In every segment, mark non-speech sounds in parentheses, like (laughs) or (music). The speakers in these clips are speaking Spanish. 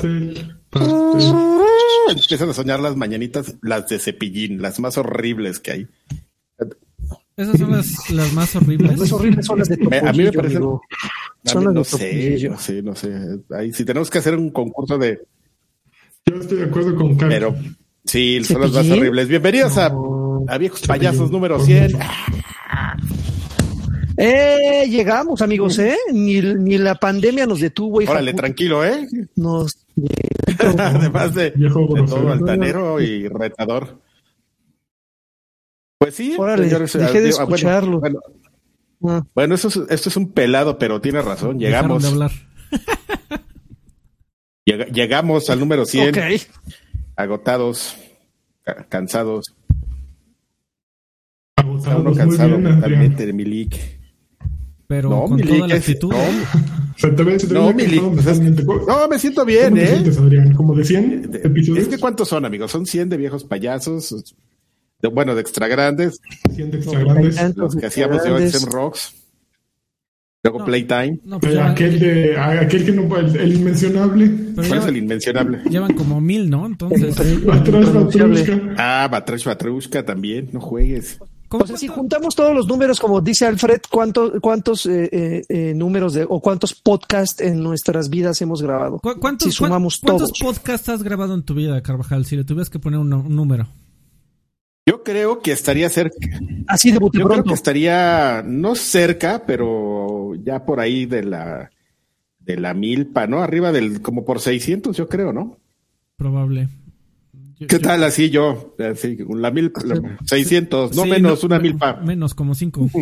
Pastel, pastel. Empiezan a soñar las mañanitas, las de cepillín, las más horribles que hay. Esas son las, las más horribles. Las más horribles son las de Topollillo, A mí me parece. Son las no de sé, no sé, no sé. Ahí, si tenemos que hacer un concurso de. Yo estoy de acuerdo con Carlos. Pero sí, son las más horribles. Bienvenidos a, a Viejos Payasos número 100. Eh, llegamos, amigos, ¿eh? Ni, ni la pandemia nos detuvo. Hija Órale, tranquilo, ¿eh? Nos. Además de, de todo altanero y retador. Pues sí, Órale, dejé de ah, escucharlo. Bueno, ah. bueno, esto, es, esto es un pelado, pero tiene razón. Llegamos. De hablar. (laughs) llegamos al número 100. Okay. Agotados, cansados. Agotados, uno cansado bien, totalmente de Milik pero no, con toda la actitud. No, no, me siento bien, ¿Cómo ¿eh? Te sientes, Adrián? ¿Como de 100 episodios? Es que ¿cuántos son, amigos? Son 100 de viejos payasos, de, bueno, de extra grandes. 100 de extra grandes. Los que hacíamos de OXM Rocks. Luego Playtime. No, pues aquel, de, aquel que no el, el inmencionable. ¿Cuál es el inmencionable? Llevan como mil, ¿no? Entonces. Batrash Batrushka. Ah, Batrash Batrushka también, no juegues. O sea, si juntamos todos los números, como dice Alfred, ¿cuántos, cuántos eh, eh, eh, números de, o cuántos podcasts en nuestras vidas hemos grabado? ¿Cuántos, si sumamos ¿Cuántos podcasts has grabado en tu vida, Carvajal? Si le tuvieras que poner un, número. Yo creo que estaría cerca. Así de Yo creo que estaría no cerca, pero ya por ahí de la de la milpa, ¿no? Arriba del como por 600, yo creo, ¿no? Probable. ¿Qué tal así yo? Así, la mil, 600, no menos, una mil par. Menos, como cinco. (laughs)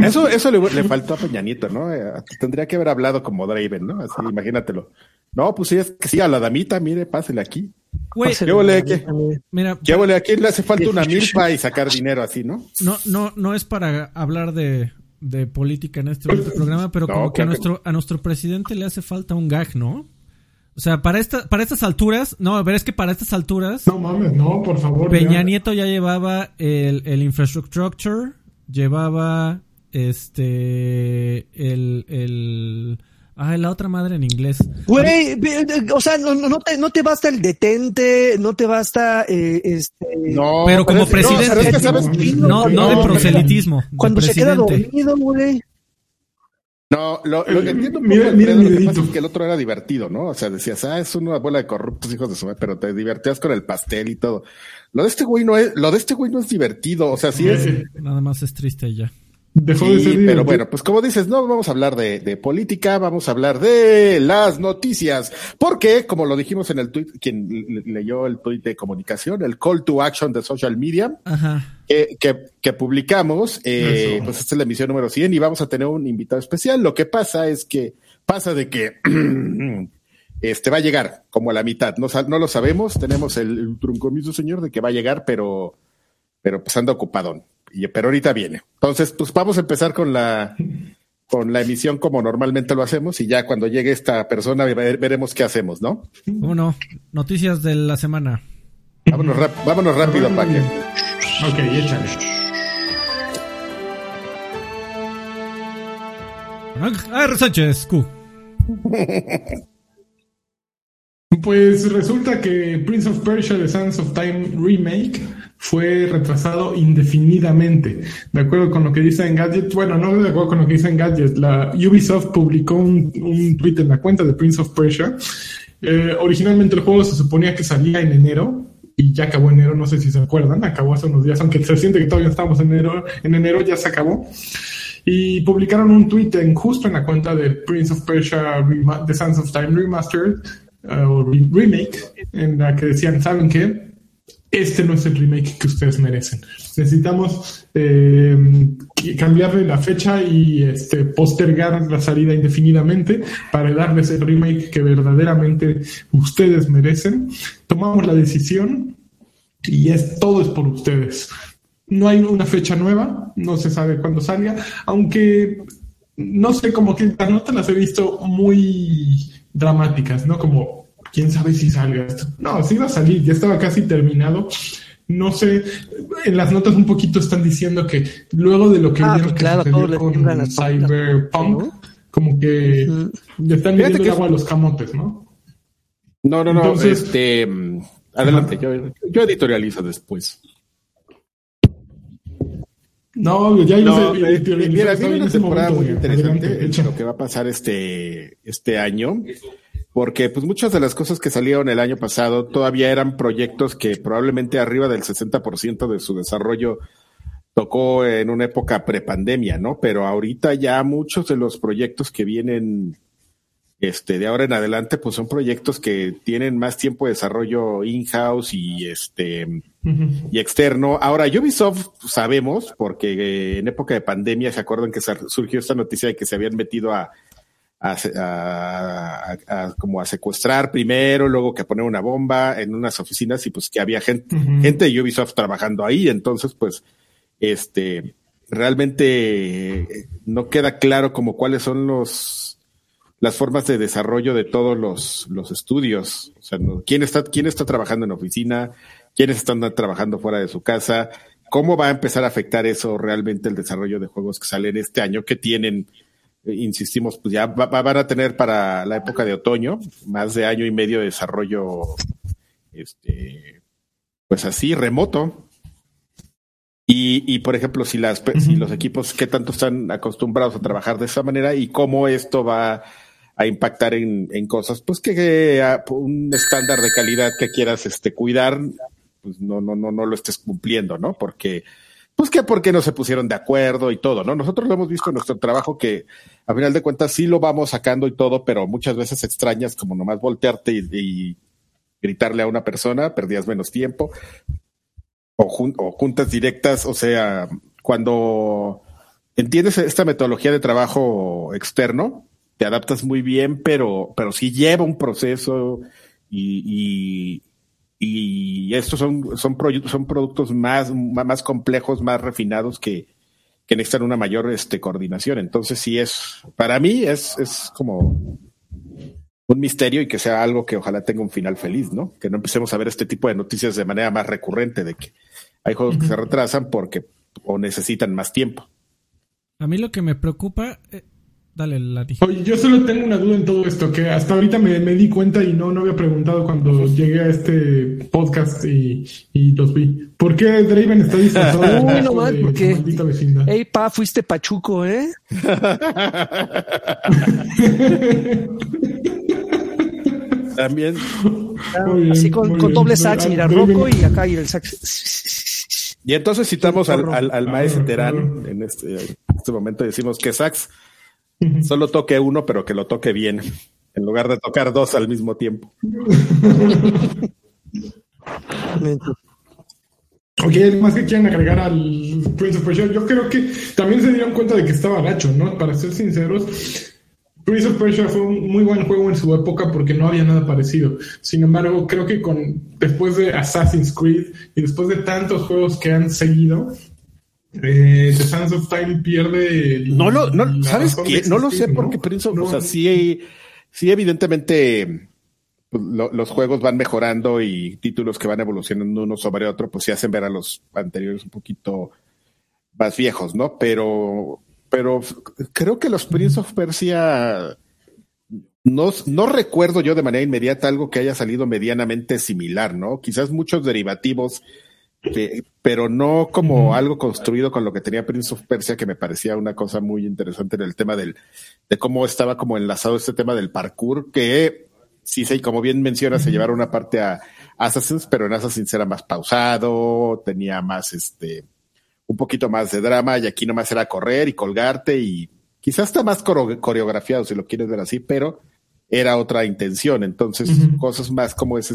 Eso, eso le, faltó a Peña Nieto, ¿no? Eh, tendría que haber hablado como Draven, ¿no? Así, imagínatelo. No, pues sí, es que sí, a la damita, mire, pásele aquí. ¿Qué huele aquí? Mira, ¿Qué huele aquí? Le hace falta una (laughs) milpa y sacar dinero así, ¿no? No, no, no es para hablar de, de política en este (laughs) programa, pero como que a nuestro, a nuestro presidente le hace falta un gag, ¿no? O sea, para, esta, para estas alturas, no, a ver, es que para estas alturas. No mames, no, por favor. Peña Nieto ya llevaba el, el infrastructure, llevaba este. El. el Ah, la otra madre en inglés. Güey, o sea, no, no, te, no te basta el detente, no te basta eh, este. No, pero como presidente. No, no, de proselitismo. Cuando se queda dormido, güey. No, lo, lo que entiendo un poco mira, lo que pasa es que el otro era divertido, ¿no? O sea, decías, ah, es una bola de corruptos hijos de su madre, pero te divertías con el pastel y todo. Lo de este güey no es, lo de este güey no es divertido, o sea, sí es. Nada más es triste ya. Dejó de ser pero bueno, pues como dices, no vamos a hablar de, de, política, vamos a hablar de las noticias, porque como lo dijimos en el tweet, quien leyó el tweet de comunicación, el call to action de social media, Que, que, publicamos, eh, pues esta es la emisión número 100 y vamos a tener un invitado especial. Lo que pasa es que pasa de que (clears throat) este va a llegar como a la mitad, no, no lo sabemos, tenemos el, el truncomiso señor de que va a llegar, pero, pero pues anda ocupadón pero ahorita viene. Entonces, pues vamos a empezar con la, con la emisión como normalmente lo hacemos y ya cuando llegue esta persona veremos qué hacemos, ¿no? Bueno, noticias de la semana. Vámonos, vámonos rápido, Paque. Ok, échale. R. Sánchez, Q. Pues resulta que Prince of Persia, The Sands of Time Remake fue retrasado indefinidamente. De acuerdo con lo que dice en Gadget, bueno, no de acuerdo con lo que dice en Gadget, la Ubisoft publicó un, un tweet en la cuenta de Prince of Persia. Eh, originalmente el juego se suponía que salía en enero, y ya acabó enero, no sé si se acuerdan, acabó hace unos días, aunque se siente que todavía estamos en enero, en enero ya se acabó. Y publicaron un tweet en, justo en la cuenta de Prince of Persia The Sands of Time Remastered, eh, o remake, en la que decían, ¿saben qué? Este no es el remake que ustedes merecen. Necesitamos eh, cambiarle la fecha y este, postergar la salida indefinidamente para darles el remake que verdaderamente ustedes merecen. Tomamos la decisión y es todo es por ustedes. No hay una fecha nueva, no se sabe cuándo salga, aunque no sé, como que las notas las he visto muy dramáticas, ¿no? Como, quién sabe si salga esto. No, sí va a salir, ya estaba casi terminado. No sé, en las notas un poquito están diciendo que luego de lo que ah, vieron que sucedió con Cyberpunk, como que le están metiendo el agua a los camotes, ¿no? No, no, no, este, adelante, yo, editorializo después. No, ya no, eh, mira, viene una temporada muy interesante lo que va a pasar este, este año, porque pues muchas de las cosas que salieron el año pasado todavía eran proyectos que probablemente arriba del 60% de su desarrollo tocó en una época prepandemia, ¿no? Pero ahorita ya muchos de los proyectos que vienen este, de ahora en adelante, pues son proyectos que tienen más tiempo de desarrollo in-house y este y externo. Ahora, Ubisoft sabemos, porque eh, en época de pandemia se acuerdan que surgió esta noticia de que se habían metido a, a, como a secuestrar primero, luego que a poner una bomba en unas oficinas y pues que había gente, gente de Ubisoft trabajando ahí. Entonces, pues, este, realmente no queda claro como cuáles son los las formas de desarrollo de todos los, los estudios. O sea, ¿quién, está, ¿quién está trabajando en oficina? ¿Quiénes están trabajando fuera de su casa? ¿Cómo va a empezar a afectar eso realmente el desarrollo de juegos que salen este año? que tienen? Eh, insistimos, pues ya van a tener para la época de otoño más de año y medio de desarrollo, este, pues así, remoto. Y, y por ejemplo, si, las, si los equipos, qué tanto están acostumbrados a trabajar de esa manera y cómo esto va a impactar en, en cosas, pues que, un estándar de calidad que quieras este, cuidar, pues no, no, no, no lo estés cumpliendo, ¿no? Porque, pues que porque no se pusieron de acuerdo y todo, ¿no? Nosotros lo hemos visto en nuestro trabajo que a final de cuentas sí lo vamos sacando y todo, pero muchas veces extrañas como nomás voltearte y, gritarle a una persona, perdías menos tiempo. O, o juntas directas, o sea, cuando entiendes esta metodología de trabajo externo, te adaptas muy bien, pero, pero sí lleva un proceso y, y, estos son, son, son productos más, más complejos, más refinados que, que necesitan una mayor este, coordinación. Entonces sí es, para mí es, es como un misterio y que sea algo que ojalá tenga un final feliz, ¿no? Que no empecemos a ver este tipo de noticias de manera más recurrente, de que hay juegos que se retrasan porque o necesitan más tiempo. A mí lo que me preocupa eh, Dale, la Oye, yo solo tengo una duda en todo esto, que hasta ahorita me, di cuenta y no, no había preguntado cuando llegué a este podcast y, los vi. ¿Por qué Draven está disfrazado? Uy, no mal, porque... Ey, pa, fuiste pachuco, ¿eh? (laughs) También. Así con, doble sax, mira, roco y acá y el sax. Y entonces citamos al, al, al maestro Terán en este, en este momento decimos que sax Solo toque uno, pero que lo toque bien, en lugar de tocar dos al mismo tiempo. (laughs) Ok, más que quieran agregar al Prince of Persia, yo creo que también se dieron cuenta de que estaba gacho, ¿no? Para ser sinceros, Prince of Persia fue un muy buen juego en su época porque no había nada parecido. Sin embargo, creo que con después de Assassin's Creed y después de tantos juegos que han seguido, eh, The Sands of Time pierde. no lo, no, ¿sabes qué? No lo sé porque Prince of, o sea, sí, sí, evidentemente pues, los juegos van mejorando y títulos que van evolucionando uno sobre otro, pues sí hacen ver a los anteriores un poquito más viejos, ¿no? Pero, pero creo que los Prince of Persia no, no recuerdo yo de manera inmediata algo que haya salido medianamente similar, ¿no? Quizás muchos derivativos (laughs) pero no como algo construido con lo que tenía Prince of Persia, que me parecía una cosa muy interesante en el tema del, de cómo estaba como enlazado este tema del parkour, que sí, sí, como bien menciona, se llevaron una parte a Assassins, pero en Assassins era más pausado, tenía más este, un poquito más de drama, y aquí nomás era correr y colgarte y quizás está más coreografiado si lo quieres ver así, pero era otra intención. Entonces, cosas más como ese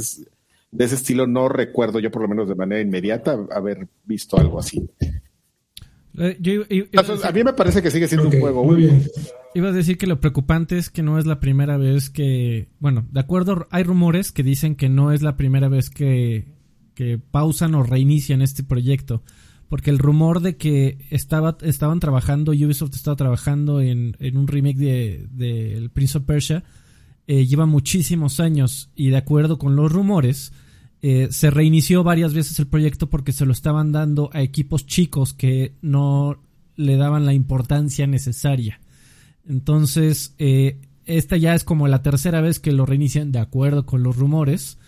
de ese estilo no recuerdo yo por lo menos de manera inmediata haber visto algo así. Eh, a mí me parece que sigue siendo un juego. Muy bien. Iba a decir que lo preocupante es que no es la primera vez que, bueno, de acuerdo, hay rumores que dicen que no es la primera vez que, que pausan o reinician este proyecto. Porque el rumor de que estaba, estaban trabajando, Ubisoft estaba trabajando en, en un remake de, de Prince of Persia, eh, lleva muchísimos años y de acuerdo con los rumores, eh, se reinició varias veces el proyecto porque se lo estaban dando a equipos chicos que no le daban la importancia necesaria. Entonces, eh, esta ya es como la tercera vez que lo reinician de acuerdo con los rumores.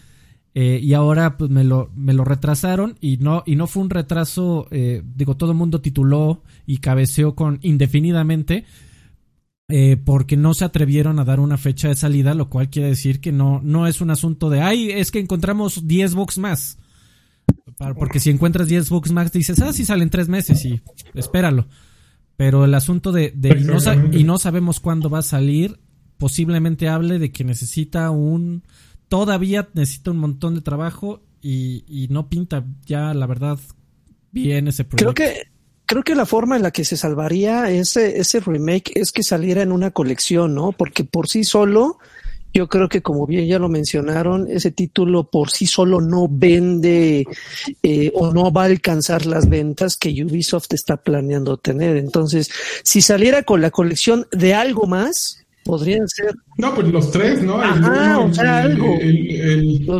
Y ahora pues me lo, me lo retrasaron y no, y no fue un retraso, digo, todo el mundo tituló y cabeceó con indefinidamente eh, porque no se atrevieron a dar una fecha de salida, lo cual quiere decir que no, no es un asunto de, ay, es que encontramos 10 bucks más. Porque si encuentras 10 bucks más, dices, ah, sí salen tres meses y espéralo. Pero el asunto de, y, no y no sabemos cuándo va a salir, posiblemente hable de que necesita un todavía necesita un montón de trabajo y, no pinta ya, la verdad, bien ese proyecto. Creo que, creo que la forma en la que se salvaría ese, ese remake es que saliera en una colección, ¿no? Porque por sí solo, yo creo que como bien ya lo mencionaron, ese título por sí solo no vende eh, o no va a alcanzar las ventas que Ubisoft está planeando tener. Entonces, si saliera con la colección de algo más, Podrían ser. No, pues los tres, ¿no? Ajá, o sea, algo.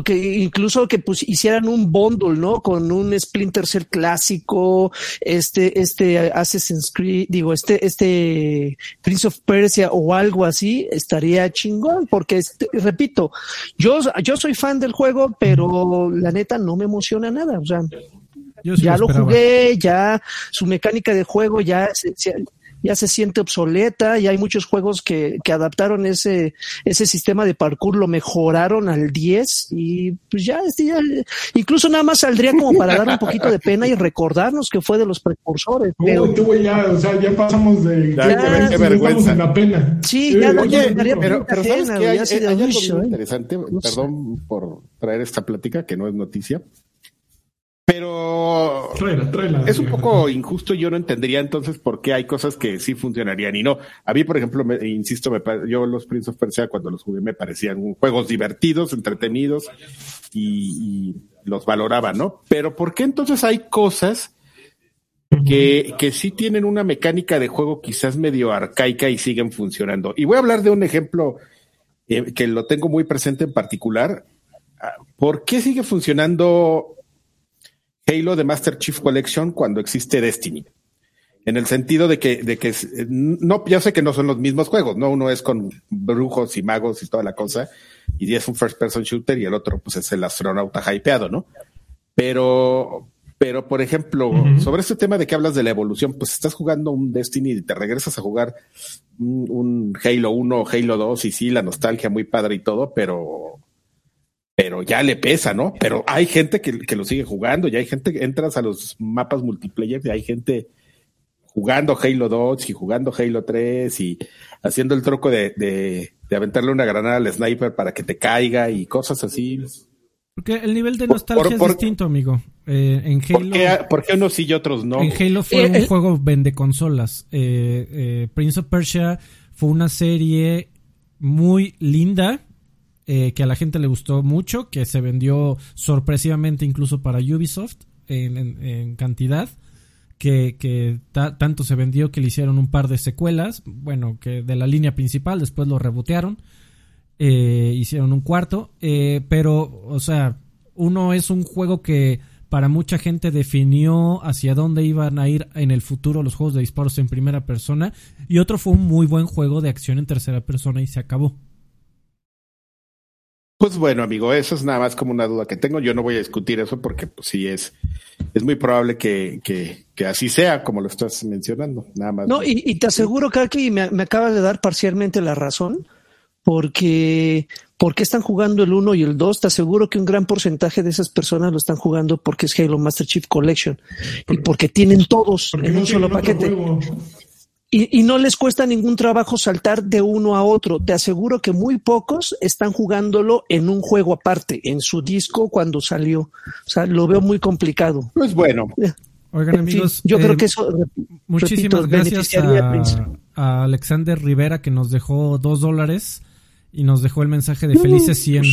que incluso que pues hicieran un bundle, ¿no? Con un Splinter Cell clásico, este, este Assassin's Creed, digo, este, este Prince of Persia o algo así, estaría chingón, porque este, repito, yo, yo soy fan del juego, pero la neta no me emociona nada, o sea. ya lo, jugué, ya su mecánica de juego ya se, ya se siente obsoleta, y hay muchos juegos que, que adaptaron ese, ese sistema de parkour, lo mejoraron al 10 y pues ya, este ya, incluso nada más saldría como para dar un poquito de pena y recordarnos que fue de los precursores. Pero, tú, ya, o sea, ya pasamos de ya, qué, vergüenza. la pena. Sí, ya no Oye, pero, pero sabes que hay, hay, algo ¿eh? interesante, perdón por traer esta plática que no es noticia, pero es un poco injusto. Yo no entendería entonces por qué hay cosas que sí funcionarían y no. A mí, por ejemplo, me, insisto, me, yo los Prince of Persia cuando los jugué me parecían juegos divertidos, entretenidos y, los valoraba, ¿no? Pero ¿por qué entonces hay cosas que, que sí tienen una mecánica de juego quizás medio arcaica y siguen funcionando? Y voy a hablar de un ejemplo eh, que lo tengo muy presente en particular. Ah, ¿Por qué sigue funcionando Halo de Master Chief Collection cuando existe Destiny. En el sentido de que, de que no, ya sé que no son los mismos juegos, ¿no? Uno es con brujos y magos y toda la cosa, y es un first person shooter, y el otro, pues, es el astronauta hypeado, ¿no? Pero, pero, por ejemplo, sobre este tema de que hablas de la evolución, pues estás jugando un Destiny y te regresas a jugar un, un Halo 1 o Halo 2, y sí, la nostalgia muy padre y todo, pero pero ya le pesa, ¿no? Pero hay gente que, lo sigue jugando, ya hay gente que entras a los mapas multiplayer y hay gente jugando Halo 2 y jugando Halo 3 y haciendo el troco de, de, aventarle una granada al sniper para que te caiga y cosas así. Porque el nivel de nostalgia es distinto, amigo. Eh, en Halo, ¿por qué, unos sí y otros no? En Halo fue un juego vende consolas. Eh, eh, Prince of Persia fue una serie muy linda, eh, que a la gente le gustó mucho, que se vendió sorpresivamente incluso para Ubisoft en, cantidad, que, tanto se vendió que le hicieron un par de secuelas, bueno, que de la línea principal, después lo rebotearon, eh, hicieron un cuarto, eh, pero, o sea, uno es un juego que para mucha gente definió hacia dónde iban a ir en el futuro los juegos de disparos en primera persona y otro fue un muy buen juego de acción en tercera persona y se acabó. Pues bueno, amigo, eso es nada más como una duda que tengo. Yo no voy a discutir eso porque pues sí es, es muy probable que, que, que así sea, como lo estás mencionando. Nada más. No, y, y te aseguro, Kaki, me, me acabas de dar parcialmente la razón, porque porque están jugando el 1 y el 2? Te aseguro que un gran porcentaje de esas personas lo están jugando porque es Halo Master Chief Collection y porque tienen todos en un solo paquete. Y, no les cuesta ningún trabajo saltar de uno a otro. Te aseguro que muy pocos están jugándolo en un juego aparte, en su disco cuando salió. O sea, lo veo muy complicado. Pues bueno. Oigan, amigos. yo creo eh, que eso. Muchísimas gracias a, Alexander Rivera que nos dejó dos dólares y nos dejó el mensaje de felices 100.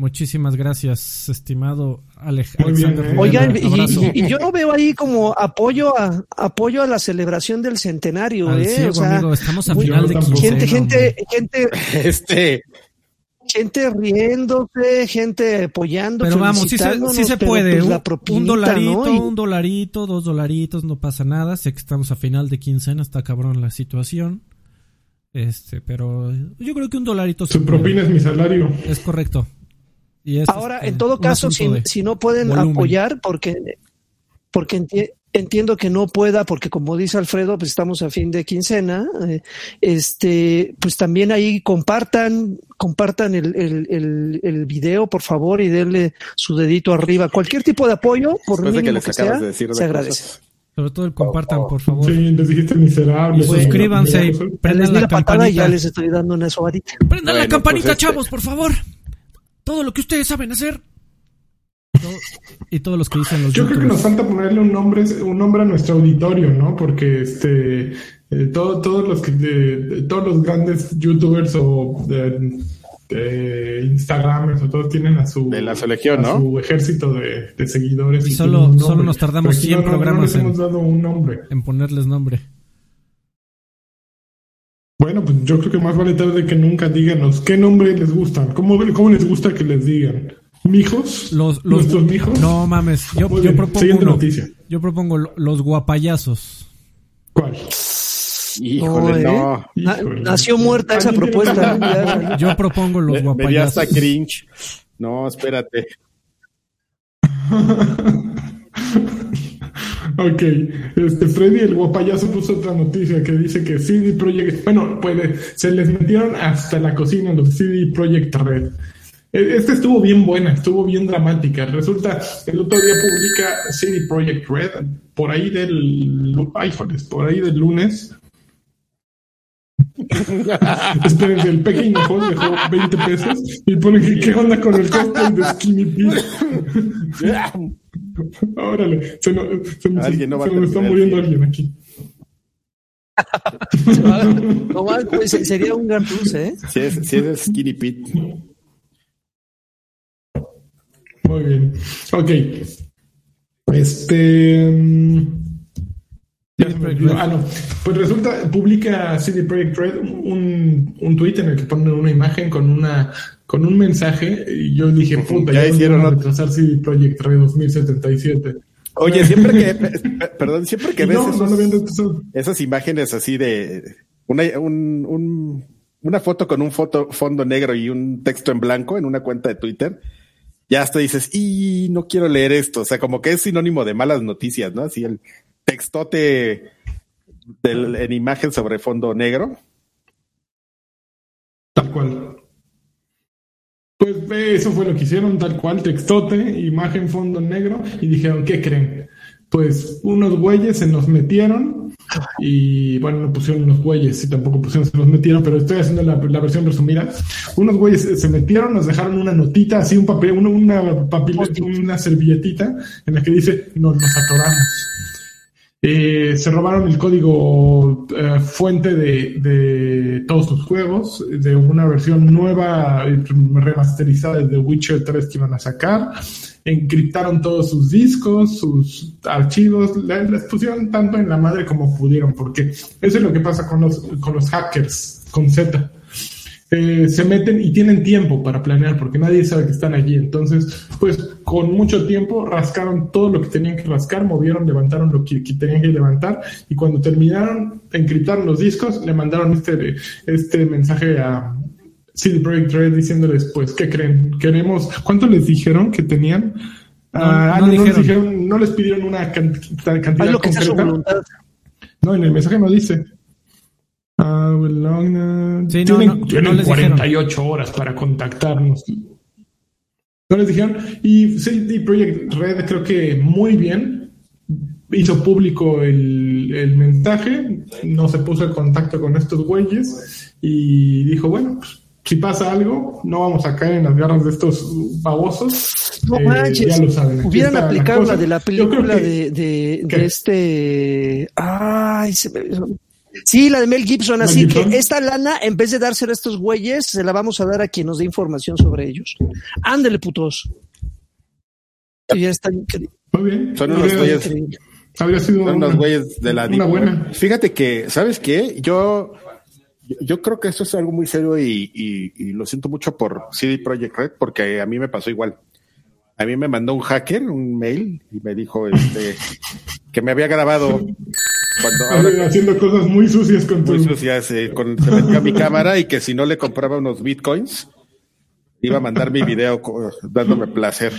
Muchísimas gracias, estimado Alejandro. Oigan, y, yo lo veo ahí como apoyo a apoyo a la celebración del centenario, ¿eh? estamos a final de Gente, gente, gente. (laughs) Este. gente riéndose, gente apoyando. Pero vamos, sí se, sí se puede. Pues, un, dolarito, un dolarito, dos dolaritos, no pasa nada. Sé que estamos a final de quincena, está cabrón la situación. Este, pero yo creo que un dolarito. Su propina es mi salario. Es correcto. Y Ahora, este, en todo caso, si, si, no pueden apoyar, porque, porque entiendo que no pueda, porque como dice Alfredo, pues estamos a fin de quincena, eh, este, pues también ahí compartan, compartan el, el, el, video, por favor, y denle su dedito arriba. Cualquier tipo de apoyo, por mínimo que, sea, se agradece. Sobre todo el compartan, por favor. Sí, les dijiste miserable. suscríbanse y prendan la, campanita. ya les estoy dando una sobadita. Prendan la campanita, pues, este chavos, por favor. Todo lo que ustedes saben hacer. y todos los que dicen los Yo creo que nos falta ponerle un nombre, un nombre a nuestro auditorio, ¿no? Porque este eh, todos los que todos los grandes youtubers o de Instagramers o todos tienen a su, de la selección, ¿no? su ejército de, seguidores. Y, solo, solo nos tardamos 100 programas en, hemos dado un nombre. en ponerles nombre. Bueno, pues yo creo que más vale tarde que nunca díganos qué nombre les gustan, cómo, cómo les gusta que les digan. ¿Mijos? Los, los, ¿Nuestros mijos? No mames, yo, yo propongo noticia. Yo propongo los guapayazos. ¿Cuál? Híjole, no. Nació muerta esa propuesta. Yo propongo los guapayazos. Me, hasta cringe. No, espérate. (laughs) ok, este Freddy el guapayazo puso otra noticia que dice que CD Projekt, bueno, puede, se les metieron hasta la cocina los CD Projekt Red. E, esta estuvo bien buena, estuvo bien dramática. Resulta, el otro día publica CD Projekt Red, por ahí del, ay, por ahí del lunes, (laughs) Espérense, el pequeño dejó 20 pesos y pone que qué onda con el cosplay de Skinny Pete. (laughs) (laughs) Órale, se, se, no se nos está muriendo alguien aquí. (laughs) no, pues, sería un gran plus, ¿eh? Si es, si es Skinny Pete. Muy bien. Ok. Este. Ah, no. Pues resulta, publica CD Projekt Red un, un tweet en el que ponen una imagen con una con un mensaje y yo dije, puta, ya, hicieron retrasar CD Projekt Red 2077. Oye, siempre que, (laughs) perdón, siempre que ves esas imágenes así de una, un, un, una foto con un foto, fondo negro y un texto en blanco en una cuenta de Twitter, ya hasta dices, y no quiero leer esto. O sea, como que es sinónimo de malas noticias, ¿no? Así el, textote en imagen sobre fondo negro. Tal cual. Pues eso fue lo que hicieron, tal cual, textote, imagen, fondo negro, y dijeron, ¿qué creen? Pues unos güeyes se nos metieron y bueno, no pusieron unos güeyes y tampoco pusieron se nos metieron, pero estoy haciendo la, versión resumida. Unos güeyes se metieron, nos dejaron una notita, así un papel, una, una, una servilletita en la que dice, nos, nos atoramos. Eh, se robaron el código eh, fuente de, todos sus juegos, de una versión nueva, remasterizada de Witcher 3 que iban a sacar. Encriptaron todos sus discos, sus archivos, les, pusieron tanto en la madre como pudieron, porque eso es lo que pasa con los, con los hackers, con Z eh, se meten y tienen tiempo para planear porque nadie sabe que están allí. Entonces, pues con mucho tiempo rascaron todo lo que tenían que rascar, movieron, levantaron lo que, tenían que levantar y cuando terminaron, encriptaron los discos, le mandaron este, este mensaje a CD Projekt Red diciéndoles, pues, ¿qué creen? Queremos, ¿cuánto les dijeron que tenían? No, ah, no, les dijeron, no les pidieron una cantidad concreta. No, en el mensaje no dice. Ah, tienen, 48 horas para contactarnos. No les dijeron. Y CD Projekt Red creo que muy bien. Hizo público el, el, mensaje, no se puso en contacto con estos güeyes y dijo, bueno, pues, si pasa algo, no vamos a caer en las garras de estos babosos. No eh, manches, ya lo saben. hubieran aplicado la, de la película de, de, de, este... Ay, se me Sí, la de Mel Gibson, así que esta lana, en vez de dársela a estos güeyes, se la vamos a dar a quien nos dé información sobre ellos. Ándele, putos. ya está Muy bien. Son unos güeyes. Habría sido Son unos güeyes de la una buena. Fíjate que, ¿sabes qué? Yo, Yo creo que esto es algo muy serio y, lo siento mucho por CD Projekt Red porque a mí me pasó igual. A mí me mandó un hacker un mail y me dijo este que me había grabado cuando haciendo cosas muy sucias con muy sucias eh, con se mi cámara y que si no le compraba unos bitcoins iba a mandar mi video dándome placer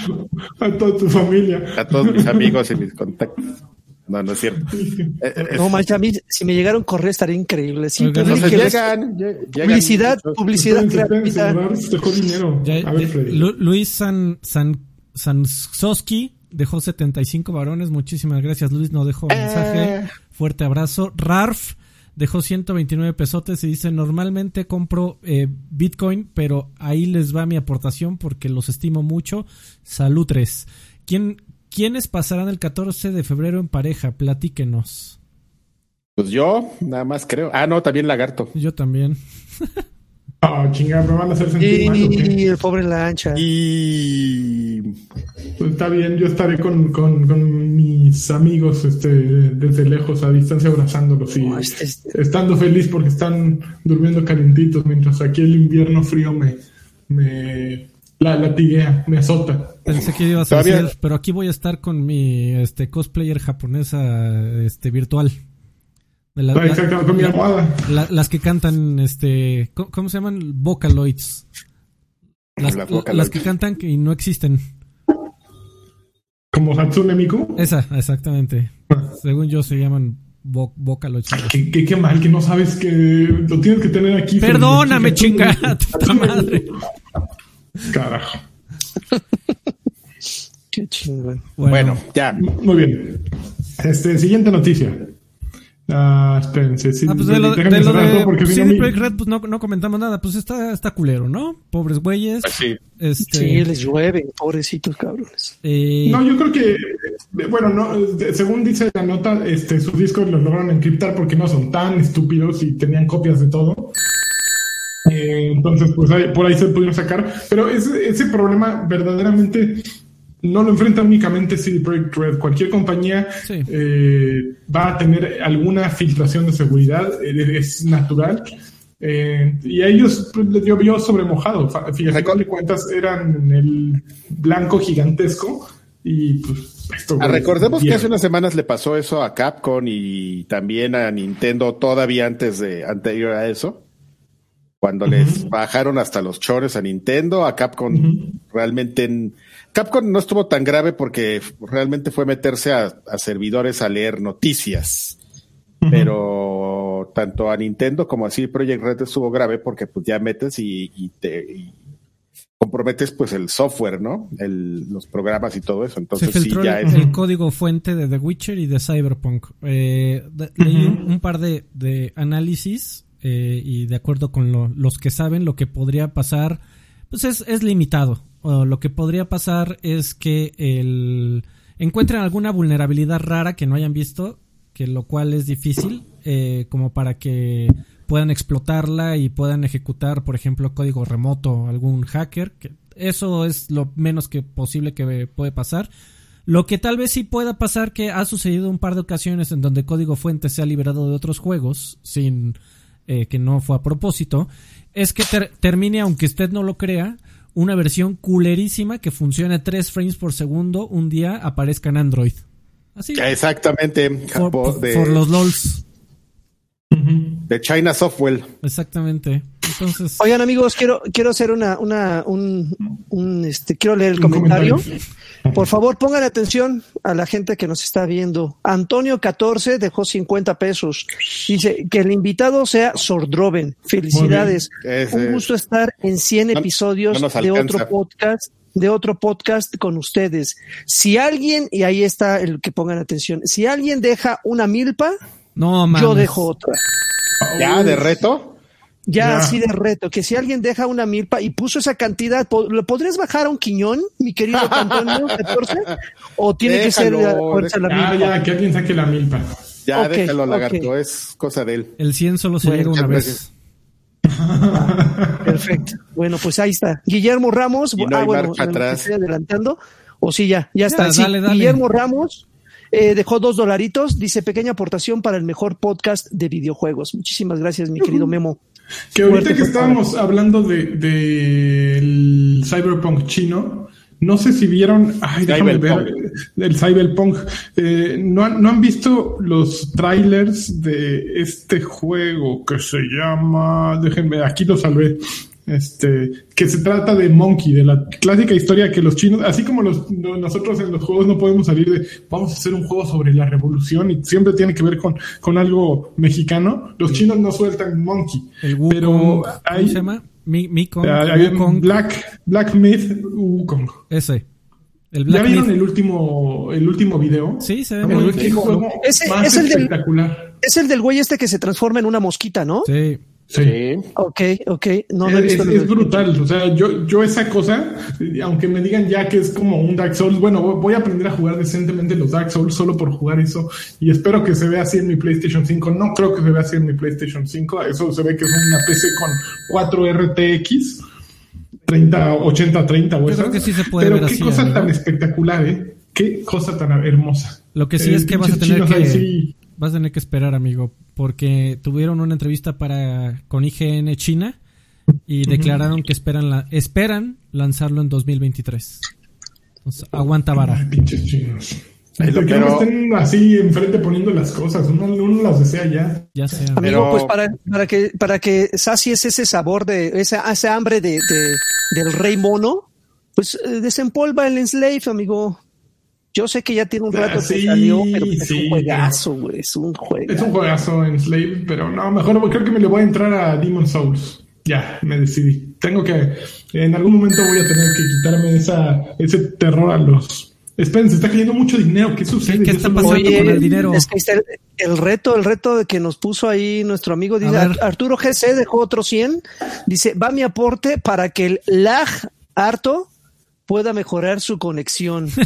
a toda tu familia, a todos mis amigos y mis contactos. No, no es cierto. (laughs) Eh, no, mancha, a mí, si me llegara un correo estaría increíble. Sí, llegan, publicidad, publicidad gratuita. Luis San, San, Sansoski dejó 75 varones. Muchísimas gracias, Luis. No dejó mensaje. Fuerte abrazo. Rarf dejó 129 pesotes y dice, normalmente compro eh, Bitcoin, pero ahí les va mi aportación porque los estimo mucho. Salutres. ¿Quién, ¿Quiénes pasarán el 14 de febrero en pareja? Platíquenos. Pues yo, nada más creo. Ah, no, también Lagarto. Yo también. (laughs) Ah, oh, chingada, me van a hacer sentir y, mal. Y el pobre lancha. Y. Pues está bien, yo estaré con, con, con, mis amigos este, desde lejos, a distancia, abrazándolos y este estando feliz porque están durmiendo calentitos, mientras aquí el invierno frío me, me la latiguea, me azota. Pensé que ibas a decir, pero aquí voy a estar con mi este cosplayer japonesa este virtual. Ah, exacto, con mi almohada. las que cantan, este, ¿cómo, se llaman? Vocaloids. Las, las que cantan y no existen. ¿Como Hatsune Miku? Esa, exactamente. Según yo se llaman Vocaloids. ¿Qué, qué, mal que no sabes que lo tienes que tener aquí. Perdóname, chingada, (laughs) puta madre. Carajo. Qué chingón. Bueno, ya. Muy bien. Este, siguiente noticia. Ah, espérense. Sí, ah, pues de lo de, lo de porque CD Projekt Red, pues no, no, comentamos nada. Pues está, está culero, ¿no? Pobres güeyes. Pues sí. Este... Sí, les llueve, pobrecitos cabrones. Eh... No, yo creo que, bueno, no, según dice la nota, este, sus discos los lograron encriptar porque no son tan estúpidos y tenían copias de todo. Eh, entonces, pues por ahí se pudieron sacar. Pero ese, ese problema verdaderamente no lo enfrenta únicamente CD Projekt Red. Cualquier compañía eh, va a tener alguna filtración de seguridad, eh, es natural. y a ellos pues, les llovió sobre mojado. Fíjate, de cuentas eran el blanco gigantesco y pues esto, ah, Recordemos que hace unas semanas le pasó eso a Capcom y también a Nintendo todavía antes de anterior a eso cuando les bajaron hasta los chores a Nintendo, a Capcom realmente en, Capcom no estuvo tan grave porque realmente fue meterse a, servidores a leer noticias. Pero tanto a Nintendo como a CD Projekt Red estuvo grave porque pues ya metes y, te comprometes pues el software, ¿no? los programas y todo eso. Entonces sí ya el, es el código fuente de The Witcher y de Cyberpunk. Eh, leí un, par de, de análisis eh, y de acuerdo con los que saben, lo que podría pasar, pues es, es limitado. Lo que podría pasar es que el, encuentren alguna vulnerabilidad rara que no hayan visto, que lo cual es difícil, eh, como para que puedan explotarla y puedan ejecutar, por ejemplo, código remoto, algún hacker. Que eso es lo menos que posible que puede pasar. Lo que tal vez sí pueda pasar, que ha sucedido un par de ocasiones en donde código fuente se ha liberado de otros juegos sin eh, que no fue a propósito, es que termine, aunque usted no lo crea, una versión culerísima que funcione 3 frames por segundo un día aparezca en Android. Así. Exactamente. Por, los LOLs. De China Software. Exactamente. Entonces. Oigan, amigos, quiero, quiero hacer una, una, un, un este, quiero leer el comentario. Por favor, pongan atención a la gente que nos está viendo. Antonio 14 dejó 50 pesos. Dice que el invitado sea Sordroven. Felicidades. Un gusto estar en 100 episodios de otro podcast de otro podcast con ustedes. Si alguien, y ahí está el que pongan atención, si alguien deja una milpa, no, yo dejo otra. ¿Ya de reto? Ya, así de reto, que si alguien deja una milpa y puso esa cantidad, ¿lo podrías bajar a un quiñón, mi querido Antonio (laughs) 14? ¿O tiene que ser la, milpa? Ya, que alguien saque la milpa. Ya, déjalo, lagarto, es cosa de él. El 100 solo se llega una vez. Perfecto. Bueno, pues ahí está. Guillermo Ramos. Y no ah, bueno, atrás. Estoy adelantando. O sí, ya, ya está. Guillermo Ramos eh, dejó dos dolaritos. Dice pequeña aportación para el mejor podcast de videojuegos. Muchísimas gracias, mi (laughs) querido Memo. Que ahorita que estábamos hablando de del cyberpunk chino, no sé si vieron, ay, déjame ver, el cyberpunk. Eh, ¿no, han, ¿No han visto los trailers de este juego que se llama, déjenme, aquí lo salvé este, que se trata de Monkey, de la clásica historia que los chinos, así como los, nosotros en los juegos no podemos salir de vamos a hacer un juego sobre la revolución y siempre tiene que ver con, con algo mexicano, los chinos no sueltan Monkey. El pero hay, ¿cómo se llama? Mi, Black, Black Myth Wukong. Ese. El ¿Ya vieron el último, el último video? Sí, se ve muy es, el espectacular. Del, es el del güey este que se transforma en una mosquita, ¿no? Sí. Sí. Ok, ok. No, es, brutal. O sea, yo, yo esa cosa, aunque me digan ya que es como un Dark Souls, bueno, voy a aprender a jugar decentemente los Dark Souls solo por jugar eso. Y espero que se vea así en mi PlayStation 5. No creo que se vea así en mi PlayStation 5. Eso se ve que es una PC con 4 RTX. 30, 80, 30 o eso. Pero qué cosa tan espectacular, ¿eh? Qué cosa tan hermosa. Lo que sí es que vas a tener que vas a tener que esperar, amigo, porque tuvieron una entrevista para con IGN China y declararon que esperan la, esperan lanzarlo en 2023. Entonces, aguanta vara. pinches chinos. Pero, que no estén así enfrente poniendo las cosas, uno, uno las desea ya. Ya sea. Amigo, pues para, para que para que sacies ese sabor de ese, ese hambre de, de, del rey mono, pues eh, desempolva el enslave, amigo. Yo sé que ya tiene un rato que salió, pero es un juegazo, güey. Es un juegazo. Es un juegazo en Slave, pero no, mejor creo que me le voy a entrar a Demon Souls. Ya, me decidí. Tengo que. En algún momento voy a tener que quitarme esa, ese terror a los. Esperen, se está cayendo mucho dinero. ¿Qué sucede? ¿Qué, está pasando con el dinero? Es que el, el, reto, el reto que nos puso ahí nuestro amigo dice, Arturo GC dejó otro 100. Dice, va mi aporte para que el lag harto pueda mejorar su conexión. (laughs)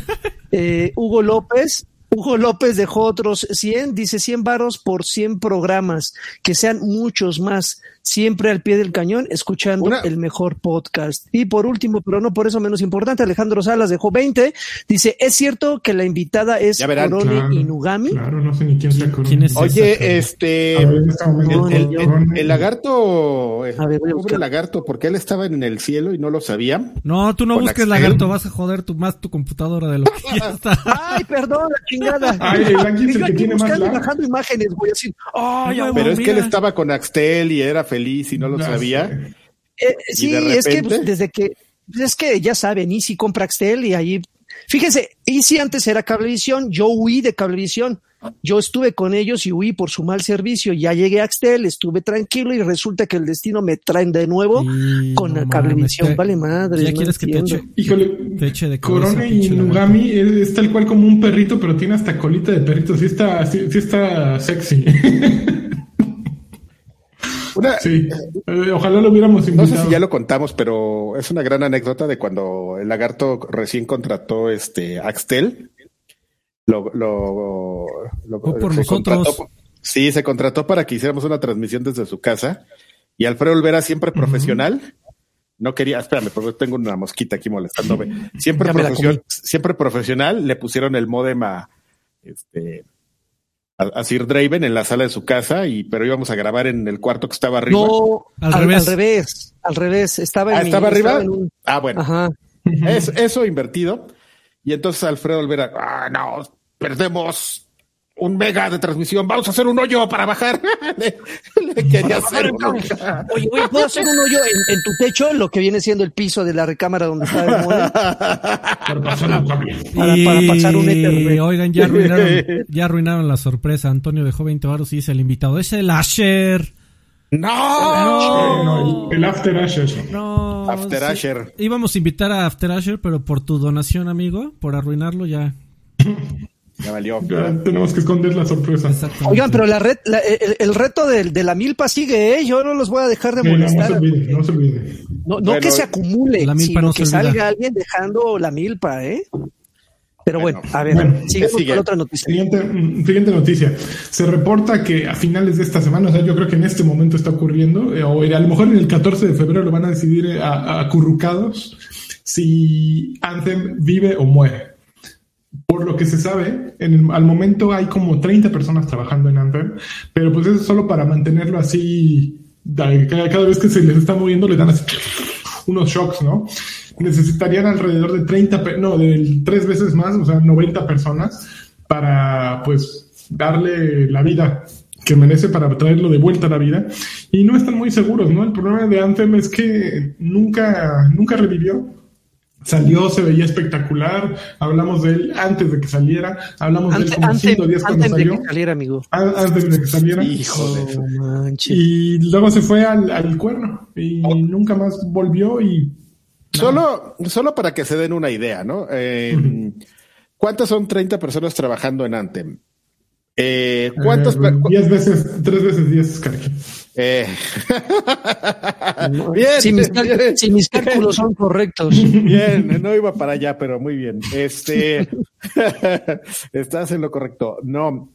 Eh, Hugo López, Hugo López dejó otros 100, dice 100 varos por 100 programas, que sean muchos más, siempre al pie del cañón, escuchando el mejor podcast. Y por último, pero no por eso menos importante, Alejandro Salas dejó 20, dice, ¿es cierto que la invitada es Corone Inugami? Claro, no sé ni quién, sea Oye, este, el, lagarto, el pobre lagarto, porque él estaba en el cielo y no lo sabía. No, tú no busques lagarto, vas a joder tu, más tu computadora de lo que ya está. (laughs) Ay, perdón, la chingada. (laughs) Ay, el es el que tiene más bajando imágenes, voy a decir, pero es que él estaba con Axtel y era feliz y no lo sabía. Eh, sí, es que pues, desde que, es que ya saben, Easy compra Axtel y ahí, fíjense, Easy antes era Cablevisión, yo huí de Cablevisión. Yo estuve con ellos y huí por su mal servicio. Ya llegué a Axtel, estuve tranquilo y resulta que el destino me traen de nuevo con la cablevisión. Vale madre. Ya quieres que te eche, Híjole, de Corona y Nugami es, tal cual como un perrito, pero tiene hasta colita de perrito. Sí está, sí, está sexy. (laughs) sí, eh, ojalá lo hubiéramos invitado. No sé si ya lo contamos, pero es una gran anécdota de cuando el lagarto recién contrató este Axtel lo, lo, lo por nosotros. sí, se contrató para que hiciéramos una transmisión desde su casa. Y Alfredo Olvera, siempre profesional, no quería, espérame, porque tengo una mosquita aquí molestándome. Siempre, profesional, siempre profesional, le pusieron el modem a, este, a, Sir Draven en la sala de su casa, y pero íbamos a grabar en el cuarto que estaba arriba. No, al, revés. al revés, Estaba, en ah, ¿estaba arriba. Ah, bueno. eso invertido. Y entonces Alfredo Olvera, ah, no, perdemos un mega de transmisión, vamos a hacer un hoyo para bajar. (laughs) le, quería hacer un hoyo. Oye, ¿puedo hacer un hoyo en, tu techo, lo que viene siendo el piso de la recámara donde está el modem? para, pasar para, pasar un éter. Oigan, ya arruinaron, ya arruinaron la sorpresa. Antonio dejó 20 baros y dice el invitado. Es el Asher. No, el, After Asher. No, After Asher. Íbamos a invitar a After Asher, pero por tu donación, amigo, por arruinarlo ya. (laughs) Ya valió. tenemos que esconder la sorpresa. Oigan, pero la red, el, reto de, de, la milpa sigue, ¿eh? Yo no los voy a dejar de molestar. no se olvide, no se olvide. No, que se acumule, sino que salga alguien dejando la milpa, ¿eh? Pero bueno, a ver, con otra noticia. Mm, siguiente, noticia. Se reporta que a finales de esta semana, o sea, yo creo que en este momento está ocurriendo, eh, o a lo mejor en el 14 de febrero lo van a decidir eh, acurrucados si Anthem vive o muere. Por lo que se sabe, en al momento hay como 30 personas trabajando en Anthem, pero pues eso es solo para mantenerlo así cada, vez que se les está moviendo le dan así (laughs) unos shocks, ¿no? Necesitarían alrededor de 30, no, de tres veces más, o sea, 90 personas para, pues, darle la vida que merece para traerlo de vuelta a la vida y no están muy seguros, ¿no? El problema de Anthem es que nunca, nunca revivió. Salió, se veía espectacular. Hablamos de él antes de que saliera. Hablamos de él como cinco días cuando antes salió. de que saliera, amigo. Antes de que saliera. Hijo de manche. Y luego se fue al, al cuerno y nunca más volvió y Solo, solo para que se den una idea, ¿no? Eh, ¿Cuántas son 30 personas trabajando en Anthem? Eh, ¿Cuántas? Eh, diez veces, tres veces diez, eh. (laughs) bien, si, mis, bien, si, mis, cálculos son correctos. Bien, no iba para allá, pero muy bien. Este, (laughs) estás en lo correcto. No,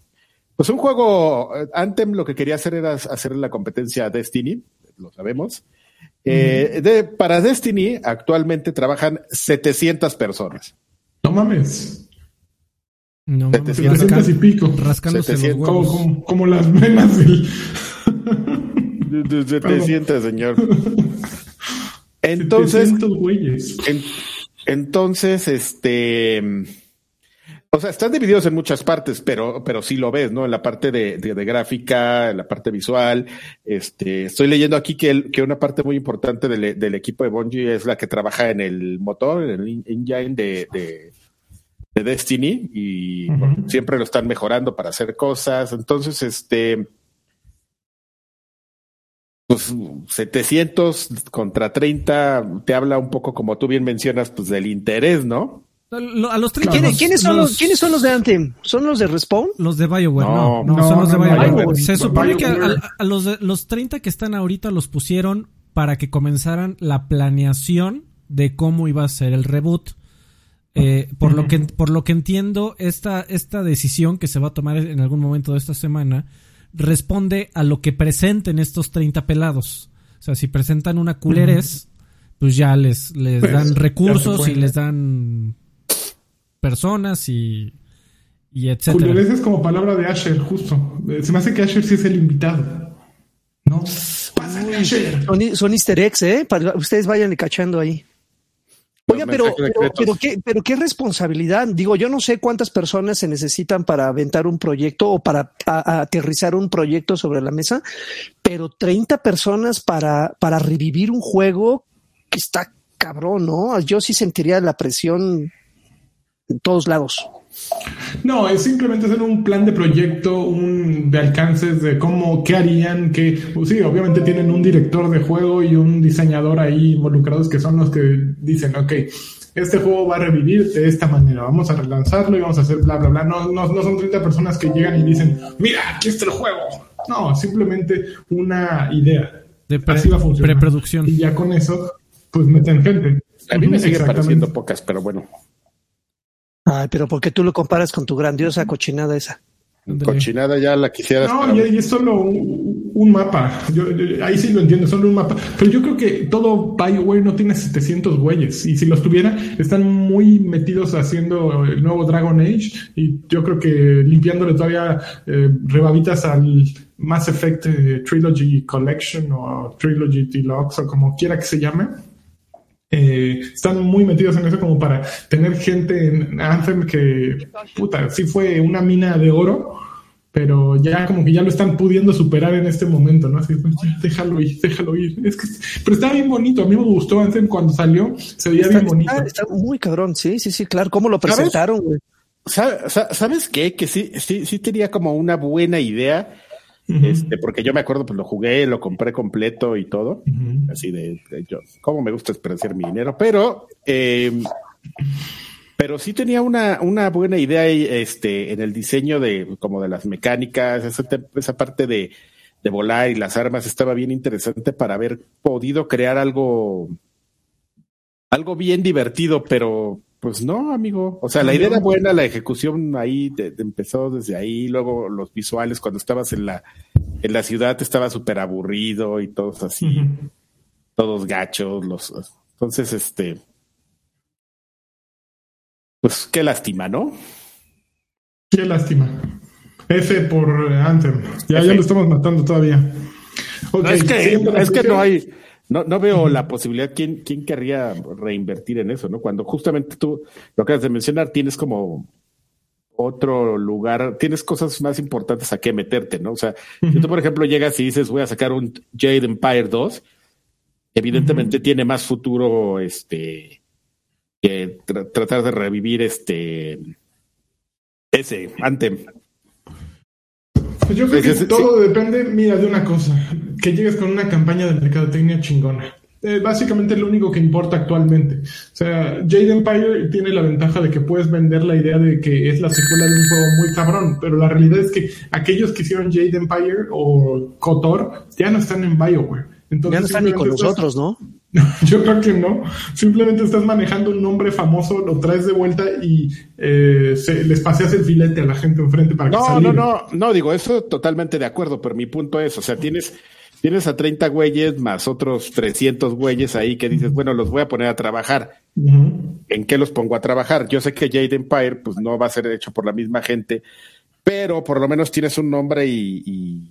pues un juego, Anthem lo que quería hacer era hacer la competencia a Destiny, lo sabemos. Eh, de, para Destiny actualmente trabajan 700 personas. No mames. No, 700 y pico. Rascándose 700. Los como, como, como, las venas del... 700, señor. (laughs) Entonces, 700 güeyes. En, entonces, este... O sea, están divididos en muchas partes, pero, pero sí lo ves, ¿no? En la parte de, de, de gráfica, en la parte visual. Este, estoy leyendo aquí que, el, que una parte muy importante del, del, equipo de Bungie es la que trabaja en el motor, en el engine de, de, de Destiny, y uh -huh. siempre lo están mejorando para hacer cosas. Entonces, este, pues 700 contra 30 te habla un poco, como tú bien mencionas, pues del interés, ¿no? A los 30, ¿Quiénes, los, ¿quiénes, son los, los, ¿Quiénes son los de Anthem? ¿Son los de Respawn? Los de BioWare, no, no, no, son los de BioWare. BioWare. Se supone que a, BioWare. a, a los, de, los 30 que están ahorita los pusieron para que comenzaran la planeación de cómo iba a ser el reboot. Eh, por, lo que, por lo que entiendo, esta, esta decisión que se va a tomar en algún momento de esta semana responde a lo que presenten estos 30 pelados. O sea, si presentan una culeres, pues ya les, les Pues, dan recursos y les dan personas y, y etcétera. Culeres es como palabra de Asher, justo. Eh, Se me hace que Asher sí es el invitado. No, pásale Asher. Son, son easter eggs, ¿eh? Para, ustedes vayan cachando ahí. Oiga, pero, pero, qué, pero qué responsabilidad. Digo, yo no sé cuántas personas se necesitan para aventar un proyecto o para a- a aterrizar un proyecto sobre la mesa, pero 30 personas para, para revivir un juego que está cabrón, ¿no? Yo sí sentiría la presión en todos lados. No, es simplemente hacer un plan de proyecto, un de alcances de cómo, qué harían, que, pues sí, obviamente tienen un director de juego y un diseñador ahí involucrados que son los que dicen, ok, este juego va a revivir de esta manera, vamos a relanzarlo y vamos a hacer bla, bla, bla. No, no, no son 30 personas que llegan y dicen, mira, aquí está el juego. No, simplemente una idea. De pre- Así va a funcionar. preproducción. Y ya con eso, pues meten gente. A mí me sigue pareciendo pocas, pero bueno. Ay, pero ¿por qué tú lo comparas con tu grandiosa cochinada esa? Cochinada ya la quisieras. No, y, y es solo un, un mapa. Yo, yo- ahí sí lo entiendo, solo un mapa. Pero yo creo que todo BioWare no tiene 700 güeyes. Y si los tuviera, están muy metidos haciendo el nuevo Dragon Age. Y yo creo que limpiándole todavía eh, rebabitas al Mass Effect eh, Trilogy Collection o Trilogy Deluxe o como quiera que se llame. Eh, están muy metidos en eso como para tener gente en Anthem que, puta, sí fue una mina de oro, pero ya como que ya lo están pudiendo superar en este momento, ¿no? Así, déjalo ir, déjalo ir. Es que, pero está bien bonito, a mí me gustó Anthem cuando salió, se veía Está, bien bonito. está- está muy cabrón, sí, sí, sí, claro. ¿Cómo lo ¿Sabes? presentaron, güey? Sa- sa- ¿Sabes qué? Que sí, sí, sí tenía como una buena idea. Este, porque yo me acuerdo, pues lo jugué, lo compré completo y todo. Así de, de yo, cómo me gusta desperdiciar mi dinero, pero, eh, pero sí tenía una, una buena idea este, en el diseño de, como de las mecánicas, esa, esa parte de, de volar y las armas estaba bien interesante para haber podido crear algo, algo bien divertido, pero pues no, amigo. O sea, la idea era buena, la ejecución ahí empezó desde ahí, luego los visuales cuando estabas en la, en la ciudad estaba súper aburrido y todos así todos gachos, los entonces este pues qué lástima, ¿no? Qué lástima. F por Anthem. Ya, F. ya lo estamos matando todavía. es que, es que no hay, no, no veo la posibilidad. ¿Quién, ¿Quién querría reinvertir en eso, no? Cuando justamente tú lo acabas de mencionar, tienes como otro lugar, tienes cosas más importantes a qué meterte, ¿no? O sea, si tú, por ejemplo, llegas y dices, voy a sacar un Jade Empire 2, evidentemente tiene más futuro, este, que tratar de revivir este, ese, Anthem. Pues yo creo que todo depende, mira, de una cosa, que llegues con una campaña de mercadotecnia chingona. Eh, básicamente es lo único que importa actualmente. O sea, Jade Empire tiene la ventaja de que puedes vender la idea de que es la secuela de un juego muy cabrón, pero la realidad es que aquellos que hicieron Jade Empire o KOTOR ya no están en BioWare. Entonces, ya no están ni con nosotros, ¿no? (laughs) Yo creo que no. Simplemente estás manejando un nombre famoso, lo traes de vuelta y eh, les paseas el filete a la gente enfrente para que No, no, no, no, digo, eso totalmente de acuerdo, pero mi punto es, o sea, tienes tienes a 30 güeyes más otros 300 güeyes ahí que dices, bueno, los voy a poner a trabajar. ¿En qué los pongo a trabajar? Yo sé que Jade Empire pues no va a ser hecho por la misma gente, pero por lo menos tienes un nombre y,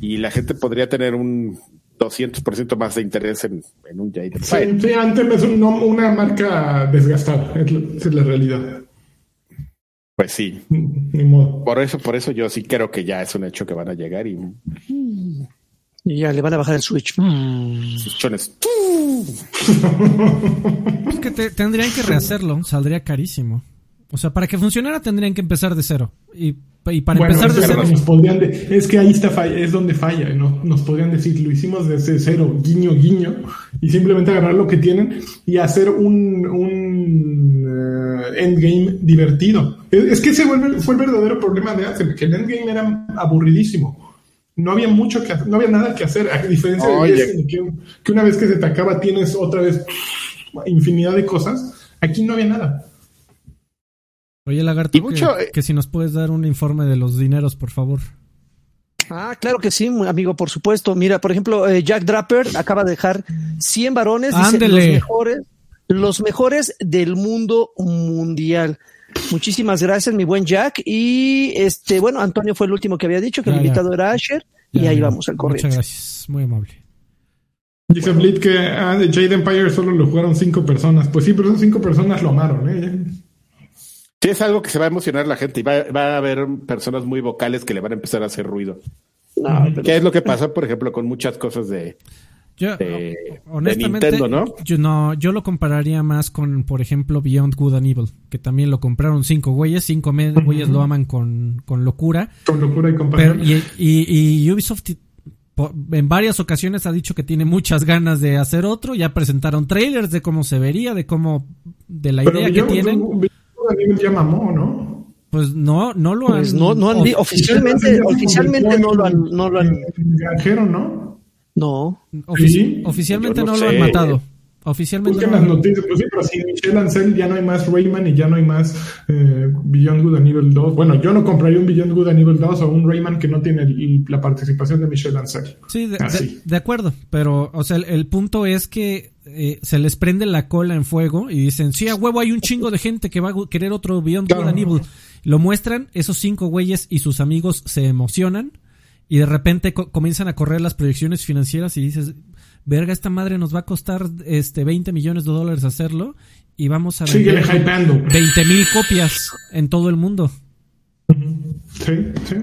y, la gente podría tener un 200% más de interés en, un Jade Empire. Sí, antes es una marca desgastada, es la, realidad. Pues sí. Por eso, por eso yo sí creo que ya es un hecho que van a llegar y. Y ya le van a bajar el Switch. Mm. (laughs) es que tendrían que rehacerlo, saldría carísimo. O sea, para que funcionara tendrían que empezar de cero. Y, para empezar de cero. es que ahí está es donde falla. ¿no? Nos podrían decir, lo hicimos desde cero, guiño, guiño, y simplemente agarrar lo que tienen y hacer un, un eh, endgame divertido. Es, que ese fue el verdadero problema de Anthem, que el endgame era aburridísimo no había mucho que no había nada que hacer, a diferencia de que, una vez que se te acaba tienes otra vez infinidad de cosas, aquí no había nada. Oye, Lagarto, eh, que, si nos puedes dar un informe de los dineros, por favor. Ah, claro que sí, amigo, por supuesto. Mira, por ejemplo, eh, Jack Draper acaba de dejar 100 varones, dice, los mejores, los mejores del mundo mundial. Muchísimas gracias, mi buen Jack. Y este, bueno, Antonio fue el último que había dicho que el invitado era Asher. y ahí vamos al correo. Muchas gracias, muy amable. Dice Blit que ah, de Jade Empire solo lo jugaron cinco personas. Pues sí, pero esas cinco personas lo amaron, ¿eh? Sí, es algo que se va a emocionar la gente y va, va, a haber personas muy vocales que le van a empezar a hacer ruido. ¿Qué es lo que pasa, por ejemplo, con muchas cosas de, yo, honestamente, ¿no? Yo, no, yo lo compararía más con, por ejemplo, Beyond Good and Evil, que también lo compraron cinco güeyes, cinco güeyes lo aman con, con locura. Con locura y con y, y, Ubisoft en varias ocasiones ha dicho que tiene muchas ganas de hacer otro, ya presentaron trailers de cómo se vería, de cómo, de la idea que tienen. Ya mamó, ¿no? Pues no, no lo pues han. no, no han, oficialmente, oficialmente no lo han, no lo han. ¿no? No. Oficialmente no, lo han matado. Oficialmente. las noticias, pues sí, pero si Michelle Ancel ya no hay más Rayman y ya no hay más eh, Beyond Good and Evil 2. Bueno, yo no compraría un Beyond Good and Evil 2 o un Rayman que no tiene la participación de Michelle Ancel. Sí, de, acuerdo, pero, o sea, el, punto es que eh, se les prende la cola en fuego y dicen, sí, a huevo hay un chingo de gente que va a querer otro Beyond Good and Evil. Lo muestran, esos cinco güeyes y sus amigos se emocionan y de repente comienzan a correr las proyecciones financieras y dices, verga, esta madre nos va a costar este 20 millones de dólares hacerlo y vamos a vender 20 mil copias en todo el mundo. Sí, sí.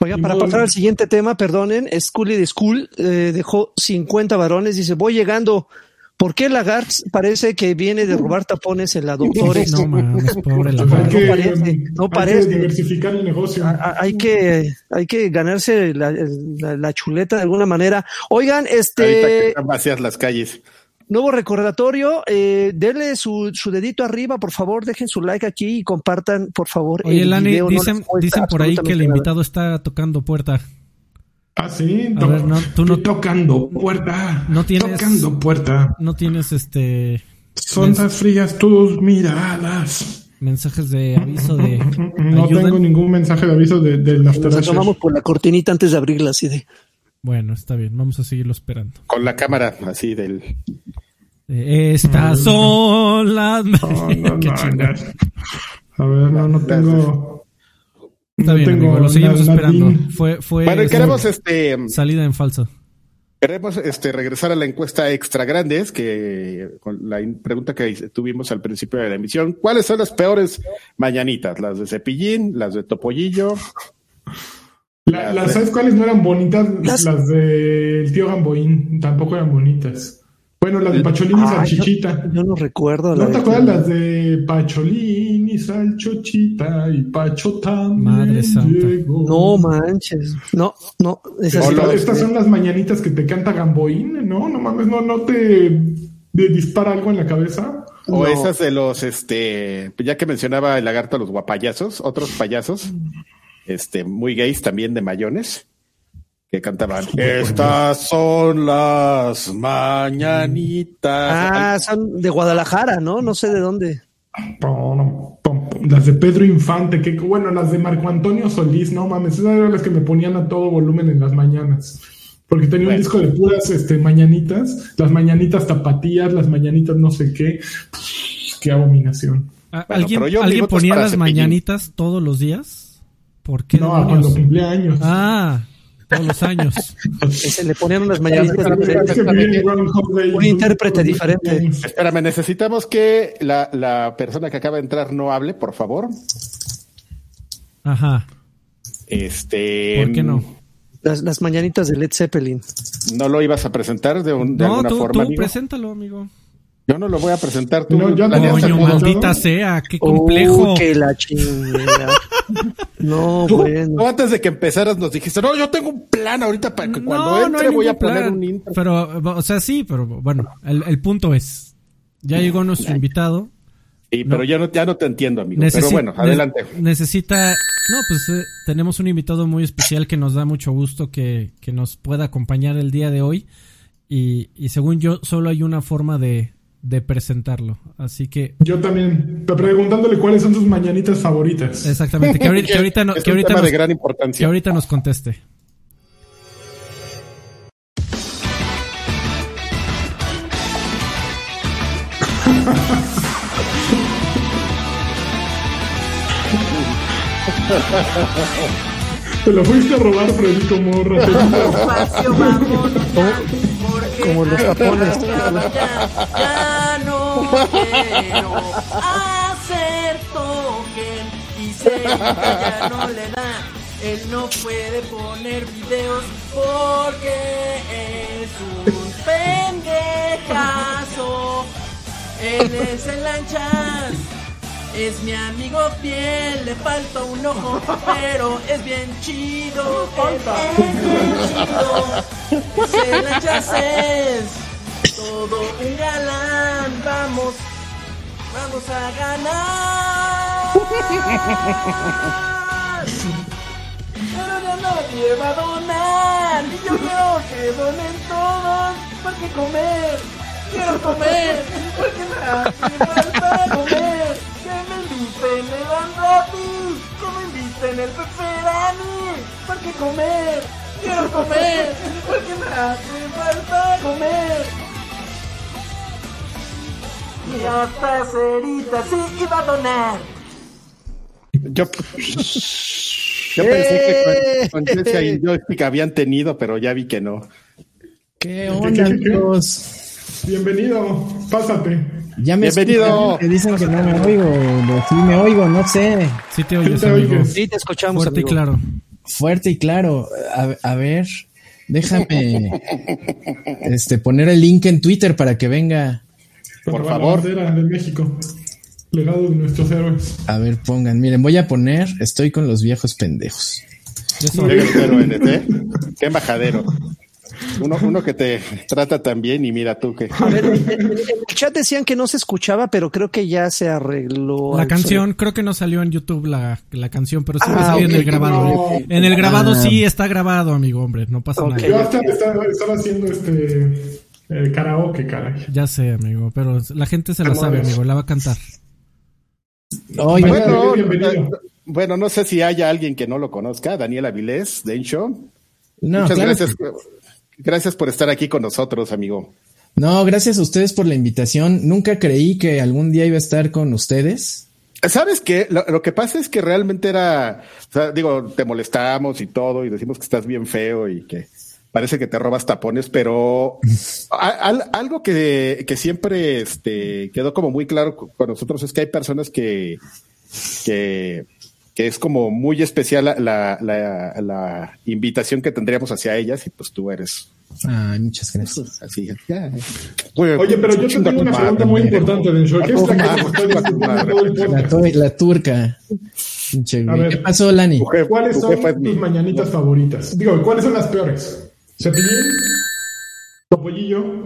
Oiga, para pasar al siguiente tema, perdonen, Scully de School eh, dejó 50 varones, dice, voy llegando ¿Por qué Lagarde parece que viene de robar tapones en la Doctores? No, mames, pobre. No parece, no parece. Hay que diversificar el negocio. hay que, hay que ganarse la, chuleta de alguna manera. Oigan, este. vacías las calles. Nuevo recordatorio, eh, denle su, su, dedito arriba, por favor, dejen su like aquí y compartan, por favor. Oye, el Lani, dicen, dicen por ahí que el invitado está tocando puerta. Ah, sí, tú no, tocando puerta. No tienes. Tocando puerta. No tienes este. Son las frías tus miradas. Mensajes de aviso de. (laughs) no tengo ningún mensaje de aviso de, de Nos tomamos por la cortinita antes de abrirla, así de. Bueno, está bien, vamos a seguirlo esperando. Con la cámara, así del. Estas son las. A ver, no, no tengo. Está bien, amigo, lo seguimos esperando. Fue, fue bueno, queremos este salida en falso. Queremos este, regresar a la encuesta extra grandes, que con la pregunta que tuvimos al principio de la emisión. ¿Cuáles son las peores mañanitas? ¿Las de Cepillín? ¿Las de Topollillo? las, ¿Sabes cuáles no eran bonitas? Las, las del tío Gamboín tampoco eran bonitas. Bueno, las de Pacholín y Salchichita. Yo, no recuerdo. ¿No te acuerdas las de Pacholín y Salchochita y Pachotán? Madre santa. No manches. No, no. estas son las mañanitas que te canta Gamboín, ¿no? No mames, no, no te dispara algo en la cabeza. O esas de los, este, ya que mencionaba el lagarto a los guapayazos, otros payasos, este, muy gays también de mayones que cantaban. (laughs) Estas son las mañanitas. Ah, son de Guadalajara, ¿no? No sé de dónde. Las de Pedro Infante, que bueno, las de Marco Antonio Solís, no mames, esas eran las que me ponían a todo volumen en las mañanas. Porque tenía un disco de puras este, mañanitas, las mañanitas tapatías, las mañanitas no sé qué. qué abominación. ¿Alguien, ¿alguien ponía las mañanitas todos los días? ¿Por qué? No, cuando cumplía años. Ah, todos los años. (laughs) Se le ponían unas mañanitas un intérprete diferente. Espérame, necesitamos que la, la persona que acaba de entrar no hable, por favor. Ajá. Este. ¿Por qué no? Las, las mañanitas de Led Zeppelin. ¿No lo ibas a presentar de, un, de no, alguna tú, forma? No, preséntalo, amigo. Yo no lo voy a presentar. Tú no, yo Coño, maldita sea, qué complejo. Uh, que la chingada. No, (laughs) bueno. No, antes de que empezaras nos dijiste, no, yo tengo un plan ahorita para que cuando entre voy a poner un intro. Pero, o sea, sí, pero bueno, el, el punto es, ya llegó nuestro invitado. Sí, pero ya, no, ya no te entiendo, amigo. pero bueno, adelante. necesita, no, pues eh, tenemos un invitado muy especial que nos da mucho gusto que, que nos pueda acompañar el día de hoy. Y, y según yo, solo hay una forma de, de presentarlo. Así que. Yo también, preguntándole cuáles son sus mañanitas favoritas. Exactamente, que ahorita, (laughs) que ahorita, no, que ahorita nos, de gran importancia. Que ahorita nos conteste. Te lo fuiste a robar, Freddy, como vamos. Como los japones. Ya, no quiero hacer token y sé que ya no le da. Él no puede poner videos porque es un pendejazo. Él es el lanchas. Es mi amigo fiel, le falta un ojo, pero es bien chido. Es bien chido. Ese lanchas es todo un galán. Vamos, vamos a ganar. Pero ya nadie va a donar. Y yo quiero que donen todos. Porque comer, quiero comer. Porque me hace falta comer. Inviten el gratis. Que me inviten el pepperani. Porque comer, quiero comer. Porque me hace falta comer. Y hasta Cerita sí iba a donar. Yo, yo pensé que con, con Chelsea y Joystick habían tenido, pero ya vi que no. ¿Qué onda, amigos? Bienvenido, pásate. Ya me Bienvenido. escuchan, que dicen que no me oigo. Sí me oigo, no sé. Sí te oyes, Sí te amigo. oyes. Sí, te escuchamos, Fuerte y amigo. claro. Fuerte y claro. A, a ver, déjame este, poner el link en Twitter para que venga. Por la favor. bandera de México. Legado de nuestros héroes. A ver, pongan. Miren, voy a poner. Estoy con los viejos pendejos. Qué grosero, NT. Qué embajadero. Uno, uno que te trata tan bien y mira tú que. A ver, (laughs) en, el chat decían que no se escuchaba, pero creo que ya se arregló. La canción, creo que no salió en YouTube la, la canción, pero sí Ah, en el grabado. No. En el grabado Ah. sí está grabado, amigo, hombre, no pasa Ok. Yo nada. hasta estaba, estaba haciendo este eh, karaoke, caray. Ya sé, amigo, pero la gente se la sabe, amigo, la va a cantar. Bueno, eh, bueno, no sé si haya alguien que no lo conozca. Daniel Avilés, de Show. no, Muchas claro gracias. Gracias por estar aquí con nosotros, amigo. No, gracias a ustedes por la invitación. Nunca creí que algún día iba a estar con ustedes. ¿Sabes qué? Lo, que pasa es que realmente era, o sea, digo, te molestamos y todo y decimos que estás bien feo y que parece que te robas tapones, pero (laughs) algo que, que, siempre este, quedó como muy claro con nosotros es que hay personas que, que, que es como muy especial la, la, la, invitación que tendríamos hacia ellas y pues tú eres Ay, muchas gracias. Así, Oye, pero yo tengo una pregunta muy importante, Dencho. ¿Qué es la La, turca. ¿Qué pasó, Lani? ¿Cuáles son tus mañanitas favoritas? Digo, ¿cuáles son las peores? Cepillín, Topollillo,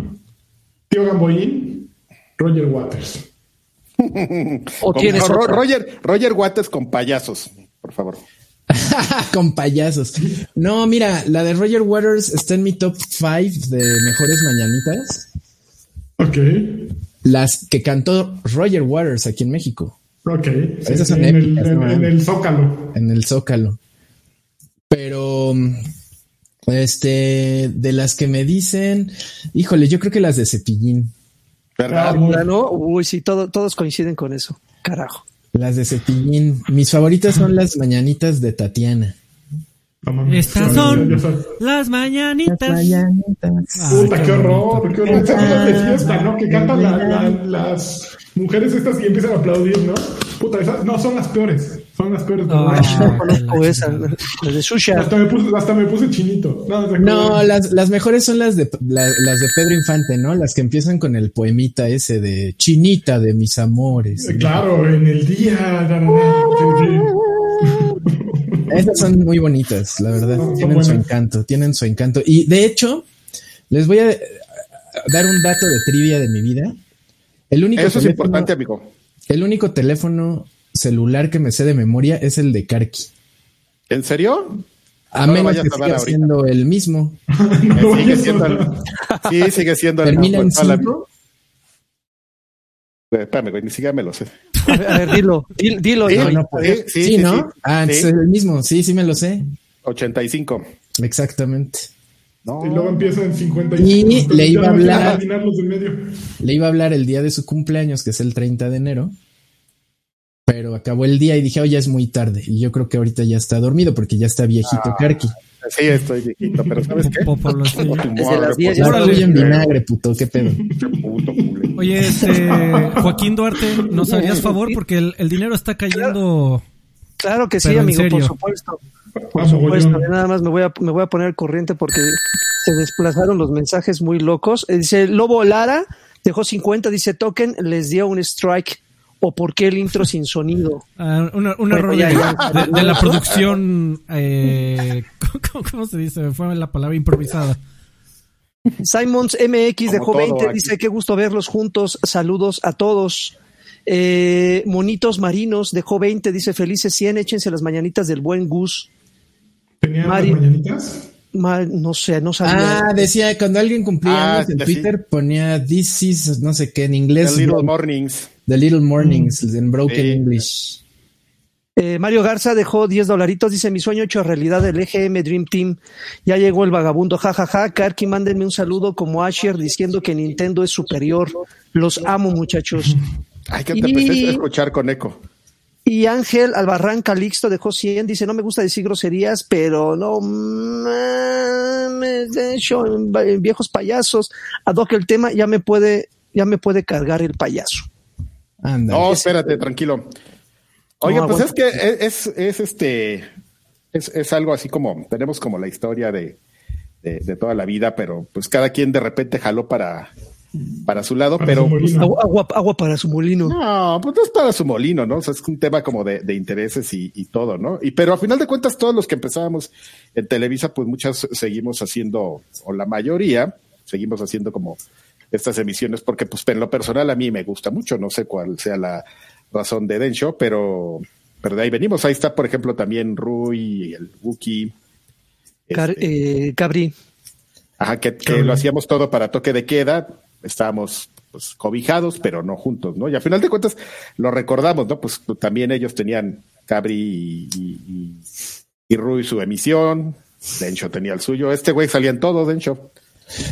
Tío Gamboín, Roger Waters. ¿O quién Roger, Roger Waters con payasos, por favor. (laughs) con payasos. No, mira, la de Roger Waters está en mi top 5 de mejores mañanitas. Ok. Las que cantó Roger Waters aquí en México. Ok. Esas son en, el, en, el Zócalo. En el Zócalo. Pero, este, de las que me dicen, híjole, yo creo que las de Cepillín. ¿Verdad? Ah, ¿no? Uy, sí, todos coinciden con eso. Carajo. Las de Cepillín. Mis favoritas son las mañanitas de Tatiana. Estas son las mañanitas. Las mañanitas. Puta, qué horror, qué horror. Esa de fiesta, ¿no? Que cantan las mujeres estas y empiezan a aplaudir, ¿no? Puta, esas no son las peores. Son las peores. Oh, no conozco esas. Las de Susha. Hasta me puse, hasta me puse chinito. No, las, las mejores son las de, las de Pedro Infante, ¿no? Las que empiezan con el poemita ese de Chinita de mis amores. Claro, en el día. (laughs) Esas son muy bonitas, la verdad. tienen su encanto, tienen su encanto. Y de hecho, les voy a dar un dato de trivia de mi vida. El único Eso es importante, amigo. El único teléfono celular que me sé de memoria es el de Karki. ¿En serio? A menos que siga siendo el mismo. (laughs) sigue siendo el, sí, sigue siendo el mismo. ¿Termina en 5? Espérame, güey, ni siquiera me lo sé. A ver, dilo, dilo. Sí, no, sí, sí, sí, ¿no? Ah, es el mismo, sí, sí me lo sé. 85. Exactamente. No. Y luego empieza en 55. Y le iba a hablar. Le iba a hablar el día de su cumpleaños, que es el 30 de enero. Pero acabó el día y dije, oh, ya es muy tarde. Y yo creo que ahorita ya está dormido porque ya está viejito ah, Karki. Sí, estoy viejito, pero ¿sabes qué? (laughs) Estoy en vinagre, puto, qué pedo. (laughs) Oye, este, Joaquín Duarte, ¿nos harías favor? Porque el, el dinero está cayendo. Claro que sí, amigo, por supuesto. Por supuesto, nada más me voy a, me voy a poner corriente porque se desplazaron los mensajes muy locos. Dice Lobo Lara, dejó 50, dice Token, les dio un strike. ¿O por qué el intro sin sonido? Ah, un error de, la producción. Eh, ¿cómo, se dice? Fue la palabra improvisada. Simons MX dejó 20, dice qué gusto verlos juntos. Saludos a todos. Eh, Monitos Marinos dejó 20, dice felices 100, échense las mañanitas del buen Gus. ¿Tenían las mañanitas? no sé, no sabía. Ah, decía, cuando alguien cumplía ah, en Twitter ponía This is, no sé qué, en inglés. The Little Mornings. The Little Mornings, mm. en Broken English. Eh, Mario Garza dejó 10 dolaritos, dice mi sueño hecho realidad del EGM Dream Team. Ya llegó el vagabundo, jajaja. Ja, ja. Karki, mándenme un saludo como Asher diciendo que Nintendo es superior. Los amo, muchachos. (laughs) Ay, que te y... a escuchar con eco. Y Ángel Albarrán Calixto dejó 100, dice, no me gusta decir groserías, pero no me hecho viejos payasos. Adoque el tema, ya me puede, ya me puede cargar el payaso. No, espérate, tranquilo. Oye, pues es que es, es, este, es, es, algo así como, tenemos como la historia de, de, de, toda la vida, pero pues cada quien de repente jaló para, para su lado, pero pues, agua, agua, para su molino. No, pues no es para su molino, ¿no? O sea, es un tema como de, de intereses y, y, todo, ¿no? Y pero a final de cuentas, todos los que empezábamos en Televisa, pues muchas seguimos haciendo, o la mayoría, seguimos haciendo como estas emisiones, porque pues en lo personal a mí me gusta mucho, no sé cuál sea la razón de Densho, pero, pero de ahí venimos. Ahí está, por ejemplo, también Rui, el Wookie. Este, eh, Cabri. Ajá, que, que lo hacíamos todo para toque de queda estábamos pues cobijados, pero no juntos, ¿no? Y al final de cuentas lo recordamos, ¿no? Pues también ellos tenían Cabri y, y, Rui su emisión, Dencho tenía el suyo, este güey salía en todo, Dencho.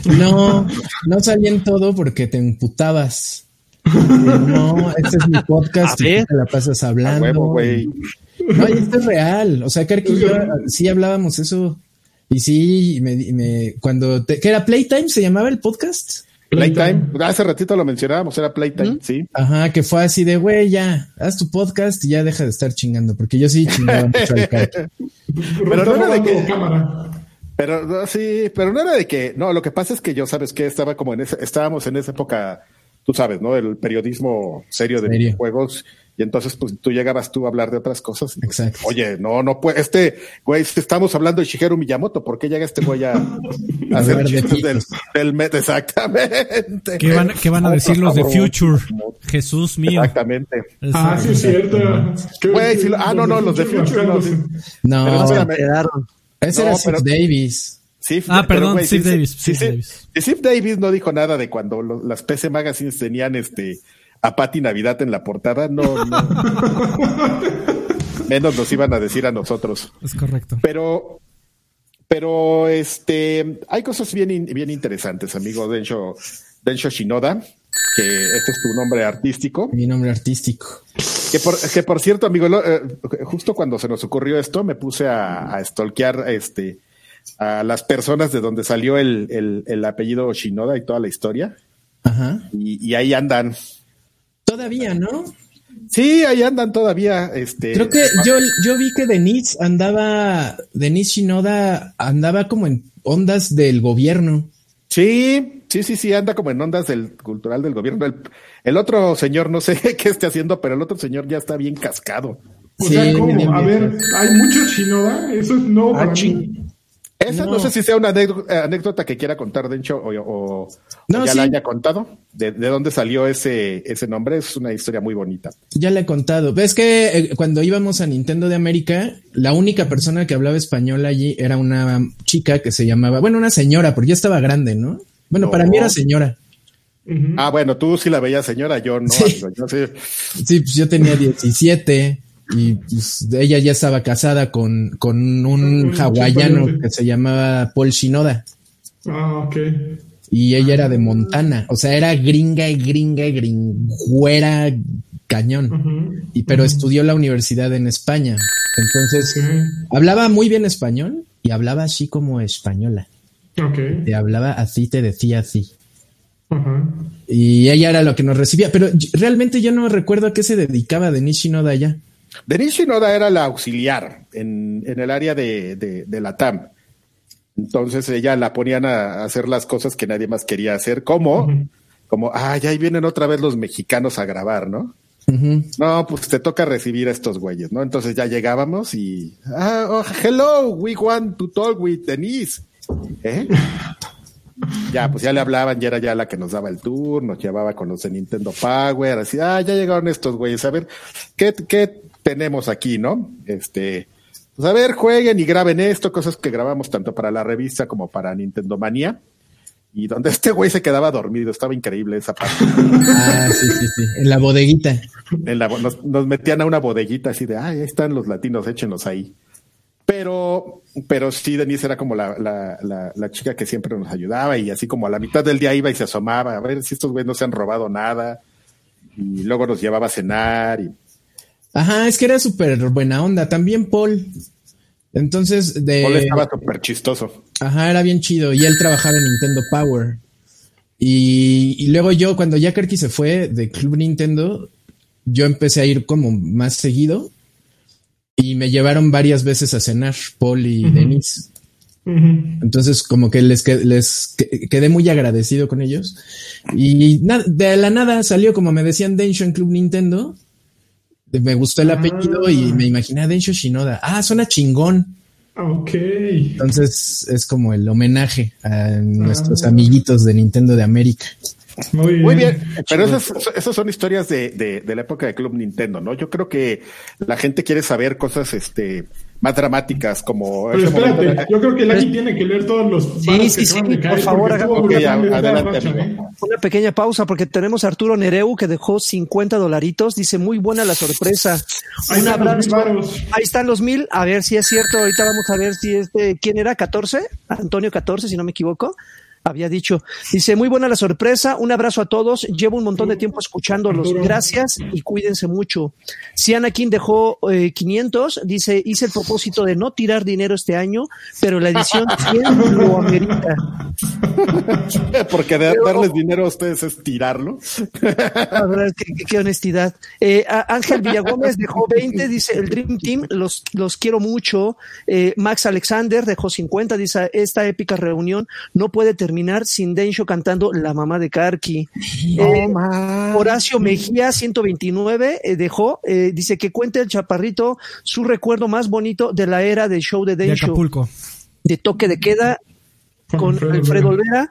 No, no salía en todo porque te emputabas. no, este es mi (laughs) podcast y te la pasas hablando. Huevo, no, esto es real. O sea, que y yo sí hablábamos eso. Y sí, me, me cuando te, ¿qué era Playtime? ¿Se llamaba el podcast? Playtime. Hace ratito lo mencionábamos, era Playtime, sí. Ajá, que fue así de, güey, ya, haz tu podcast y ya deja de estar chingando, porque yo sí chingaba mucho al (laughs) Pero no era de que... Pero sí, pero no era de que, no, lo que pasa es que yo, sabes que estaba como en ese, estábamos en esa época, tú sabes, ¿no? El periodismo serio de videojuegos y entonces, pues tú llegabas tú a hablar de otras cosas. Exacto. Oye, no, no puede, este, güey, estamos hablando de Shigeru Miyamoto, ¿por qué llega este güey a, (laughs) hacer chistes del, del Met? Exactamente. ¿Qué van, qué van a decir los de Future? Jesús mío. Exactamente. Ah, sí, es cierto. Güey, ah, no, no, los de Future no. No, no ese era Steve Davis. ah, perdón, Steve, Davis, Steve Davis. no dijo nada de cuando las PC Magazines tenían este a Patty Navidad en la portada, no, no. (laughs) Menos nos iban a decir a nosotros. Es correcto. Pero, pero este, hay cosas bien, bien interesantes, amigo Densho, Densho Shinoda, que este es tu nombre artístico. Mi nombre artístico. Que por, que por cierto, amigo, eh, justo cuando se nos ocurrió esto, me puse a, a stalkear este, a las personas de donde salió el, el, el apellido Shinoda y toda la historia. Ajá. Y, y ahí andan. Todavía, ¿no? Sí, ahí andan todavía. Este, Creo que yo, yo vi que Denise andaba, Denise Shinoda andaba como en ondas del gobierno. Sí, sí, sí, sí, anda como en ondas del cultural del gobierno. El, otro señor, no sé (laughs) qué esté haciendo, pero el otro señor ya está bien cascado. O sea, ¿cómo? A ver, hay muchos Shinoda, eso es no ah, esa no. sé si sea una anécdota que quiera contar Dencho o, o, ya la haya contado. De, dónde salió ese, ese nombre? Es una historia muy bonita. Ya la he contado. Ves que eh, cuando íbamos a Nintendo de América, la única persona que hablaba español allí era una chica que se llamaba, bueno, una señora, porque ya estaba grande, ¿no? Bueno, para mí era señora. Ah, bueno, tú sí la veías señora, yo no. Sí, yo, sí. sí pues yo tenía 17 y pues, ella ya estaba casada con, con un hawaiano que se llamaba Paul Shinoda. Ah, ok. Y ella era de Montana, o sea, era gringa, y gringa, gringuera, cañón. Y pero estudió la universidad en España. Entonces, hablaba muy bien español y hablaba así como española. Okay. Te hablaba así, te decía así. Y ella era lo que nos recibía, pero realmente yo no recuerdo a qué se dedicaba de Shinoda allá. Denise Shinoda era la auxiliar en, el área de, la TAM. Entonces ella la ponían a hacer las cosas que nadie más quería hacer, como, como, ay, ahí vienen otra vez los mexicanos a grabar, ¿no? No, pues te toca recibir a estos güeyes, ¿no? Entonces ya llegábamos y, ah, oh, hello, we want to talk with Denise. ¿Eh? ya, pues ya le hablaban, ya era ya la que nos daba el tour, nos llevaba con los de Nintendo Power, así, ah, ya llegaron estos güeyes, a ver, ¿qué, qué tenemos aquí, ¿no? Este, pues a ver, jueguen y graben esto, cosas que grabamos tanto para la revista como para Nintendo Manía. Y donde (laughs) este güey se quedaba dormido, estaba increíble esa parte. Ah, sí, sí, sí. En la bodeguita. En la, nos, nos, metían a una bodeguita así de, ah, ahí están los latinos, échenlos ahí. Pero, pero sí, Denise era como la, la, la, la, chica que siempre nos ayudaba y así como a la mitad del día iba y se asomaba a ver si estos güeyes no se han robado nada. Y luego nos llevaba a cenar y Ajá, es que era súper buena onda. También Paul. Entonces, de. Paul estaba súper chistoso. Ajá, era bien chido. Y él trabajaba en Nintendo Power. Y, y luego yo, cuando ya Kerky se fue de Club Nintendo, yo empecé a ir como más seguido. Y me llevaron varias veces a cenar, Paul y Denise. Entonces, como que les, les quedé muy agradecido con ellos. Y de la nada salió, como me decían, Densho en Club Nintendo me gustó el apellido y ah. me imaginé a Densho Shinoda. Ah, suena chingón. Ok. Entonces es como el homenaje a nuestros ah. amiguitos de Nintendo de América. Muy bien. Muy bien. Pero esas, esas son historias de, de, de, la época de Club Nintendo, ¿no? Yo creo que la gente quiere saber cosas, este, más dramáticas como Pero espérate, yo creo que Lani tiene que leer todos los sí, sí, sí, por favor adelante, ¿eh? una pequeña pausa porque tenemos a Arturo Nereu que dejó 50 dolaritos. Dice muy buena la sorpresa ahí, están ahí están los mil. A ver si es cierto. Ahorita vamos a ver si este quién era 14 Antonio 14 si no me equivoco había dicho. Dice, muy buena la sorpresa, un abrazo a todos, llevo un montón de tiempo escuchándolos, gracias y cuídense mucho. Si Anakin dejó 500, eh, dice, hice el propósito de no tirar dinero este año, pero la edición (laughs) 100 lo amerita. (laughs) Porque darles dinero a ustedes es tirarlo. La verdad, qué, qué honestidad. Eh, Ángel Villagómez dejó 20, dice, el Dream Team, los, los quiero mucho. Eh, Max Alexander dejó 50, dice, esta épica reunión no puede terminar terminar sin Densho cantando La mamá de Karki. Eh, Horacio Mejía, 129, eh, dejó, eh, dice que cuente el chaparrito su recuerdo más bonito de la era del show de Densho. De De toque de queda con, Alfredo Olvera.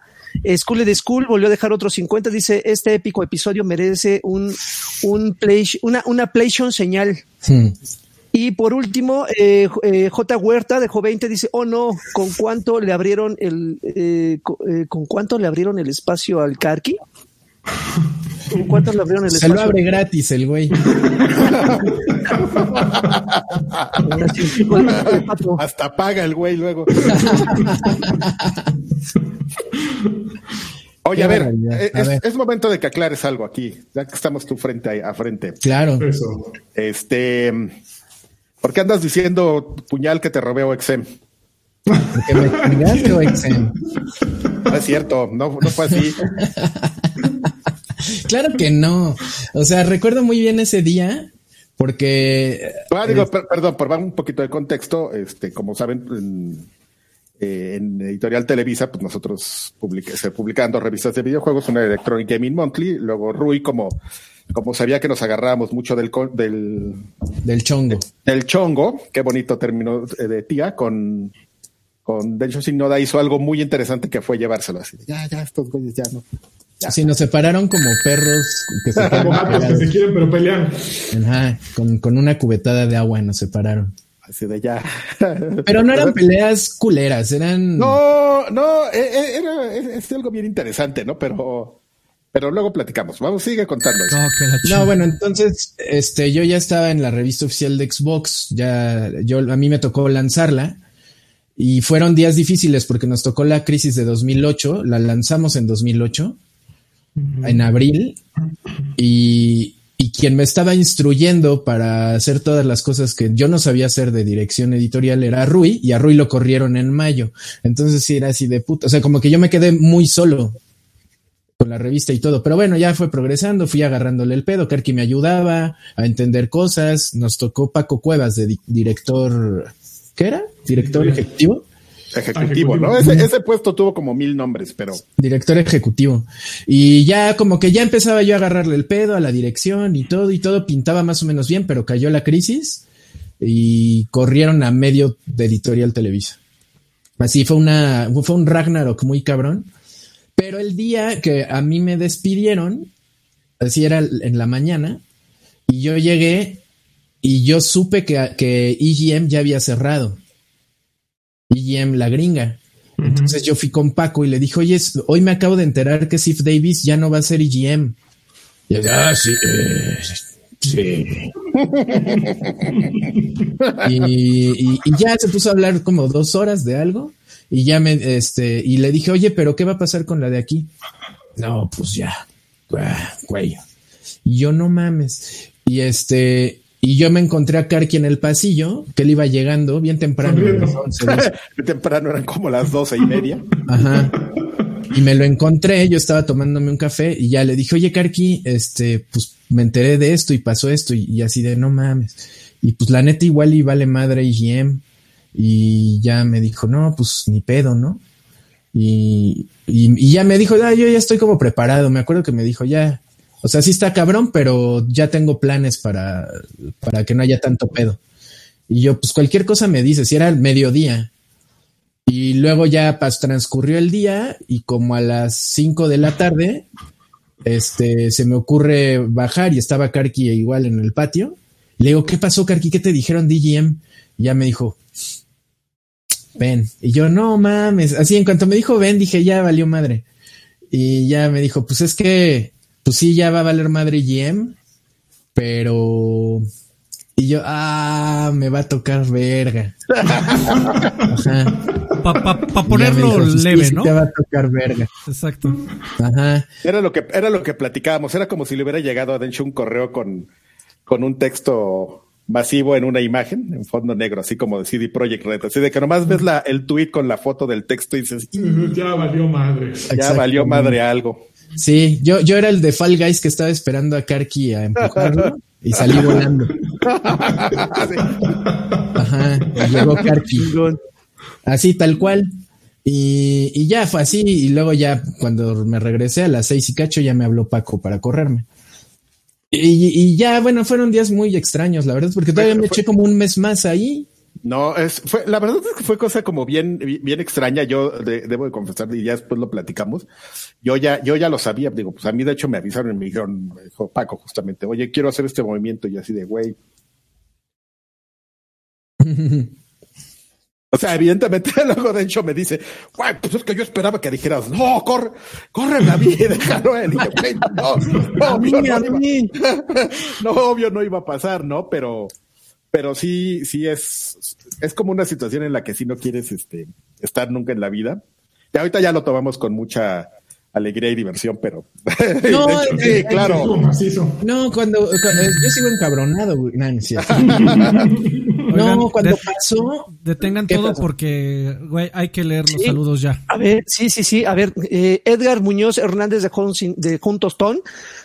School de School volvió a dejar otros 50. Dice, este épico episodio merece un, un play, una, una PlayStation señal. Y por último, eh, eh, J. Huerta dejó 20, dice, oh no, ¿con cuánto le abrieron el, eh, eh, con, cuánto le abrieron el espacio al Karki? ¿Con cuánto le abrieron el espacio? Se lo abre gratis el güey. (laughs) Hasta paga el güey luego. Oye, a ver, es, momento de que aclares algo aquí, ya que estamos tú frente a, a frente. Claro. Este, ¿Por qué andas diciendo puñal que te robé Exem? Porque me chingaste Exem. No es cierto, no, no fue así. (laughs) claro que no. O sea, recuerdo muy bien ese día porque. Ah, digo, perdón, por dar un poquito de contexto, este, como saben, en, eh, Editorial Televisa, pues nosotros se publican dos revistas de videojuegos, una Electronic Gaming Monthly, luego Rui como como sabía que nos agarrábamos mucho del del, del chongo. Del chongo, qué bonito término eh, de tía, con, con Dencho Noda hizo algo muy interesante que fue llevárselo así. Ya, ya, estos güeyes ya no. Ya. Sí, nos separaron como perros que se, (laughs) como gatos que se quieren pero pelean. Ajá, con, con una cubetada de agua nos separaron. Así de ya. Pero no eran (laughs) peleas culeras, eran. No, no, e, e, era, es algo bien interesante, ¿no? Pero pero luego platicamos. Vamos, sigue contando. No, bueno, entonces, este, yo ya estaba en la revista oficial de Xbox, ya, yo, a mí me tocó lanzarla y fueron días difíciles porque nos tocó la crisis de 2008, la lanzamos en 2008, en abril, y, y quien me estaba instruyendo para hacer todas las cosas que yo no sabía hacer de dirección editorial era Rui, y a Rui lo corrieron en mayo. Entonces sí era así de puta, o sea, como que yo me quedé muy solo con la revista y todo. Pero bueno, ya fue progresando, fui agarrándole el pedo. Kerky me ayudaba a entender cosas. Nos tocó Paco Cuevas de director. ¿Qué era? Director ejecutivo. Ejecutivo, ¿no? Ese, puesto tuvo como mil nombres, pero. Director ejecutivo. Y ya como que ya empezaba yo a agarrarle el pedo a la dirección y todo, y todo pintaba más o menos bien, pero cayó la crisis y corrieron a medio de editorial Televisa. Así fue una, fue un Ragnarok muy cabrón pero el día que a mí me despidieron, así era en la mañana, y yo llegué y yo supe que, que EGM ya había cerrado. EGM, la gringa. Entonces yo fui con Paco y le dije, oye, hoy me acabo de enterar que Sif Davis ya no va a ser EGM. Y ah, sí, eh, sí. (laughs) y, ya se puso a hablar como dos horas de algo. Y ya me, este, y le dije, oye, pero ¿qué va a pasar con la de aquí? No, pues ya, cuello. Y yo no mames. Y este, y yo me encontré a Karki en el pasillo, que él iba llegando bien temprano. (laughs) temprano eran como las doce y media. Ajá. Y me lo encontré, yo estaba tomándome un café y ya le dije, oye, Karki, este, pues me enteré de esto y pasó esto y, así de no mames. Y pues la neta igual y vale madre IGM. Y ya me dijo, no, pues ni pedo, ¿no? Y, y, ya me dijo, ah, yo ya estoy como preparado. Me acuerdo que me dijo, ya, o sea, sí está cabrón, pero ya tengo planes para, para que no haya tanto pedo. Y yo, pues cualquier cosa me dice, si era el mediodía. Y luego ya pues, transcurrió el día y como a las 5 de la tarde, este, se me ocurre bajar y estaba Karki igual en el patio. Le digo, ¿qué pasó, Karki? ¿Qué te dijeron DGM? Y ya me dijo, ven. Y yo, no mames. Así en cuanto me dijo ven, dije, ya valió madre. Y ya me dijo, pues es que, pues sí, ya va a valer madre GM, pero. Y yo, ah, me va a tocar verga. Ajá. Para ponerlo leve, ¿no? Te va a tocar verga. Exacto. Ajá. Era lo que, era lo que platicábamos. Era como si le hubiera llegado a Dencho un correo con, con un texto masivo en una imagen, en fondo negro, así como de CD Projekt Red. Así de que nomás ves la, el tweet con la foto del texto y dices, ya valió madre. Ya valió madre algo. Sí, yo, yo era el de Fall Guys que estaba esperando a Karki a empujarlo y salí (laughs) volando. Ajá, llegó Karki. Así, tal cual. Y, y, ya fue así. Y luego ya cuando me regresé a las seis y cacho ya me habló Paco para correrme. Y, y ya, bueno, fueron días muy extraños, la verdad, porque todavía me eché como un mes más ahí. No, es, fue, la verdad es que fue cosa como bien, bien extraña. Yo debo de confesar, y ya después lo platicamos. Yo ya, yo ya lo sabía. Digo, pues a mí de hecho me avisaron y me dijeron, me dijo Paco justamente, oye, quiero hacer este movimiento y así de, güey. (laughs) O sea, evidentemente (laughs) luego de hecho me dice, güey, pues es que yo esperaba que dijeras, no, corre, corre David, déjalo él. Y yo, no, no, obvio, no, iba, (laughs) no, obvio no iba a pasar, ¿no? Pero, pero sí, sí es, es como una situación en la que sí no quieres este, estar nunca en la vida. Y ahorita ya lo tomamos con mucha alegría y diversión, pero (laughs) no, sí, claro. No, cuando, yo sigo encabronado, Nancy. no, (laughs) cuando pasó. Detengan todo porque, güey, hay que leer los saludos ya. A ver, sí, sí, sí. A ver, eh, Edgar Muñoz Hernández de, de Juntos Ton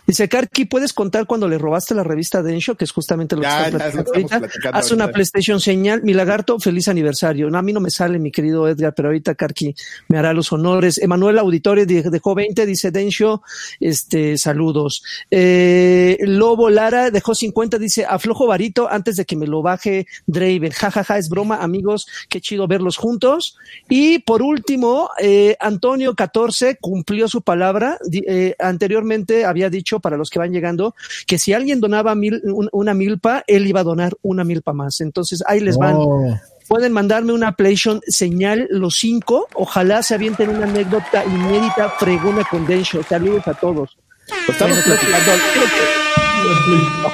dice: Karki, ¿puedes contar cuando le robaste la revista Densho? Que es justamente lo que está platicando Haz una PlayStation señal. Mi lagarto, feliz aniversario. No, a mí no me sale, mi querido Edgar, pero ahorita Karki me hará los honores. Emanuel Auditore dejó 20, dice Densho, este, saludos. Eh, Lobo Lara dejó 50, dice: aflojo varito antes de que me lo baje Draven. jajaja, ja, ja, es broma, amigos, qué chido verlos juntos. Y por último, eh, Antonio 14 cumplió su palabra. Eh, anteriormente había dicho para los que van llegando que si alguien donaba mil, una milpa, él iba a donar una milpa más. Entonces ahí les van. Oh. Pueden mandarme una PlayStation señal los cinco. Ojalá se avienten una anécdota inédita fregona con Densho. Saludos a todos. estamos platicando.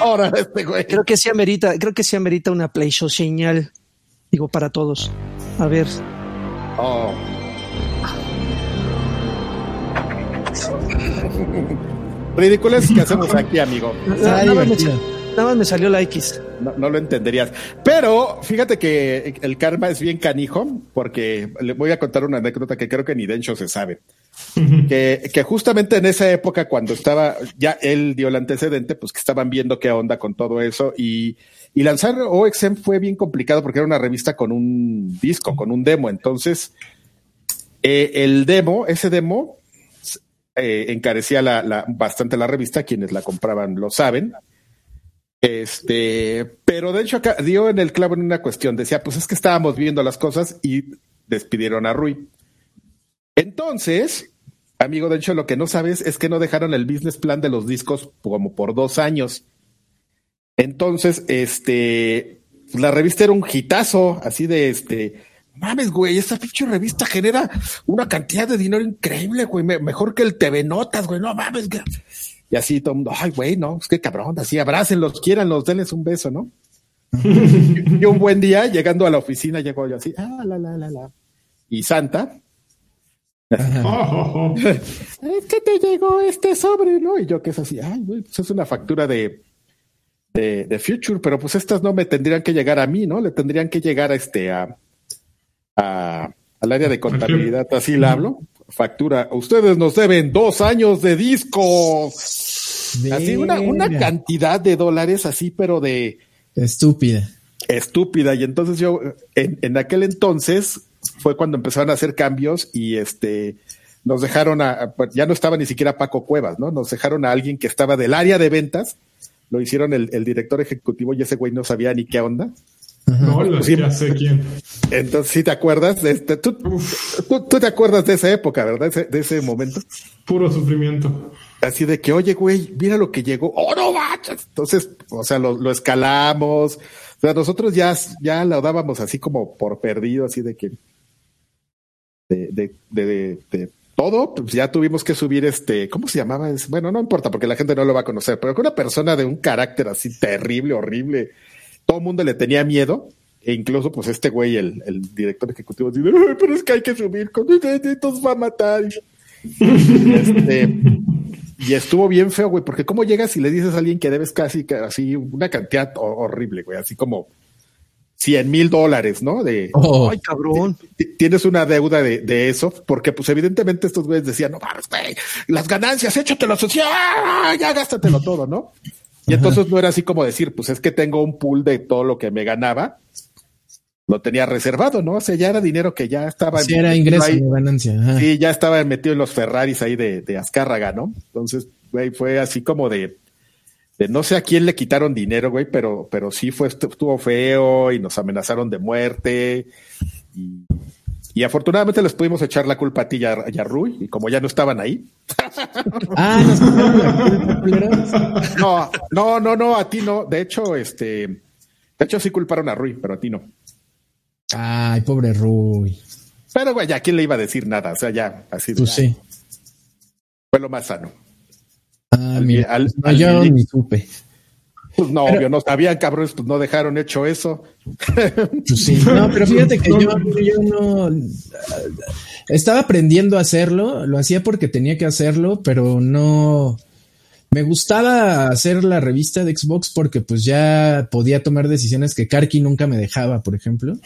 Ahora este güey. Creo que sí amerita, creo que sí amerita una PlayStation señal. Digo, para todos. A ver. Oh. (laughs) Ridículas que (laughs) hacemos aquí, amigo. Nada, más me salió la X. No, lo entenderías. Pero fíjate que el karma es bien canijo, porque le voy a contar una anécdota que creo que ni Dencho se sabe. que, que justamente en esa época, cuando estaba, ya él dio el antecedente, pues que estaban viendo qué onda con todo eso y y lanzar OXM fue bien complicado porque era una revista con un disco, con un demo. Entonces, eh, el demo, ese demo, eh, encarecía bastante la revista. Quienes la compraban lo saben. Este, pero de hecho acá dio en el clavo en una cuestión. Decía, pues es que estábamos viendo las cosas y despidieron a Rui. Entonces, amigo, de hecho, lo que no sabes es que no dejaron el business plan de los discos como por dos años. Entonces, este, la revista era un hitazo, así de este, mames, güey, esta pinche revista genera una cantidad de dinero increíble, güey, mejor que el TV Notas, güey, no mames, güey. Y así todo el mundo, ay, güey, no, es que cabrón, así abrácenlos, quieranlos, denles un beso, ¿no? (laughs) y un buen día, llegando a la oficina, llegó yo así, ah, la, la, la, la. Y Santa, (laughs) es que te llegó este sobre, ¿no? Y yo que es así, ay, güey, pues es una factura de de, Future, pero pues estas no me tendrían que llegar a mí, ¿no? Le tendrían que llegar a este a, al área de contabilidad, así le hablo. Factura, ustedes nos deben dos años de discos. Así una, una cantidad de dólares así, pero de estúpida. Estúpida. Y entonces yo, en, en aquel entonces, fue cuando empezaron a hacer cambios y este nos dejaron a, ya no estaba ni siquiera Paco Cuevas, ¿no? Nos dejaron a alguien que estaba del área de ventas lo hicieron el, director ejecutivo y ese güey no sabía ni qué onda. No, lo ya sé quién. Entonces, ¿sí te acuerdas de este? Tú, tú, te acuerdas de esa época, ¿verdad? de ese momento. Puro sufrimiento. Así de que, oye, güey, mira lo que llegó. ¡Oh, no manches! Entonces, o sea, lo, escalamos. O sea, nosotros ya, ya lo dábamos así como por perdido, así de que. De, de, de, de, todo, pues ya tuvimos que subir este, ¿cómo se llamaba? Bueno, no importa porque la gente no lo va a conocer, pero que una persona de un carácter así terrible, horrible, todo el mundo le tenía miedo. e incluso, pues este güey, el, el director ejecutivo, dice, pero es que hay que subir, con estos va a matar. este, y estuvo bien feo, güey, porque cómo llegas y le dices a alguien que debes casi así una cantidad horrible, güey, así como 100 mil dólares, ¿no? De, oh. ay, cabrón. Tienes una deuda de, de, eso, porque pues evidentemente estos güeyes decían, no güey, las ganancias, échatelo, ya, ya gástatelo todo, ¿no? Y entonces no era así como decir, pues es que tengo un pool de todo lo que me ganaba, lo tenía reservado, ¿no? O sea, ya era dinero que ya estaba. Sí, era ingreso de ganancia. Sí, ya estaba metido en los Ferraris ahí de, de Azcárraga, ¿no? Entonces, güey, fue así como de, no sé a quién le quitaron dinero, güey, pero, pero sí fue, estuvo feo y nos amenazaron de muerte. Y, afortunadamente les pudimos echar la culpa a ti y a, Rui, y como ya no estaban ahí. (laughs) ah, no, no, no, no, a ti no. De hecho, este, de hecho sí culparon a Rui, pero a ti no. Ay, pobre Rui. Pero, güey, ya quién le iba a decir nada, o sea, ya, así. Pues sí. Fue lo más sano. Ah, mira, al, pues yo ni supe. Pues no, obvio, no sabían, cabrones, pues no dejaron hecho eso. (laughs) Pues sí, no, pero fíjate que yo, yo no estaba aprendiendo a hacerlo, lo hacía porque tenía que hacerlo, pero no me gustaba hacer la revista de Xbox porque pues ya podía tomar decisiones que Karki nunca me dejaba, por ejemplo.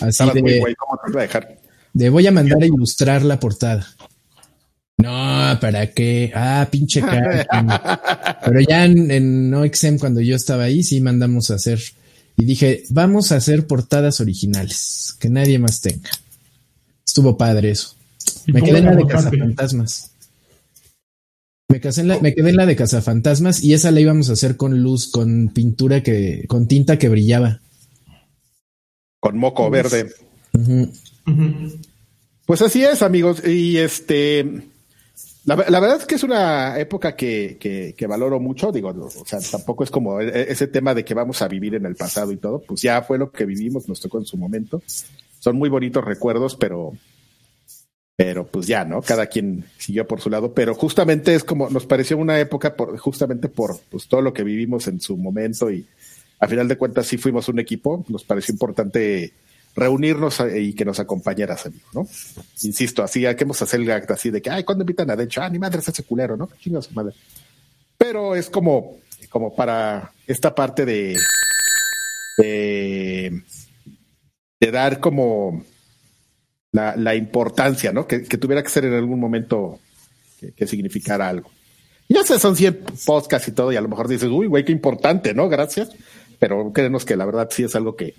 Así de, ¿cómo te voy a dejar? de voy a mandar a ilustrar la portada. No, ¿para qué? Ah, pinche (laughs) cara. Pero ya en, en NoXM, cuando yo estaba ahí, sí mandamos a hacer. Y dije, vamos a hacer portadas originales, que nadie más tenga. Estuvo padre eso. Me quedé en la de Cazafantasmas. Me, casé en la, me quedé en la de Cazafantasmas y esa la íbamos a hacer con luz, con pintura que, con tinta que brillaba. Con moco verde. Pues así es, amigos. Y este, la, verdad es que es una época que, que, valoro mucho, digo, o sea, tampoco es como e, ese tema de que vamos a vivir en el pasado y todo, pues ya fue lo que vivimos, nos tocó en su momento. Son muy bonitos recuerdos, pero, pero pues ya, ¿no? Cada quien siguió por su lado, pero justamente es como, nos pareció una época por, justamente por pues, todo lo que vivimos en su momento y a final de cuentas sí fuimos un equipo, nos pareció importante reunirnos eh, y que nos acompañaras, amigo, ¿no? Insisto, así, hay que hacer el acto así de que, ay, cuando invitan a Decho? Ah, ni madre es ese culero, ¿no? Chingados, madre. Pero es como, como para esta parte de, de, dar como la, la importancia, ¿no? Que, tuviera que ser en algún momento que, significara algo. Ya sé, son 100 podcasts y todo, y a lo mejor dices, uy, güey, qué importante, ¿no? Gracias pero créenos que la verdad sí es algo que,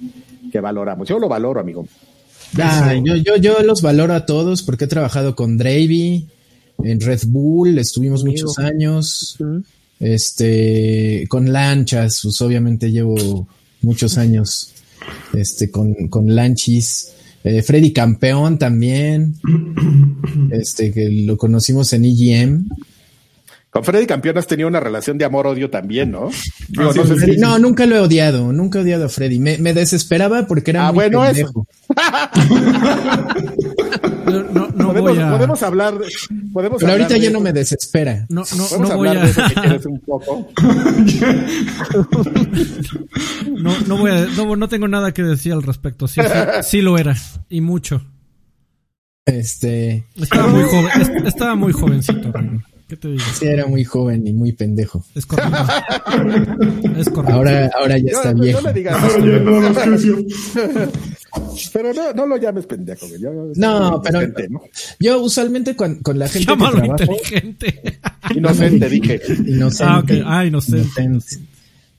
valoramos. Yo lo valoro, amigo. yo, yo, yo los valoro a todos porque he trabajado con Dravy, en Red Bull, estuvimos muchos años. Este, con lanchas, pues obviamente llevo muchos años este, con, con lanchis. Eh, Freddy Campeón también, (clears throat) este, que lo conocimos en EGM. Con Freddy Campeón has tenido una relación de amor-odio también, ¿no? no, nunca lo he odiado, nunca he odiado a Freddy. Me, desesperaba porque era ah, muy bueno, pendejo. (laughs) no, no, podemos, hablar, podemos Pero ahorita ya no me desespera. No, no, no voy a... de eso que quieres un poco. (laughs) no, no voy a, no, no tengo nada que decir al respecto. Sí, sí, lo era y mucho. Este. Estaba muy (laughs) joven, estaba muy jovencito. ¿Qué te digo? Sí, era muy joven y muy pendejo. Es correcto. (laughs) es correcto. Ahora, ahora ya está viejo. No, le digas (laughs) pero no, no lo llames pendejo. Yo, no, pero yo usualmente con, con la gente Llámalo que trabajo... inteligente. (laughs) Inocente, dije. Inocente. Ah, okay. ah inocente. inocente.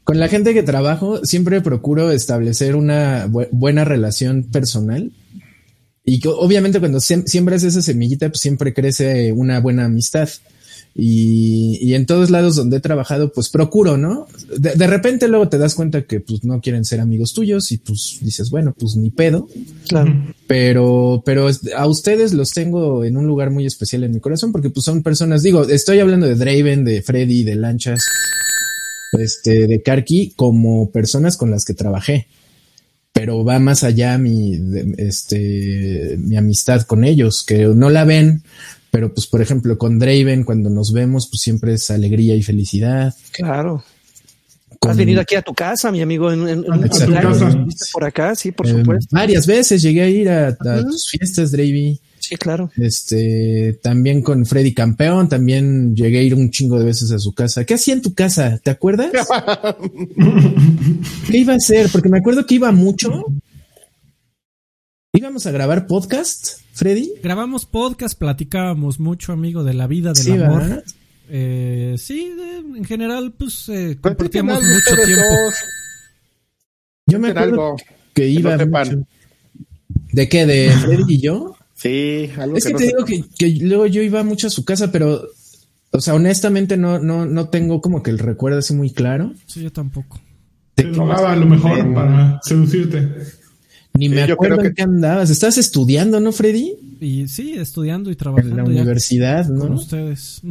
Con la gente que trabajo siempre procuro establecer una buena relación personal y que obviamente cuando siembras esa semillita, pues siempre crece una buena amistad. Y, y, en todos lados donde he trabajado, pues procuro, ¿no? De, repente luego te das cuenta que pues no quieren ser amigos tuyos y pues dices, bueno, pues ni pedo. Claro. Pero, pero a ustedes los tengo en un lugar muy especial en mi corazón porque pues son personas, digo, estoy hablando de Draven, de Freddy, de Lanchas, este, de Karki como personas con las que trabajé. Pero va más allá mi, este, mi amistad con ellos, que no la ven, pero pues por ejemplo con Draven cuando nos vemos pues siempre es alegría y felicidad. Claro. Has venido aquí a tu casa, mi amigo, en, en, por acá, sí, por em, supuesto. Varias veces llegué a ir a, tus fiestas, Dravy. Sí, claro. Este, también con Freddy Campeón, también llegué a ir un chingo de veces a su casa. ¿Qué hacía en tu casa? ¿Te acuerdas? (laughs) ¿Qué iba a hacer? Porque me acuerdo que iba mucho. ¿Íbamos a grabar podcast, Freddy? Grabamos podcast, platicábamos mucho, amigo, de la vida, del amor. Eh, sí, en general, pues eh, compartíamos mucho tiempo. Yo me acuerdo que iba. ¿De qué? ¿De Freddy y yo? Sí, algo Es que, te digo que, luego yo iba mucho a su casa, pero, o sea, honestamente no, no, no tengo como que el recuerdo así muy claro. Sí, yo tampoco. Te robaba lo mejor para seducirte. Ni me acuerdo en qué andabas. Estás estudiando, ¿no, Freddy? Y sí, estudiando y trabajando. En la universidad, ¿no? Con ustedes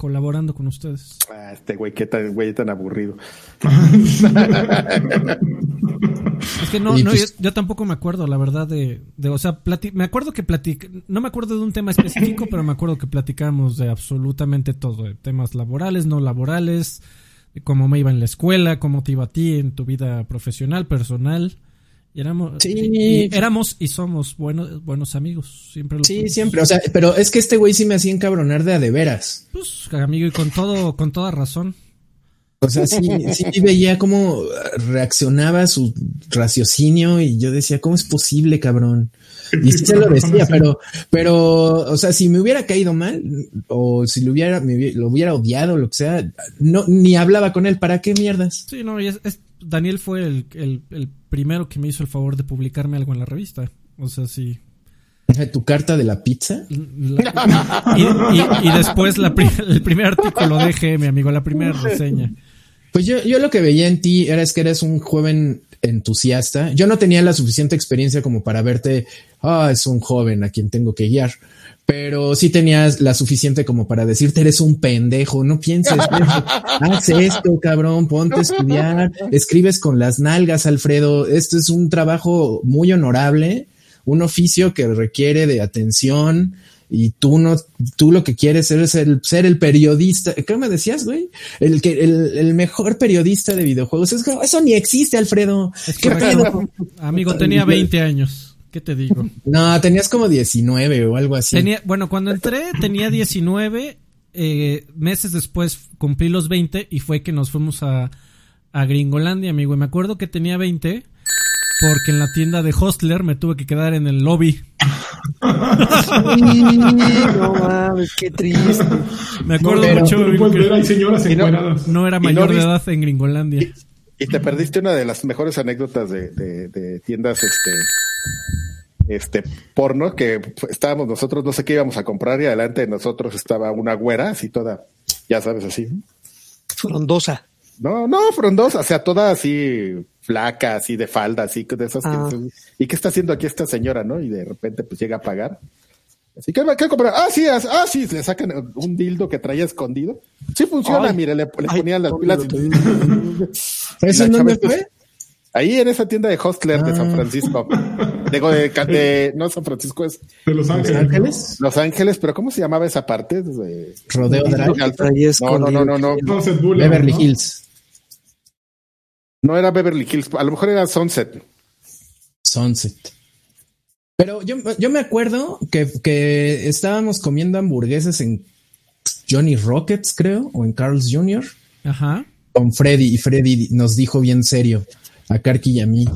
colaborando con ustedes. Ah, este güey, qué tan, güey tan aburrido. es que no, no pues yo, tampoco me acuerdo, la verdad, de, de o sea, me acuerdo que platic, no me acuerdo de un tema específico, pero me acuerdo que platicamos de absolutamente todo, de temas laborales, no laborales, de cómo me iba en la escuela, cómo te iba a ti en tu vida profesional, personal. Y éramos, y, éramos y somos buenos, buenos amigos. Siempre Sí, siempre. O sea, pero es que este güey sí me hacía encabronar de a de veras. Pues, amigo, y con todo, con toda razón. O sea, sí, sí veía cómo reaccionaba su raciocinio y yo decía, ¿cómo es posible, cabrón? Y sí se lo (laughs) decía, pero, pero, o sea, si me hubiera caído mal o si lo hubiera, lo hubiera odiado, lo que sea, no, ni hablaba con él. ¿Para qué mierdas? Sí, no, es, Daniel fue el, el, primero que me hizo el favor de publicarme algo en la revista. O sea, sí. ¿Tu carta de la pizza? (laughs) y, después la, el primer artículo de mi amigo, la primera reseña. Pues yo, yo lo que veía en ti era es que eres un joven entusiasta. Yo no tenía la suficiente experiencia como para verte, ah, es un joven a quien tengo que guiar. Pero sí tenías la suficiente como para decirte eres un pendejo, no pienses, (laughs) haz esto, cabrón, ponte a estudiar, escribes con las nalgas, Alfredo. Esto es un trabajo muy honorable, un oficio que requiere de atención, y tú no, tú lo que quieres es el, ser el periodista. ¿Qué me decías, güey? El que, el, mejor periodista de videojuegos. eso ni existe, Alfredo. ¿Qué Amigo, tenía 20 años. ¿Qué te digo? (laughs) No, tenías como 19 o algo así. Tenía, bueno, cuando entré tenía 19. Eh, meses después cumplí los 20 y fue que nos fuimos a, a Gringolandia, amigo. Y me acuerdo que tenía 20 porque en la tienda de Hostler me tuve que quedar en el lobby. no mames, qué triste. Me acuerdo mucho. no, era mayor de edad en Gringolandia. Y, te perdiste una de las mejores anécdotas de, tiendas este este porno que estábamos nosotros, no sé qué íbamos a comprar y adelante de nosotros estaba una güera así toda, ya sabes, así. Frondosa. No, no, frondosa, o sea, toda así flaca, así de falda, así de esas. Ah. ¿Y qué está haciendo aquí esta señora, no? Y de repente pues llega a pagar. Así que, ¿qué comprar? Ah, sí, ah, sí, le sacan un dildo que traía escondido. Sí funciona, mire, le, ponían las pilas. (laughs) ¿Eso en dónde fue? Ahí en esa tienda de Hostler de San ah. Francisco. Digo, de, (laughs) no San Francisco es. De Los Ángeles. Los Ángeles, pero ¿cómo se llamaba esa parte? Rodeo Drive. No, no, no, no, no. Beverly Hills. No era Beverly Hills, a lo mejor era Sunset. Sunset. Pero yo, yo me acuerdo que, que estábamos comiendo hamburguesas en Johnny Rockets, creo, o en Carl's Jr. Ajá. Con Freddy, y Freddy nos dijo bien serio a Karki y a mí.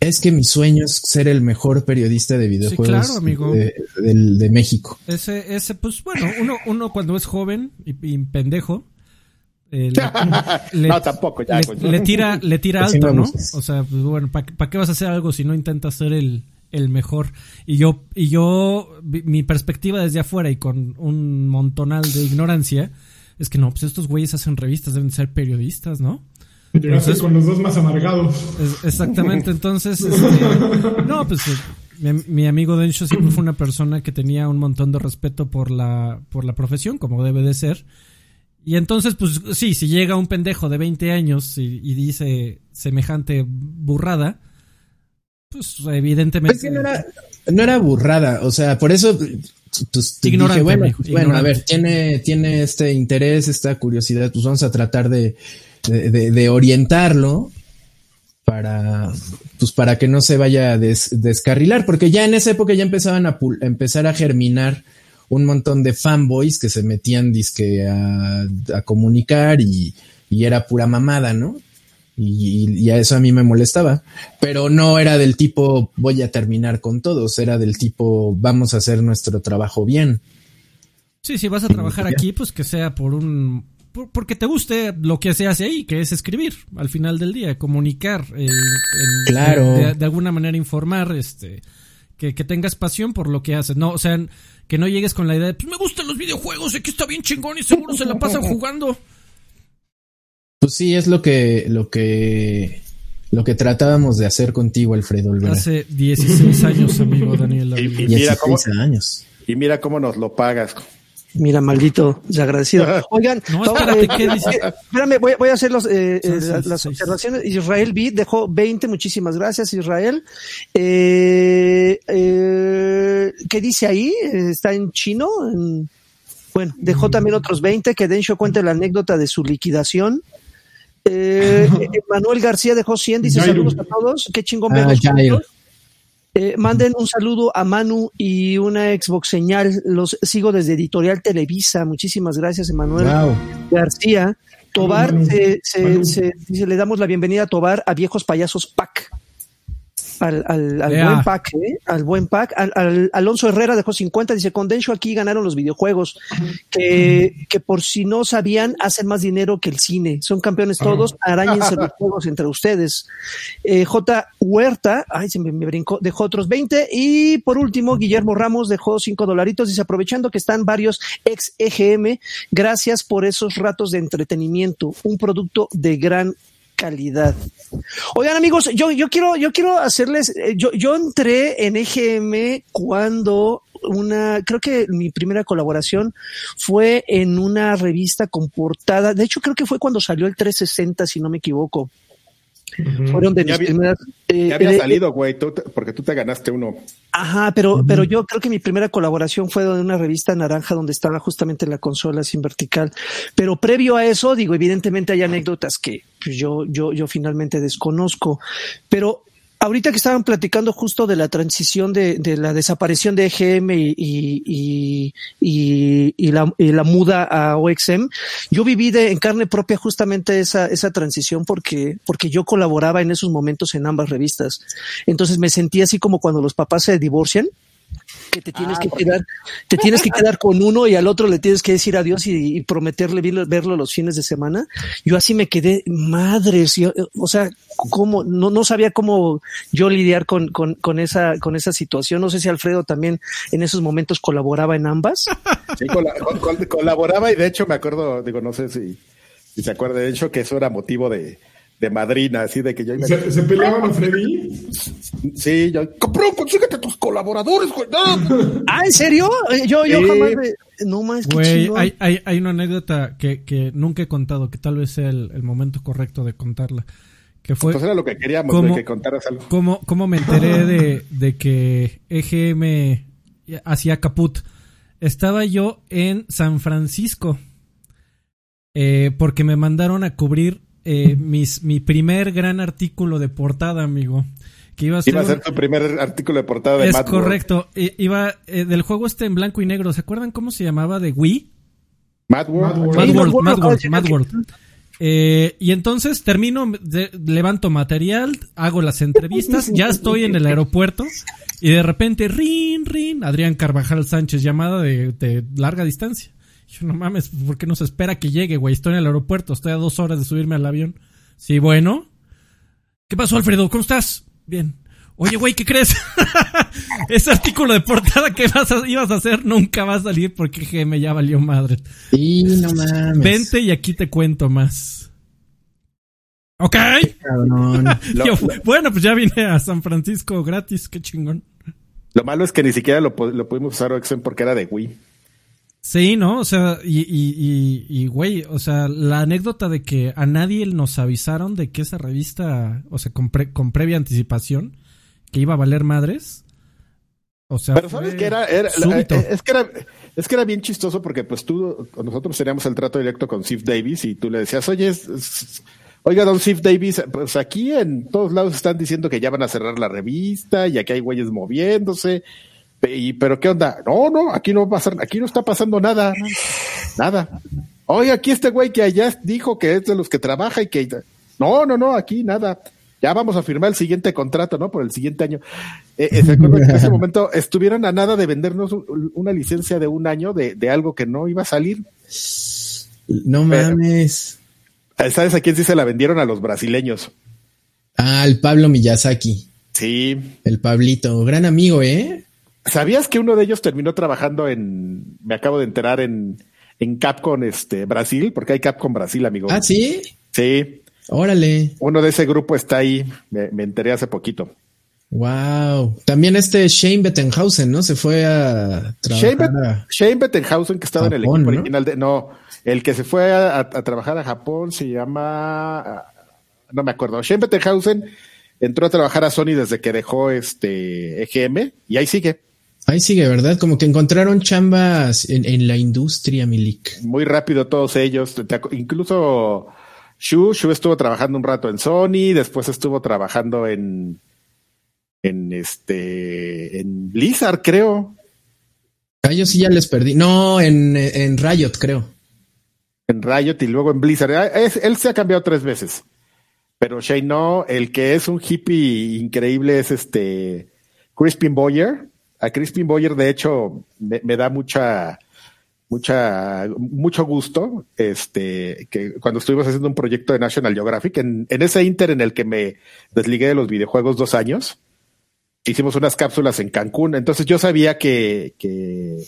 Es que mi sueño es ser el mejor periodista de videojuegos De, México. Ese, ese, pues bueno, uno, uno cuando es joven y pendejo, eh, (laughs) le, no, tampoco, ya, le, tira, le tira alto, ¿no? O sea, pues bueno, ¿para qué vas a hacer algo si no intentas ser el, el mejor? Y yo, y yo, mi perspectiva desde afuera y con un montonal de ignorancia, es que no, pues estos güeyes hacen revistas, deben ser periodistas, ¿no? Llegaste con los dos más amargados. exactamente, entonces, este, no, pues eh, mi, amigo Dencho siempre fue una persona que tenía un montón de respeto por la, por la profesión, como debe de ser. Y entonces, pues sí, si llega un pendejo de 20 años y, dice semejante burrada, pues evidentemente... no, era, burrada, o sea, por eso pues, bueno, bueno, a ver, tiene, tiene este interés, esta curiosidad, pues vamos a tratar de, de, orientarlo para, pues para que no se vaya a descarrilar, porque ya en esa época ya empezaban a empezar a germinar un montón de fanboys que se metían disque a, comunicar y, era pura mamada, ¿no? Y, y, a eso a mí me molestaba. Pero no era del tipo voy a terminar con todos, era del tipo vamos a hacer nuestro trabajo bien. Sí, si vas a trabajar aquí, pues que sea por un porque te guste lo que se hace ahí, que es escribir al final del día, comunicar, eh, claro. De, alguna manera informar, este, que, que, tengas pasión por lo que haces, no, o sea, que no llegues con la idea de, pues me gustan los videojuegos, aquí está bien chingón y seguro se la pasan jugando. Pues sí, es lo que, lo que, lo que tratábamos de hacer contigo, Alfredo Hace 16 años, amigo Daniel. Y, mira cómo, años. Y mira cómo nos lo pagas. Mira, maldito, desagradecido. (laughs) Oigan, no, espérate, ¿qué dice? Espérame, voy, voy, a hacer los, eh, eh las, observaciones. Israel B dejó 20, muchísimas gracias, Israel. Eh, eh, ¿Qué dice ahí? ¿Está en chino? bueno, dejó mm. también otros 20, que Densho cuente la anécdota de su liquidación. Eh, (laughs) Manuel García dejó 100, dice saludos a todos. Qué chingón ah, eh, manden un saludo a Manu y una Xbox señal. Los sigo desde Editorial Televisa. Muchísimas gracias, Emanuel García. Tobar, se, le damos la bienvenida a Tobar a Viejos Payasos Pack al, al, al buen pack, ¿eh? al buen pack. Al, Alonso Herrera dejó 50, dice, con Densho aquí ganaron los videojuegos, que, que por si no sabían, hacen más dinero que el cine. Son campeones todos, arañense los (laughs) juegos entre ustedes. Eh, J. Huerta, ay, se me, brincó, dejó otros 20. Y por último, Guillermo Ramos dejó 5 dolaritos, dice, aprovechando que están varios ex EGM, gracias por esos ratos de entretenimiento, un producto de gran calidad. Oigan, amigos, yo, yo quiero, yo quiero hacerles, eh, yo, yo entré en EGM cuando una, creo que mi primera colaboración fue en una revista con portada. De hecho, creo que fue cuando salió el 360, si no me equivoco. Fueron de mis primeras. Eh, había eh, salido, güey, porque tú te ganaste uno. Ajá, pero, pero yo creo que mi primera colaboración fue de una revista naranja donde estaba justamente la consola sin vertical. Pero previo a eso, digo, evidentemente hay anécdotas que pues, yo, yo, yo finalmente desconozco. Pero ahorita que estaban platicando justo de la transición de, de la desaparición de EGM y, y, y, y, la, la muda a OXM, yo viví de, en carne propia justamente esa, esa transición porque, porque yo colaboraba en esos momentos en ambas revistas. Entonces me sentí así como cuando los papás se divorcian que te tienes ah, que quedar, te tienes que quedar con uno y al otro le tienes que decir adiós y, prometerle verlo, los fines de semana. Yo así me quedé, madres, o sea, cómo, no, no sabía cómo yo lidiar con, con, con esa, con esa situación. No sé si Alfredo también en esos momentos colaboraba en ambas. Sí, colaboraba y de hecho me acuerdo, digo, no sé si, si se acuerda, de hecho que eso era motivo de, de madrina, así de que yo... ¿Se, ¿se peleaban a Freddy? Sí, yo... ¡Cabrón, consíguete tus colaboradores, güey! (laughs) ¿Ah, en serio? Eh, yo, yo jamás... No más, Güey, hay, hay, hay, una anécdota que, que nunca he contado, que tal vez sea el, el momento correcto de contarla. Que fue... Pues era lo que queríamos, de que contaras algo. ¿Cómo, cómo me enteré de, de que EGM hacía caput? Estaba yo en San Francisco. Eh, porque me mandaron a cubrir eh, mis, mi primer gran artículo de portada, amigo. Que iba a ser, iba a ser tu primer artículo de portada de Es correcto. iba eh, del juego este en blanco y negro. ¿Se acuerdan cómo se llamaba de Wii? Mad World. Mad World, Mad World, eh, y entonces termino, levanto material, hago las entrevistas, ya estoy en el aeropuerto y de repente, rin, rin, Adrián Carvajal Sánchez, llamada de, de larga distancia. Yo no mames, ¿por qué no se espera que llegue, güey? Estoy en el aeropuerto, estoy a dos horas de subirme al avión. Sí, bueno. ¿Qué pasó, Alfredo? ¿Cómo estás? Bien. Oye, güey, ¿qué crees? (laughs) Ese artículo de portada que vas ibas a hacer nunca va a salir porque GM ya valió madre. Sí, no mames. Vente y aquí te cuento más. ¿Ok? (laughs) bueno, pues ya vine a San Francisco gratis, qué chingón. Lo malo es que ni siquiera lo, lo pudimos usar Oxen porque era de Wii. Sí, ¿no? O sea, y, y, y, güey, o sea, la anécdota de que a nadie nos avisaron de que esa revista, o sea, con, con previa anticipación, que iba a valer madres. O sea, pero sabes que era, era es que era, es que era bien chistoso porque pues tú, nosotros teníamos el trato directo con Steve Davis y tú le decías, oye, oiga, don Steve Davis, pues aquí en todos lados están diciendo que ya van a cerrar la revista y aquí hay güeyes moviéndose. Y, pero qué onda? No, no, aquí no va a pasar, aquí no está pasando nada, nada. Oye, aquí este güey que allá dijo que es de los que trabaja y que no, no, no, aquí nada ya vamos a firmar el siguiente contrato, ¿no? Por el siguiente año. Eh, eh que en ese momento estuvieron a nada de vendernos una licencia de un año de, algo que no iba a salir. No mames. ¿Sabes a quién sí se la vendieron? A los brasileños. Ah, el Pablo Miyazaki. Sí. El Pablito, gran amigo, ¿eh? ¿Sabías que uno de ellos terminó trabajando en, me acabo de enterar, en, en Capcom este, Brasil? Porque hay Capcom Brasil, amigo. Ah, sí. Sí. Órale. Uno de ese grupo está ahí, me, enteré hace poquito. Wow. También este Shane Bettenhausen, ¿no? Se fue a trabajar. Shane, Bettenhausen, que estaba en el equipo original de. No, el que se fue a, trabajar a Japón se llama. No me acuerdo. Shane Bettenhausen entró a trabajar a Sony desde que dejó este EGM y ahí sigue. Ahí sigue, ¿verdad? Como que encontraron chambas en, la industria, Milik. Muy rápido todos ellos. incluso Shu, Shu estuvo trabajando un rato en Sony, después estuvo trabajando en, en este, en Blizzard, creo. A ellos sí ya les perdí. No, en, en Riot, creo. En Riot y luego en Blizzard. Ah, él se ha cambiado tres veces. Pero Shane no, el que es un hippie increíble es este Crispin Boyer. A Crispin Boyer, de hecho, me da mucha, mucha, mucho gusto, este, que cuando estuvimos haciendo un proyecto de National Geographic, en, ese inter en el que me desligué de los videojuegos dos años, hicimos unas cápsulas en Cancún. Entonces yo sabía que, que,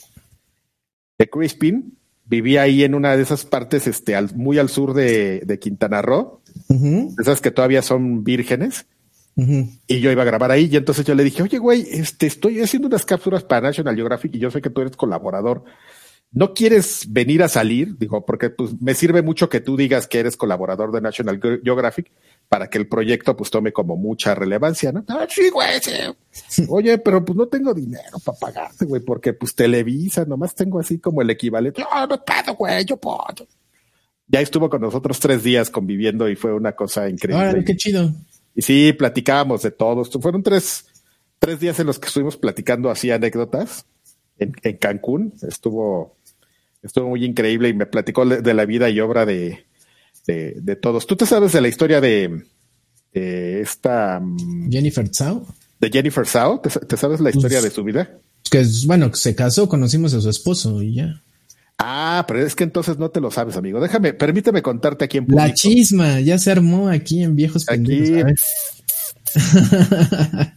Crispin vivía ahí en una de esas partes, este, muy al sur de, Quintana Roo, esas que todavía son vírgenes. Y yo iba a grabar ahí, y entonces yo le dije, oye, güey, este, estoy haciendo unas cápsulas para National Geographic y yo sé que tú eres colaborador no quieres venir a salir, digo, porque pues me sirve mucho que tú digas que eres colaborador de National Geographic para que el proyecto pues tome como mucha relevancia, ¿no? Ah, sí, güey, sí. Oye, pero pues no tengo dinero para pagarte, güey, porque pues Televisa, nomás tengo así como el equivalente. No, no puedo, güey, yo puedo. Ya estuvo con nosotros tres días conviviendo y fue una cosa increíble. Qué chido. Y sí, platicábamos de todo. Fueron tres, tres días en los que estuvimos platicando así anécdotas en, en Cancún. Estuvo, Estuvo muy increíble y me platicó de la vida y obra de, de, todos. ¿Tú te sabes de la historia de, esta... Mm, Jennifer Tsao? De Jennifer Tsao. ¿Te, sabes la historia pues, de su vida? Que es, bueno, se casó, conocimos a su esposo y ya. Ah, pero es que entonces no te lo sabes, amigo. Déjame, permíteme contarte aquí en público. La chisma ya se armó aquí en Viejos aquí... (laughs)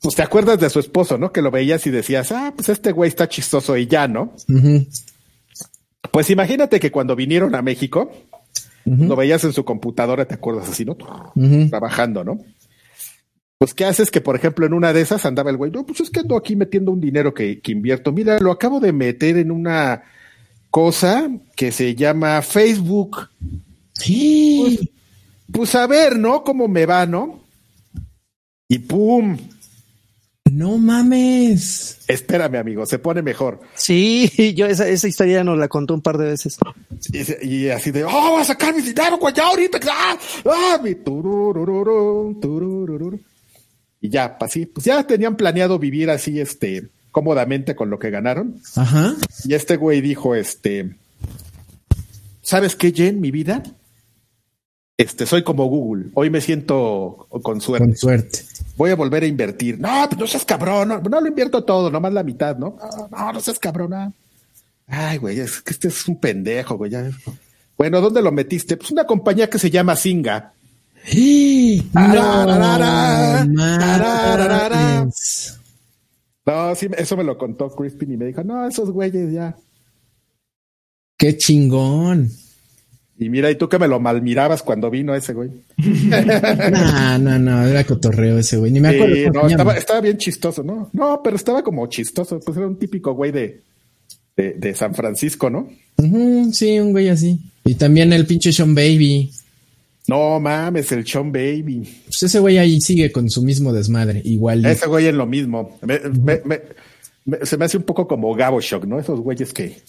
pues te acuerdas de su esposo, ¿no? Que lo veías y decías, ah, pues este güey está chistoso y ya, ¿no? Pues imagínate que cuando vinieron a México, lo veías en su computadora, te acuerdas así, ¿no? Trabajando, ¿no? Pues, ¿qué haces? Que, por ejemplo, en una de esas andaba el güey, no, pues es que ando aquí metiendo un dinero que, invierto. Mira, lo acabo de meter en una cosa que se llama Facebook. Sí. Pues, pues a ver, ¿no? ¿Cómo me va, no? Y pum, no mames. Espérame, amigo, se pone mejor. Sí, yo esa, esa historia nos la contó un par de veces. Y, así de, oh, voy a sacar mi dinero, güey, ya ahorita, ah, ah mi Y ya, así, pues ya tenían planeado vivir así, este, cómodamente con lo que ganaron. Ajá. Y este güey dijo, este, ¿sabes qué, Jen, mi vida? Este, soy como Google. Hoy me siento con suerte. Con suerte. Voy a volver a invertir. No, pues no seas cabrón. No, lo invierto todo, nomás la mitad, ¿no? No, no, seas cabrón. Ay, güey, es que este es un pendejo, güey. Bueno, ¿dónde lo metiste? Pues una compañía que se llama Singa. No, sí, eso me lo contó Crispin y me dijo, no, esos güeyes ya. Qué chingón. Y mira, y tú que me lo malmirabas cuando vino ese güey. (laughs) no, no, no, era cotorreo ese güey. Ni me acuerdo. no, estaba, estaba, bien chistoso, ¿no? No, pero estaba como chistoso. Pues era un típico güey de, de, San Francisco, ¿no? sí, un güey así. Y también el pinche Sean Baby. No mames, el Sean Baby. Pues ese güey ahí sigue con su mismo desmadre, igual. Ese güey es lo mismo. se me hace un poco como Gabo Shock, ¿no? Esos güeyes que,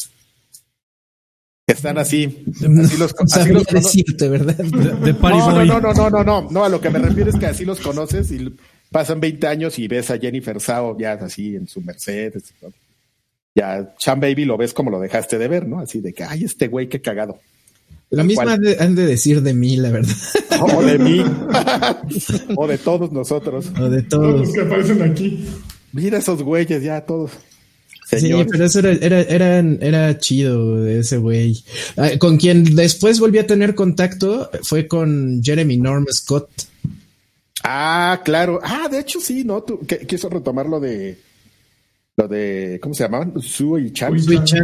están así. así los, (laughs) así los decirte, ¿verdad? (laughs) De, no, no, no, no, no, no, no. A lo que me refiero es que así los conoces y pasan 20 años y ves a Jennifer Sao ya así en su Mercedes. Ya Sean Baby lo ves como lo dejaste de ver, ¿no? Así de que, ay, este güey, qué cagado. La misma han de, decir de mí, la verdad. (laughs) O de mí. (laughs) o de todos nosotros. O de todos. los que aparecen aquí. Mira esos güeyes, ya todos. Sí, pero eso era, era, era, era chido ese güey. Ah, con quien después volví a tener contacto fue con Jeremy Norm Scott. Ah, claro. Ah, de hecho sí, ¿no? Tú, quiso retomar lo de lo de, ¿cómo se llamaban? Su y Chan.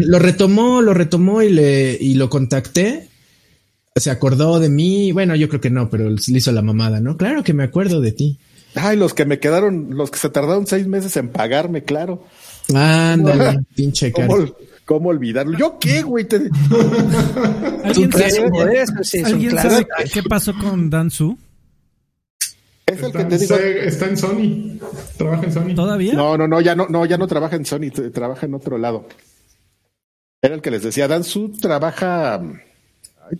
Lo retomó, lo retomó y le, y lo contacté se acordó de mí. Bueno, yo creo que no, pero le hizo la mamada, ¿no? Claro que me acuerdo de ti. Ay, los que me quedaron, los que se tardaron seis meses en pagarme, claro. Ándale, (laughs) pinche cara. ¿Cómo, olvidarlo? ¿Yo qué, güey? (laughs) ¿Alguien, sabe, qué pasó con Danzu? Es el que te digo. Está en Sony. Trabaja en Sony. ¿Todavía? No, no, no, ya no, no, ya no trabaja en Sony, trabaja en otro lado. Era el que les decía, Danzu trabaja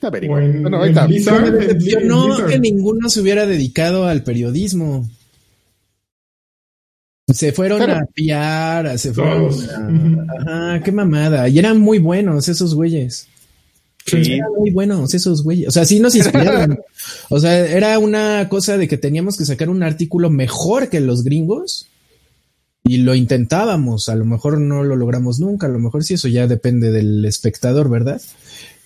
Ahorita Bueno, no que ninguno se hubiera dedicado al periodismo. Se fueron a piar, se fueron a... Ajá, qué mamada. Y eran muy buenos esos güeyes. Sí. Eran muy buenos esos güeyes. O sea, sí nos inspiraron. o sea, era una cosa de que teníamos que sacar un artículo mejor que los gringos. Y lo intentábamos. A lo mejor no lo logramos nunca. A lo mejor sí, eso ya depende del espectador, ¿verdad?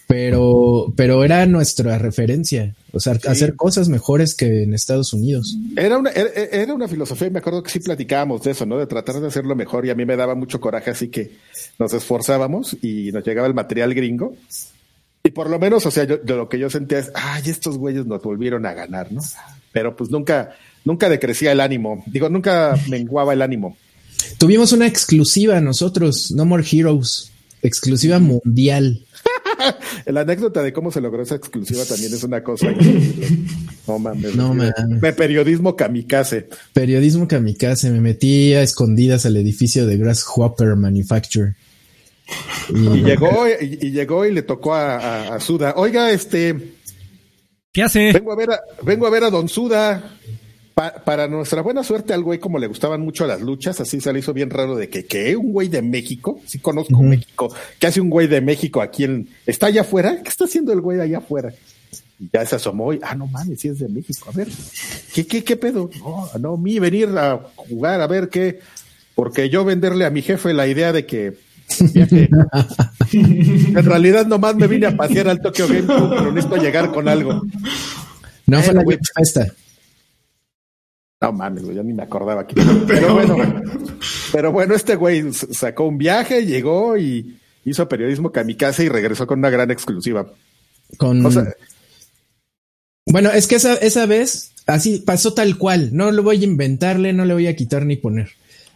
Pero, pero era nuestra referencia, o sea, hacer cosas mejores que en Estados Unidos. Era una, era, una filosofía y me acuerdo que sí platicábamos de eso, ¿no? De tratar de hacerlo mejor y a mí me daba mucho coraje, así que nos esforzábamos y nos llegaba el material gringo. Y por lo menos, o sea, yo, lo que yo sentía es, ay, estos güeyes nos volvieron a ganar, ¿no? Pero pues nunca, nunca decrecía el ánimo, digo, nunca menguaba el ánimo. Tuvimos una exclusiva nosotros, No More Heroes, exclusiva mundial. (laughs) la anécdota de cómo se logró esa exclusiva también es una cosa. (laughs) no mames. No mames. De periodismo kamikaze. Periodismo kamikaze. Me metí a escondidas al edificio de Grasshopper Manufacture. Y, llegó, y, llegó y le tocó a, Suda. Oiga, este. ¿Qué hace? Vengo a ver a, vengo a ver a Don Suda para nuestra buena suerte al güey como le gustaban mucho las luchas, así se le hizo bien raro de que, ¿qué? ¿Un güey de México? Sí conozco México. ¿Qué hace un güey de México aquí en... ¿Está allá afuera? ¿Qué está haciendo el güey allá afuera? Y ya se asomó y, ah, no mames, sí es de México. A ver, ¿qué, qué, qué pedo? No, no, mi venir a jugar, a ver qué... Porque yo venderle a mi jefe la idea de que en realidad nomás me vine a pasear al Tokyo Game Club, pero necesito llegar con algo. No fue la fiesta. No mames, ya ni me acordaba aquí. (laughs) Pero bueno, pero bueno, este güey sacó un viaje, llegó y hizo periodismo kamikaze y regresó con una gran exclusiva. Con. bueno, es que esa, esa vez así pasó tal cual. No lo voy a inventarle, no le voy a quitar ni poner.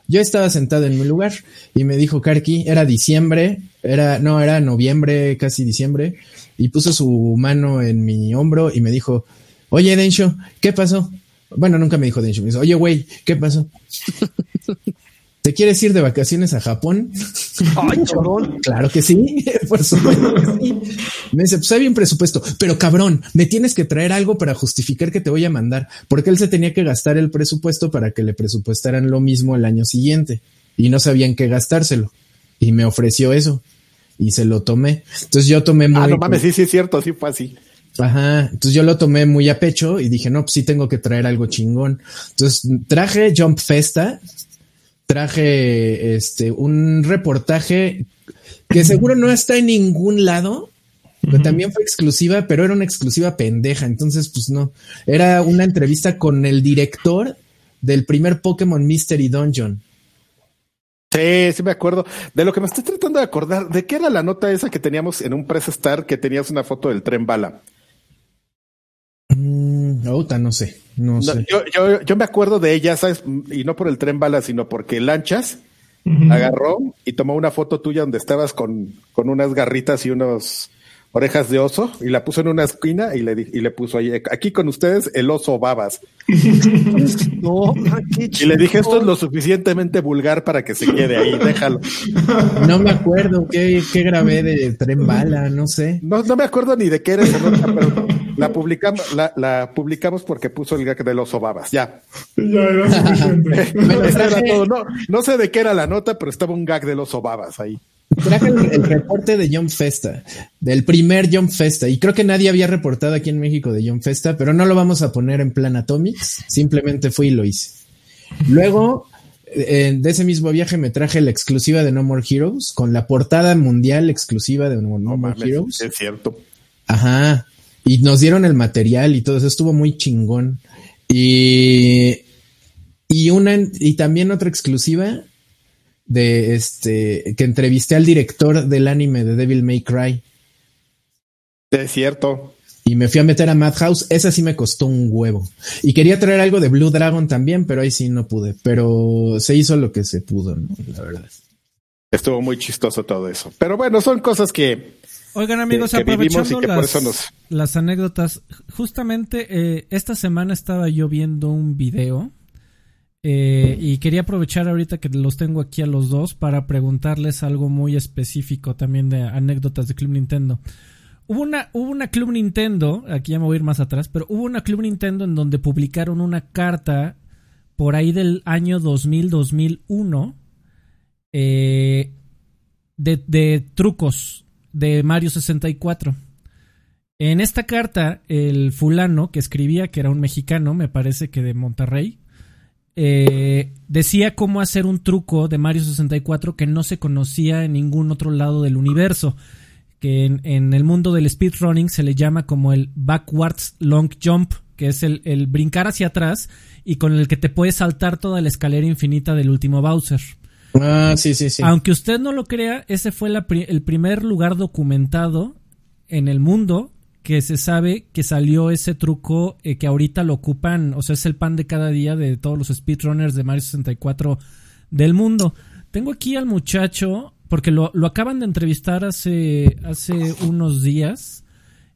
Yo estaba sentado en mi lugar y me dijo Karki, era diciembre, era, no, era noviembre, casi diciembre, y puso su mano en mi hombro y me dijo, oye, Densho, ¿qué pasó? Bueno, nunca me dijo Densho. Me oye, güey, ¿qué pasó? ¿Te quieres ir de vacaciones a Japón? Ay, cabrón. Claro que sí, (laughs) por supuesto que sí. Me dice, pues hay un presupuesto, pero cabrón, me tienes que traer algo para justificar que te voy a mandar, porque él se tenía que gastar el presupuesto para que le presupuestaran lo mismo el año siguiente y no sabían qué gastárselo. Y me ofreció eso y se lo tomé. Entonces yo tomé muy. Ah, no mames, sí, sí, es cierto, sí fue así. Ajá, entonces yo lo tomé muy a pecho y dije, no, pues sí tengo que traer algo chingón. Entonces traje Jump Festa, traje este un reportaje que seguro no está en ningún lado, pero también fue exclusiva, pero era una exclusiva pendeja, entonces pues no, era una entrevista con el director del primer Pokémon Mystery Dungeon. Sí, sí me acuerdo. De lo que me estoy tratando de acordar, ¿de qué era la nota esa que teníamos en un Press Star que tenías una foto del tren bala? Mm, no sé, no, sé. Yo, yo, yo, me acuerdo de ella, ¿sabes? Y no por el tren bala, sino porque Lanchas agarró y tomó una foto tuya donde estabas con, con unas garritas y unos, orejas de oso y la puso en una esquina y le, y le puso ahí, aquí con ustedes el oso babas. (laughs) no, y le dije, esto es lo suficientemente vulgar para que se quede ahí, déjalo. No me acuerdo qué, qué grabé de tren bala, no sé. No, no me acuerdo ni de qué era esa nota, pero la publicamos, la, la publicamos porque puso el gag del oso babas, ya. Ya era suficiente. (laughs) era todo. No, no sé de qué era la nota, pero estaba un gag del oso babas ahí. Traje el, reporte de John Festa, del primer John Festa, y creo que nadie había reportado aquí en México de John Festa, pero no lo vamos a poner en plan Atomics, simplemente fui y lo hice. Luego, eh, de ese mismo viaje me traje la exclusiva de No More Heroes, con la portada mundial exclusiva de No, More Heroes. Es cierto. Ajá. Y nos dieron el material y todo eso, estuvo muy chingón. Y, y una, y también otra exclusiva de este que entrevisté al director del anime de Devil May Cry. Es cierto. Y me fui a meter a Madhouse. Esa sí me costó un huevo. Y quería traer algo de Blue Dragon también, pero ahí sí no pude. Pero se hizo lo que se pudo, ¿no? La verdad. Estuvo muy chistoso todo eso. Pero bueno, son cosas que. Oigan amigos, aprovechando las, anécdotas, justamente eh, esta semana estaba yo viendo un video eh, y quería aprovechar ahorita que los tengo aquí a los dos para preguntarles algo muy específico también de anécdotas de Club Nintendo. Hubo una, Club Nintendo, aquí ya me voy a ir más atrás, pero hubo una Club Nintendo en donde publicaron una carta por ahí del año 2000-2001 eh, de, de trucos de Mario 64. En esta carta, el fulano que escribía, que era un mexicano, me parece que de Monterrey, eh, decía cómo hacer un truco de Mario 64 que no se conocía en ningún otro lado del universo. Que en, el mundo del speedrunning se le llama como el backwards long jump, que es el, brincar hacia atrás y con el que te puedes saltar toda la escalera infinita del último Bowser. Ah, sí, sí, sí. Aunque usted no lo crea, ese fue el primer lugar documentado en el mundo que se sabe que salió ese truco eh, que ahorita lo ocupan, o sea, es el pan de cada día de todos los speedrunners de Mario 64 del mundo. Tengo aquí al muchacho, porque lo, acaban de entrevistar hace, hace unos días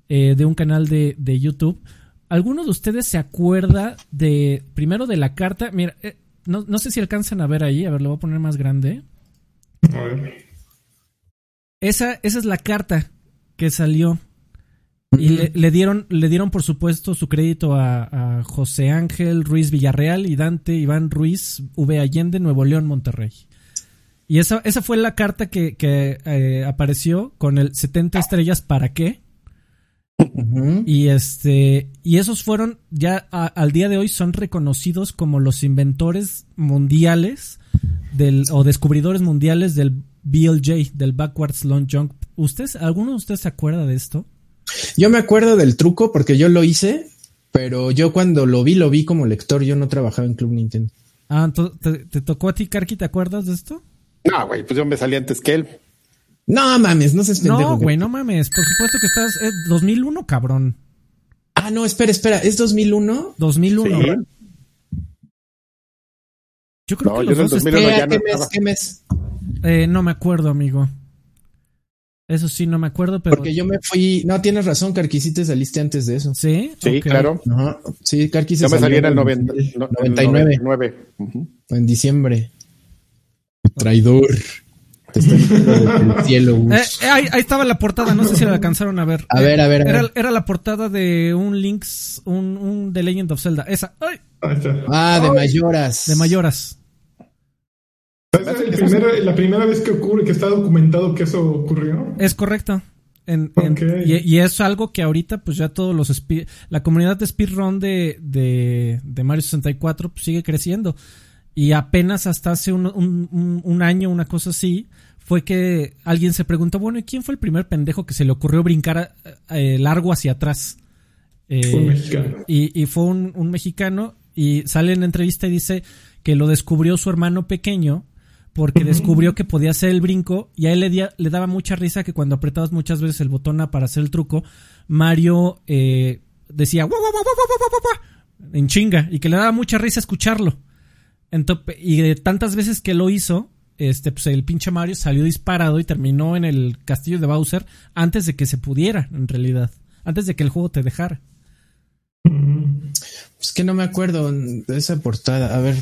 eh, de un canal de, de, YouTube. ¿Alguno de ustedes se acuerda de, primero de la carta? Mira, eh, no, no sé si alcanzan a ver ahí, a ver, lo voy a poner más grande. A ver. Esa, esa es la carta que salió y le, dieron, le dieron, por supuesto, su crédito a, José Ángel Ruiz Villarreal y Dante Iván Ruiz V. Allende, Nuevo León, Monterrey. Y esa, esa fue la carta que, eh, apareció con el 70 estrellas para qué. Y este, y esos fueron, ya al día de hoy son reconocidos como los inventores mundiales del, o descubridores mundiales del BLJ, del Backwards Long Jump. ¿Ustedes, alguno de ustedes se acuerda de esto? Yo me acuerdo del truco porque yo lo hice, pero yo cuando lo vi, lo vi como lector, yo no trabajaba en Club Nintendo. Ah, ¿te, te tocó a ti, Karki? ¿Te acuerdas de esto? No, güey, pues yo me salí antes que él. No mames, no seas pendejo. No, güey, no mames. Por supuesto que estás. Es 2001, cabrón. Ah, no, espera, espera. ¿Es 2001? 2001. Sí. Yo creo que los dos 2001 ya ¿Qué, mes, ¿Qué mes? Eh, no me acuerdo, amigo. Eso sí, no me acuerdo, pero. Porque yo me fui. No, tienes razón, Carquisi te saliste antes de eso. Sí, sí, claro. Sí, Carquisi Yo me salí en el, 99. En diciembre. Traidor. Te el (laughs) cielo. Eh, eh, ahí, estaba la portada, no sé si la alcanzaron a ver. A ver, a ver. era, era, la portada de un Links, un, un The Legend of Zelda. Esa. ¡Ay! Ah, de Mayoras. De Mayoras. ¿Es la primera vez que ocurre, que está documentado que eso ocurrió? Es correcto. y, es algo que ahorita, pues ya todos los. La comunidad de speedrun de, de, de Mario 64 pues, sigue creciendo. Y apenas hasta hace un, año, una cosa así, fue que alguien se preguntó: bueno, ¿y quién fue el primer pendejo que se le ocurrió brincar eh, largo hacia atrás? fue un eh, mexicano. Y, y fue un mexicano. Y sale en la entrevista y dice que lo descubrió su hermano pequeño porque descubrió que podía hacer el brinco y a él le, le, daba mucha risa que cuando apretabas muchas veces el botón para hacer el truco, Mario eh, decía en chinga y que le daba mucha risa escucharlo. y de tantas veces que lo hizo, este, pues el pinche Mario salió disparado y terminó en el castillo de Bowser antes de que se pudiera, en realidad. Antes de que el juego te dejara. Es que no me acuerdo de esa portada. A ver.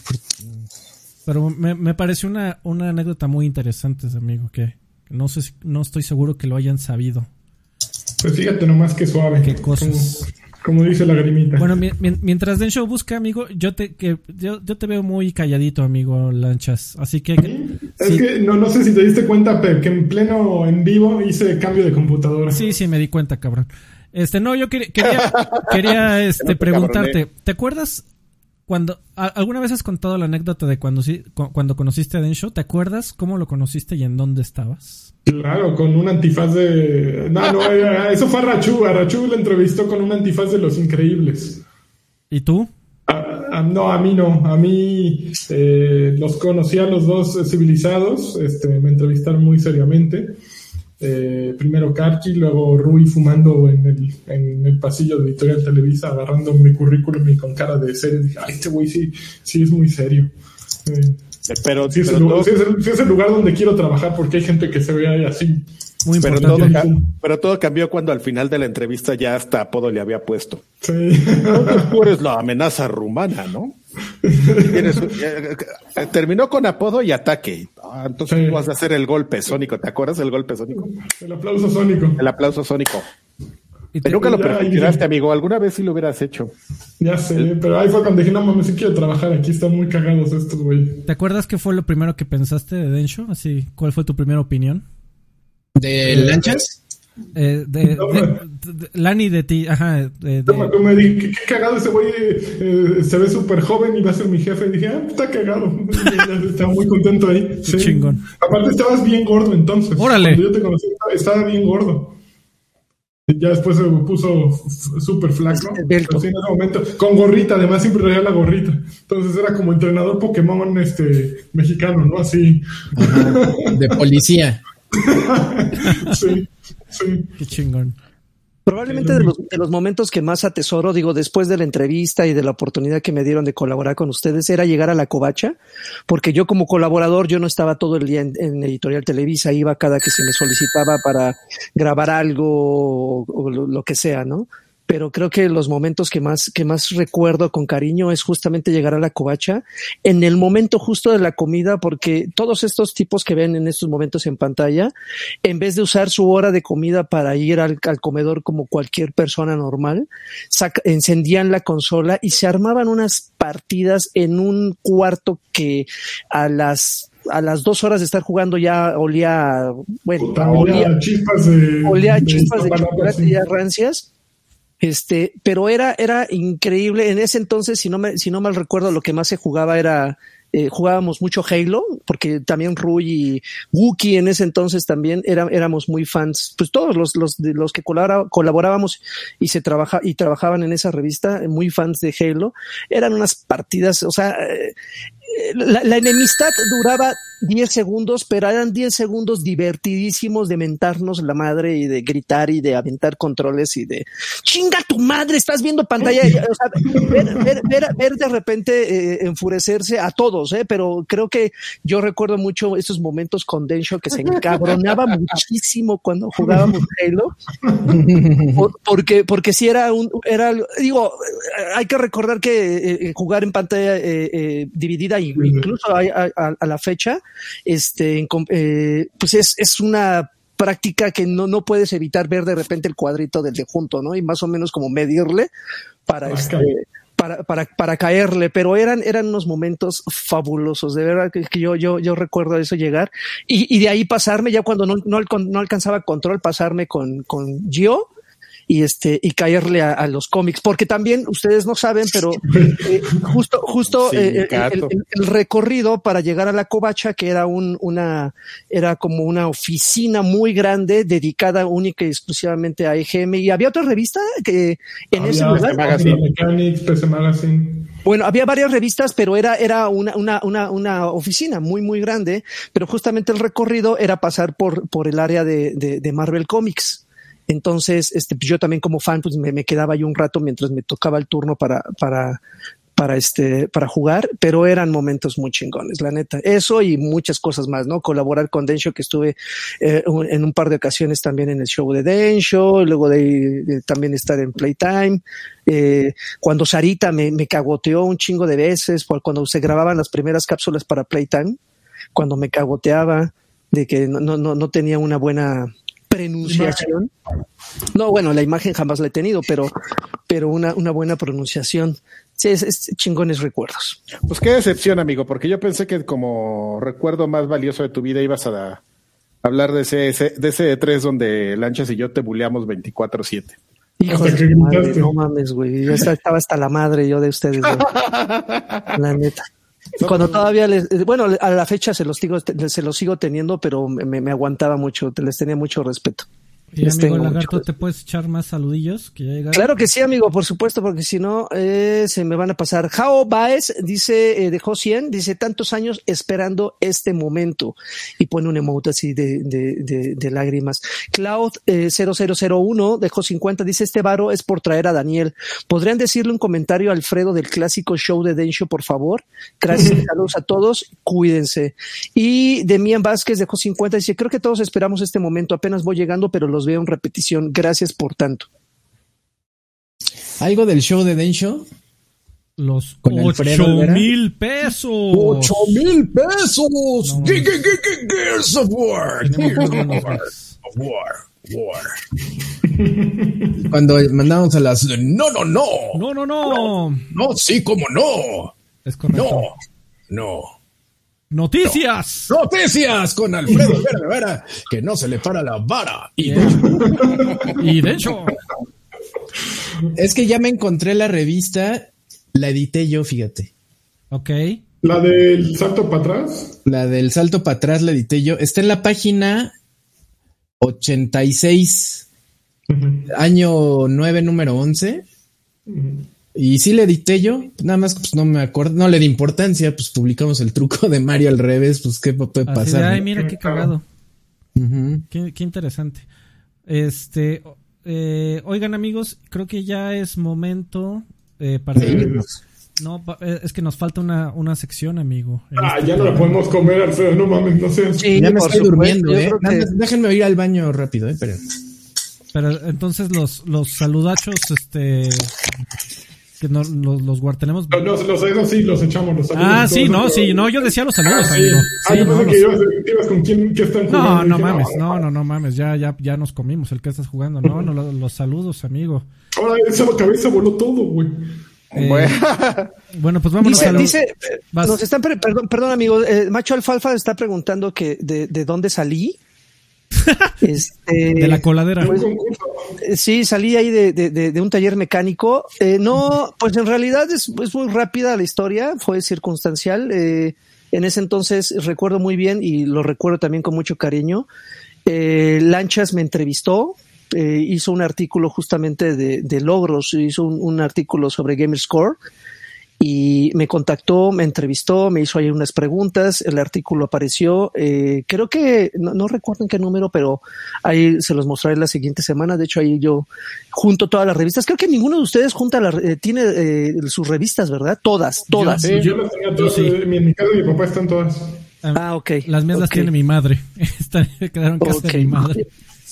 Pero me, me pareció una, una anécdota muy interesante, amigo, que no sé, no estoy seguro que lo hayan sabido. Pues fíjate nomás que suave. Qué cosas. Como, dice la grimita. Bueno, mientras Densho busca, amigo, yo te, que, yo, te veo muy calladito, amigo Lanchas. Así que. Es que no, no sé si te diste cuenta, Pep, que en pleno en vivo hice cambio de computadora. Sí, sí, me di cuenta, cabrón. Este, no, yo quería, quería, este, (laughs) preguntarte, ¿te acuerdas cuando alguna vez has contado la anécdota de cuando cuando conociste a Densho? ¿Te acuerdas cómo lo conociste y en dónde estabas? Claro, con un antifaz de no, no, eso fue a Rachu, a Rachu le entrevistó con un antifaz de Los Increíbles. ¿Y tú? no, a mí no, a mí eh, los conocí a los dos civilizados, este, me entrevistaron muy seriamente eh, primero Karki, luego Rui fumando en el, en el pasillo de Editorial Televisa, agarrando mi currículum y con cara de serio. Dije, ay, este güey sí, sí es muy serio. Eh, pero, sí es, el, lugar, donde quiero trabajar porque hay gente que se ve ahí así. Muy pero todo, pero todo cambió cuando al final de la entrevista ya hasta apodo le había puesto. Sí. Tú eres la amenaza rumana, ¿no? Eh, eh, terminó con apodo y ataque. Ah, entonces vas a hacer el golpe sónico. ¿Te acuerdas del golpe sónico? El aplauso sónico. El aplauso sónico. Pero nunca lo prefiriste, amigo. Alguna vez sí lo hubieras hecho. Ya sé, pero ahí fue cuando dije, no mames, sí quiero trabajar aquí. Están muy cagados estos, güey. ¿Te acuerdas qué fue lo primero que pensaste de Densho? Así, ¿cuál fue tu primera opinión? ¿De lanchas? Eh, de, Lani de ti, ajá. De, me dije, qué, cagado ese güey, eh, se ve súper joven y va a ser mi jefe. Y dije, ah, está cagado. (laughs) estaba muy contento ahí. Sí. Chingón. Aparte, estabas bien gordo entonces. Órale. Cuando yo te conocí, estaba bien gordo. Y ya después se puso súper flaco. en ese momento, con gorrita, además siempre traía la gorrita. Entonces era como entrenador Pokémon este mexicano, ¿no? Así. de policía. (laughs) (laughs) sí. Sí. Qué chingón. Probablemente de los, de los, momentos que más atesoro, digo, después de la entrevista y de la oportunidad que me dieron de colaborar con ustedes, era llegar a la covacha, porque yo como colaborador, yo no estaba todo el día en, Editorial Televisa, iba cada que se me solicitaba para grabar algo o lo que sea, ¿no? Pero creo que los momentos que más, que más recuerdo con cariño es justamente llegar a la covacha en el momento justo de la comida, porque todos estos tipos que ven en estos momentos en pantalla, en vez de usar su hora de comida para ir al, comedor como cualquier persona normal, encendían la consola y se armaban unas partidas en un cuarto que a las a las dos horas de estar jugando ya olía, bueno, olía, chispas de, olía chispas de, chocolate y rancias este, pero era, era increíble. En ese entonces, si no me, si no mal recuerdo, lo que más se jugaba era, eh, jugábamos mucho Halo, porque también Rui y Wookie en ese entonces también era, éramos muy fans, pues todos los, los, los que colaborábamos y se trabaja, y trabajaban en esa revista, muy fans de Halo, eran unas partidas, o sea, eh, la, la, enemistad duraba 10 segundos, pero eran 10 segundos divertidísimos de mentarnos la madre y de gritar y de aventar controles y de chinga tu madre, estás viendo pantalla. (laughs) o sea, ver, ver, ver, de repente eh, enfurecerse a todos, ¿eh? pero creo que yo recuerdo mucho esos momentos con Densho que se encabronaba (laughs) muchísimo cuando jugábamos Halo, porque, porque si era un, era, digo, hay que recordar que eh, jugar en pantalla eh, dividida incluso a, la fecha, este, eh, pues es, es una práctica que no, no puedes evitar ver de repente el cuadrito del de junto, ¿no? Y más o menos como medirle para este, para, para, para caerle, pero eran, eran unos momentos fabulosos, de verdad que, yo, yo, yo recuerdo eso llegar y, y de ahí pasarme ya cuando no, no, no alcanzaba control, pasarme con, con Gio y este y caerle a, los cómics porque también ustedes no saben pero eh, justo justo eh, el, recorrido para llegar a la covacha que era un una era como una oficina muy grande dedicada única y exclusivamente a EGM y había otra revista que en ese lugar bueno, había varias revistas, pero era, era una, una, una, una, oficina muy, muy grande, pero justamente el recorrido era pasar por, por el área de, de, de Marvel Comics. Entonces, este, pues yo también como fan, pues me, quedaba ahí un rato mientras me tocaba el turno para, para, para este, para jugar, pero eran momentos muy chingones, la neta. Eso y muchas cosas más, ¿no? Colaborar con Densho, que estuve eh, en un par de ocasiones también en el show de Densho, luego de, también estar en Playtime. Eh, cuando Sarita me, me cagoteó un chingo de veces, cuando se grababan las primeras cápsulas para Playtime, cuando me cagoteaba de que no, no, no tenía una buena pronunciación. No, bueno, la imagen jamás la he tenido, pero, pero una, una buena pronunciación. Sí, es, chingones recuerdos. Pues qué decepción, amigo, porque yo pensé que como recuerdo más valioso de tu vida ibas a, hablar de ese, de ese 3 e donde Lanchas y yo te buleamos 24-7. Hijo de madre, no mames, güey. Yo estaba hasta la madre yo de ustedes, (laughs) La neta. Cuando todavía les, bueno, a la fecha se los sigo, se los sigo teniendo, pero me, me aguantaba mucho, les tenía mucho respeto. Y amigo Lagarto, ¿te puedes echar más saludillos? Que claro que sí, amigo, por supuesto, porque si no, eh, se me van a pasar. Jao Baez dice, eh, dejó 100, dice, tantos años esperando este momento. Y pone un emote así de, de, de, lágrimas. Cloud eh, 0001 dejó 50, dice, este varo es por traer a Daniel. ¿Podrían decirle un comentario a Alfredo del clásico show de Densho, por favor? Gracias, (laughs) saludos a todos, cuídense. Y Demian Vázquez dejó 50, dice, creo que todos esperamos este momento, apenas voy llegando, pero los veo en repetición. Gracias por tanto. ¿Algo del show de Densho? Los Con ocho mil pesos. ¡Ocho mil pesos! Gears of War. Of War. War. Cuando mandamos a las no, no, no. No, no, no. No, sí, como no. Es correcto. No, no. Noticias. Noticias con Alfredo Vera, que no se le para la vara. (laughs) Y, de hecho. Es que ya me encontré la revista, la edité yo, fíjate. Ok. ¿La del salto para atrás? La del salto para atrás la edité yo. Está en la página 86, año 9, número 11. Y sí le edité yo, nada más pues no me acuerdo, no le di importancia, pues publicamos el truco de Mario al revés, pues qué puede pasar. ay, mira qué cagado. qué, interesante. Este, eh, oigan amigos, creo que ya es momento eh, para... No, eh, es que nos falta una, una sección, amigo. Ah, este ya no la podemos comer, Alfredo, no mames, no sé. Sí, ya me estoy durmiendo, eh. Déjenme ir al baño rápido, eh, pero... Pero entonces los, los saludachos, este que no, los, los guardenemos. No, los, los, sí, los echamos. Los saludos, ah, sí, no, sí, no, yo decía los saludos, ah, amigo. Sí, ah, no, que ibas, con quién que están jugando. No, no mames, no, no, no mames, ya, ya, ya nos comimos el que estás jugando. No, no, los, saludos, amigo. Ahora esa cabeza voló todo, güey. Eh, bueno, pues vámonos dice, a dice nos están perdón, perdón amigo, eh, Macho Alfalfa está preguntando que de, de dónde salí. (laughs) Este, de la coladera. Pues, eh, sí, salí ahí de, un taller mecánico. Eh, no, pues en realidad es, muy rápida la historia, fue circunstancial. Eh, en ese entonces recuerdo muy bien y lo recuerdo también con mucho cariño. Lanchas me entrevistó, hizo un artículo justamente de, logros, hizo un, un, artículo sobre Gamerscore y me contactó, me entrevistó, me hizo ahí unas preguntas, el artículo apareció, eh, creo que, no, recuerdo en qué número, pero ahí se los mostraré la siguiente semana, de hecho ahí yo junto todas las revistas, creo que ninguno de ustedes junta la, eh, tiene eh, sus revistas, ¿verdad? Todas, todas. sí, yo las tenía todas, en mi casa y mi papá están todas. Ah, ok. Las mías las tiene mi madre, (laughs) Están, quedaron en casa de mi madre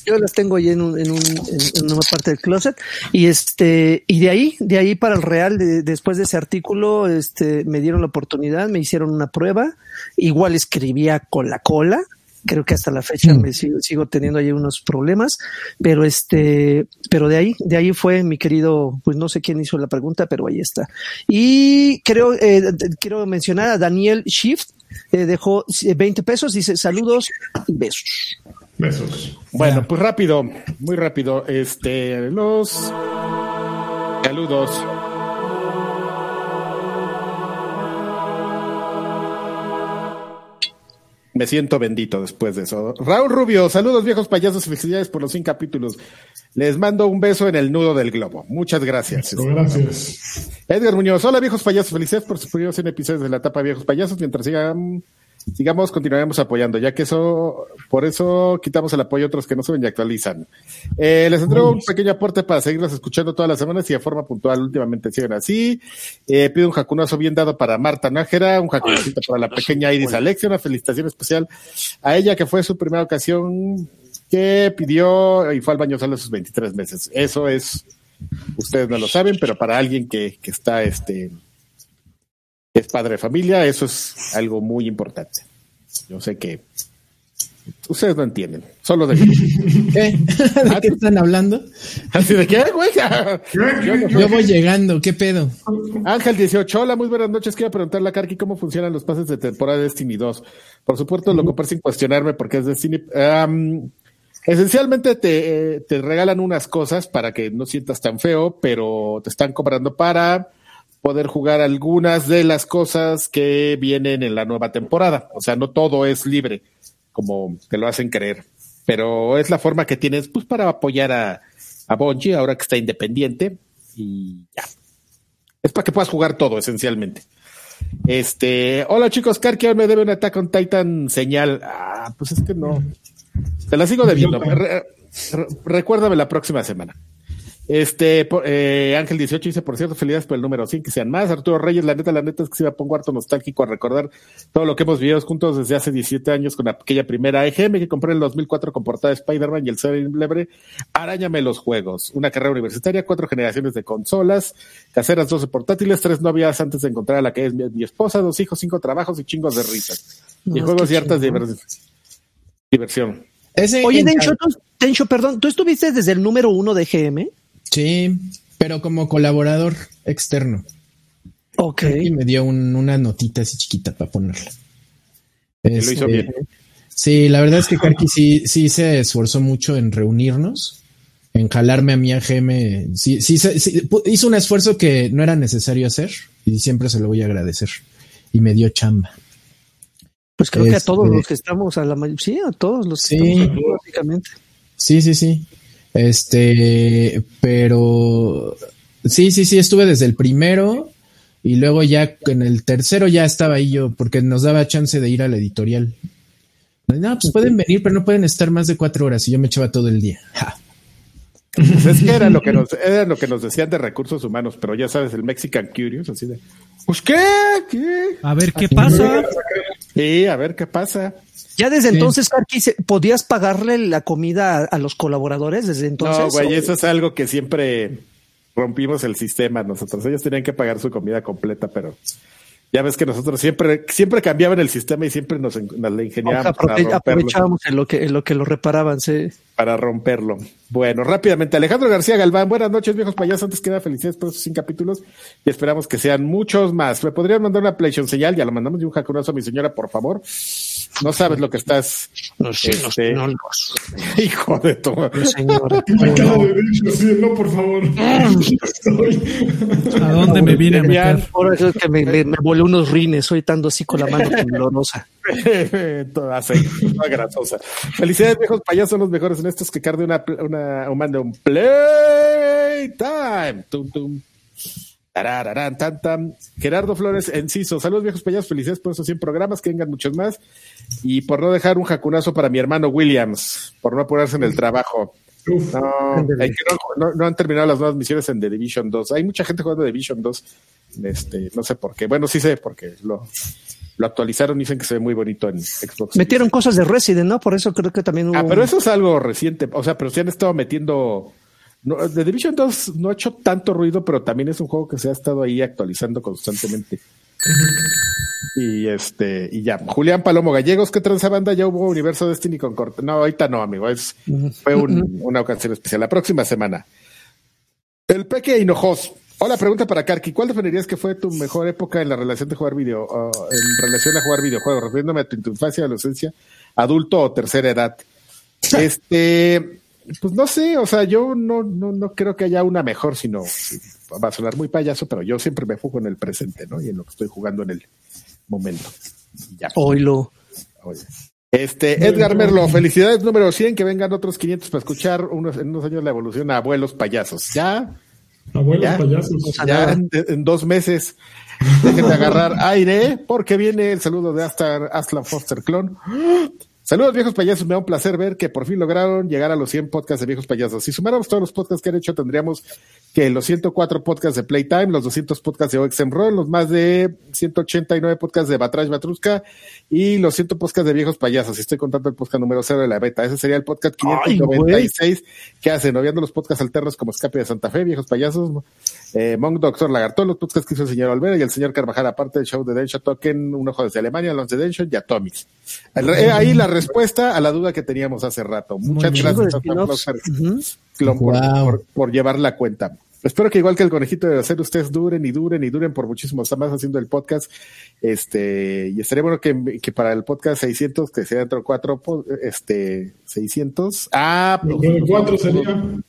yo las tengo ahí en, un, en, un, en, una parte del closet. Y este y de ahí de ahí para el real después de ese artículo este me dieron la oportunidad me hicieron una prueba. Igual escribía con la cola. Creo que hasta la fecha me sigo, sigo, teniendo ahí unos problemas, pero este, pero de ahí, de ahí fue mi querido, pues no sé quién hizo la pregunta, pero ahí está. Y creo, eh, quiero mencionar a Daniel Shift, eh, dejó 20 pesos, dice saludos y besos. Besos. Bueno, pues rápido, muy rápido. Este, los saludos. Me siento bendito después de eso. Raúl Rubio, saludos viejos payasos, felicidades por los 100 capítulos. Les mando un beso en el nudo del globo. Muchas gracias. Gracias. Edgar Muñoz, hola viejos payasos, felicidades por sus primeros 100 episodios de la etapa viejos payasos. Mientras sigan sigamos, continuaremos apoyando, ya que eso, por eso quitamos el apoyo a otros que no suben y actualizan. Eh, les entrego un pequeño aporte para seguirlos escuchando todas las semanas y de forma puntual últimamente siguen así. Eh, pido un jacunazo bien dado para Marta Nájera, un jacunacito para la pequeña Iris Alexia, una felicitación especial a ella que fue su primera ocasión que pidió y fue al baño solo a sus 23 meses. Eso es, ustedes no lo saben, pero para alguien que, que está este es padre de familia, eso es algo muy importante. Yo sé que ustedes no entienden, solo de (laughs) ¿Qué? ¿De qué están hablando? ¿Así de qué, güey? (laughs) Yo, voy llegando, ¿qué pedo? Ángel 18, hola, muy buenas noches. Quiero preguntarle a Karki cómo funcionan los pases de temporada de Destiny 2. Por supuesto, lo compré sin cuestionarme porque es Destiny. esencialmente te, te regalan unas cosas para que no sientas tan feo, pero te están cobrando para poder jugar algunas de las cosas que vienen en la nueva temporada. O sea, no todo es libre, como te lo hacen creer. Pero es la forma que tienes pues, para apoyar a, a Bungie ahora que está independiente. Y ya. Es para que puedas jugar todo, esencialmente. Este, hola chicos, Karki me debe un Attack on Titan señal. Ah, pues es que no. Te la sigo debiendo. recuérdame la próxima semana. Este, eh, Ángel 18 dice, por cierto, felicidades por el número 100, que sean más. Arturo Reyes, la neta, la neta es que se me pongo harto nostálgico a recordar todo lo que hemos vivido juntos desde hace 17 años con aquella primera EGM que compré en el 2004 con portada de Spider-Man y el ser Lebre. Arañame los juegos. Una carrera universitaria, cuatro generaciones de consolas, caseras 12 portátiles, tres novias antes de encontrar a la que es mi, esposa, dos hijos, cinco trabajos y chingos de risas. y juegos y hartas de diversión. Oye, Tencho, perdón, ¿tú estuviste desde el número uno de GM? Sí, pero como colaborador externo. Ok. Y me dio una notita así chiquita para ponerla. lo hizo este, bien. Sí, la verdad es que Karki sí, sí se esforzó mucho en reunirnos, en jalarme a mi AGM. Sí, sí, sí, hizo un esfuerzo que no era necesario hacer y siempre se lo voy a agradecer. Y me dio chamba. Pues creo que a todos este, los que estamos, a la sí, a todos los que sí, estamos básicamente. Sí, sí, sí. Este, pero sí, sí, sí, estuve desde el primero y luego ya en el tercero ya estaba ahí yo porque nos daba chance de ir a la editorial. No, pues pueden venir, pero no pueden estar más de cuatro horas y yo me echaba todo el día. Pues es que era lo que nos, era lo que nos decían de recursos humanos, pero ya sabes, el Mexican Curious, así de, pues qué, qué. A ver qué pasa. Sí, a ver qué pasa. Ya desde entonces, Karki, ¿podías pagarle la comida a, los colaboradores desde entonces? No, güey, eso es algo que siempre rompimos el sistema nosotros. Ellos tenían que pagar su comida completa, pero ya ves que nosotros siempre, siempre cambiaban el sistema y siempre nos, nos ingeniábamos. aprovechábamos en lo que, en lo que lo reparaban, sí. Para romperlo. Bueno, rápidamente, Alejandro García Galván, buenas noches, viejos payasos. Antes que nada, felicidades por esos 100 capítulos y esperamos que sean muchos más. ¿Me podrían mandar una PlayStation señal? Ya lo mandamos de un jacunazo a mi señora, por favor. No sabes lo que estás. No sé, este... no, (laughs) Hijo de tu. Señora. (laughs) no, por favor. (laughs) ¿A dónde me viene a meter? Por eso es que me, me, volé unos rines, soy tanto así con la mano temblorosa. (laughs) toda aceite, toda grasosa. Felicidades, viejos payasos, los mejores en estos que carde una, una, un mando un playtime. Tum, tum. Tarararán, tan, Gerardo Flores Enciso, saludos viejos payasos, felicidades por esos 100 programas, que vengan muchos más. Y por no dejar un jacunazo para mi hermano Williams, por no apurarse en el trabajo. No, no, han terminado las nuevas misiones en The Division 2. Hay mucha gente jugando The Division 2. Este, no sé por qué. Bueno, sí sé, porque lo, lo actualizaron y dicen que se ve muy bonito en Xbox. Metieron cosas de Resident, ¿no? Por eso creo que también hubo. Ah, pero eso es algo reciente. O sea, pero sí han estado metiendo no, The Division 2 no ha hecho tanto ruido, pero también es un juego que se ha estado ahí actualizando constantemente. Y este, y ya. Julián Palomo Gallegos, ¿qué transa banda? Ya hubo Universo Destiny con corte. No, ahorita no, amigo. Es, fue una ocasión especial. La próxima semana. El Peque Hinojos. Hola, pregunta para Karki. ¿Cuál definirías que fue tu mejor época en la relación de jugar video, en relación a jugar videojuegos? Refiriéndome a tu infancia, adolescencia, adulto o tercera edad. (laughs) Este, pues no sé, o sea, yo no, no, no creo que haya una mejor, sino va a sonar muy payaso, pero yo siempre me fujo en el presente, ¿no? Y en lo que estoy jugando en el momento. Ya. Oilo. Este, Edgar Merlo, felicidades número 100, que vengan otros 500 para escuchar unos, en unos años la evolución a abuelos payasos. Ya. Abuelos payasos. Ya en, dos meses. Déjenme agarrar aire porque viene el saludo de Aslan Foster Clon. Saludos viejos payasos, me da un placer ver que por fin lograron llegar a los 100 podcasts de viejos payasos. Si sumáramos todos los podcasts que han hecho, tendríamos que los 104 podcasts de Playtime, los 200 podcasts de OXM Roll, los más de 189 podcasts de Batrash Batruska y los 100 podcasts de viejos payasos. Estoy contando el podcast número 0 de la beta. Ese sería el podcast 596 que hacen, obviando los podcasts alternos como Escape de Santa Fe, viejos payasos, eh, Monk Doctor Lagartón, los podcasts que hizo el señor Olvera y el señor Carvajal, aparte del show de Densha Token, un ojo desde Alemania, los de Densha y Atomics. Ahí la respuesta a la duda que teníamos hace rato. Muchas gracias por, llevar la cuenta. Espero que igual que el conejito de hacer ustedes duren y duren y duren por muchísimos más haciendo el podcast. Este, y estaría bueno que, que para el podcast 600, que sea dentro de cuatro, este, 600. Ah, pues, cuatro sería.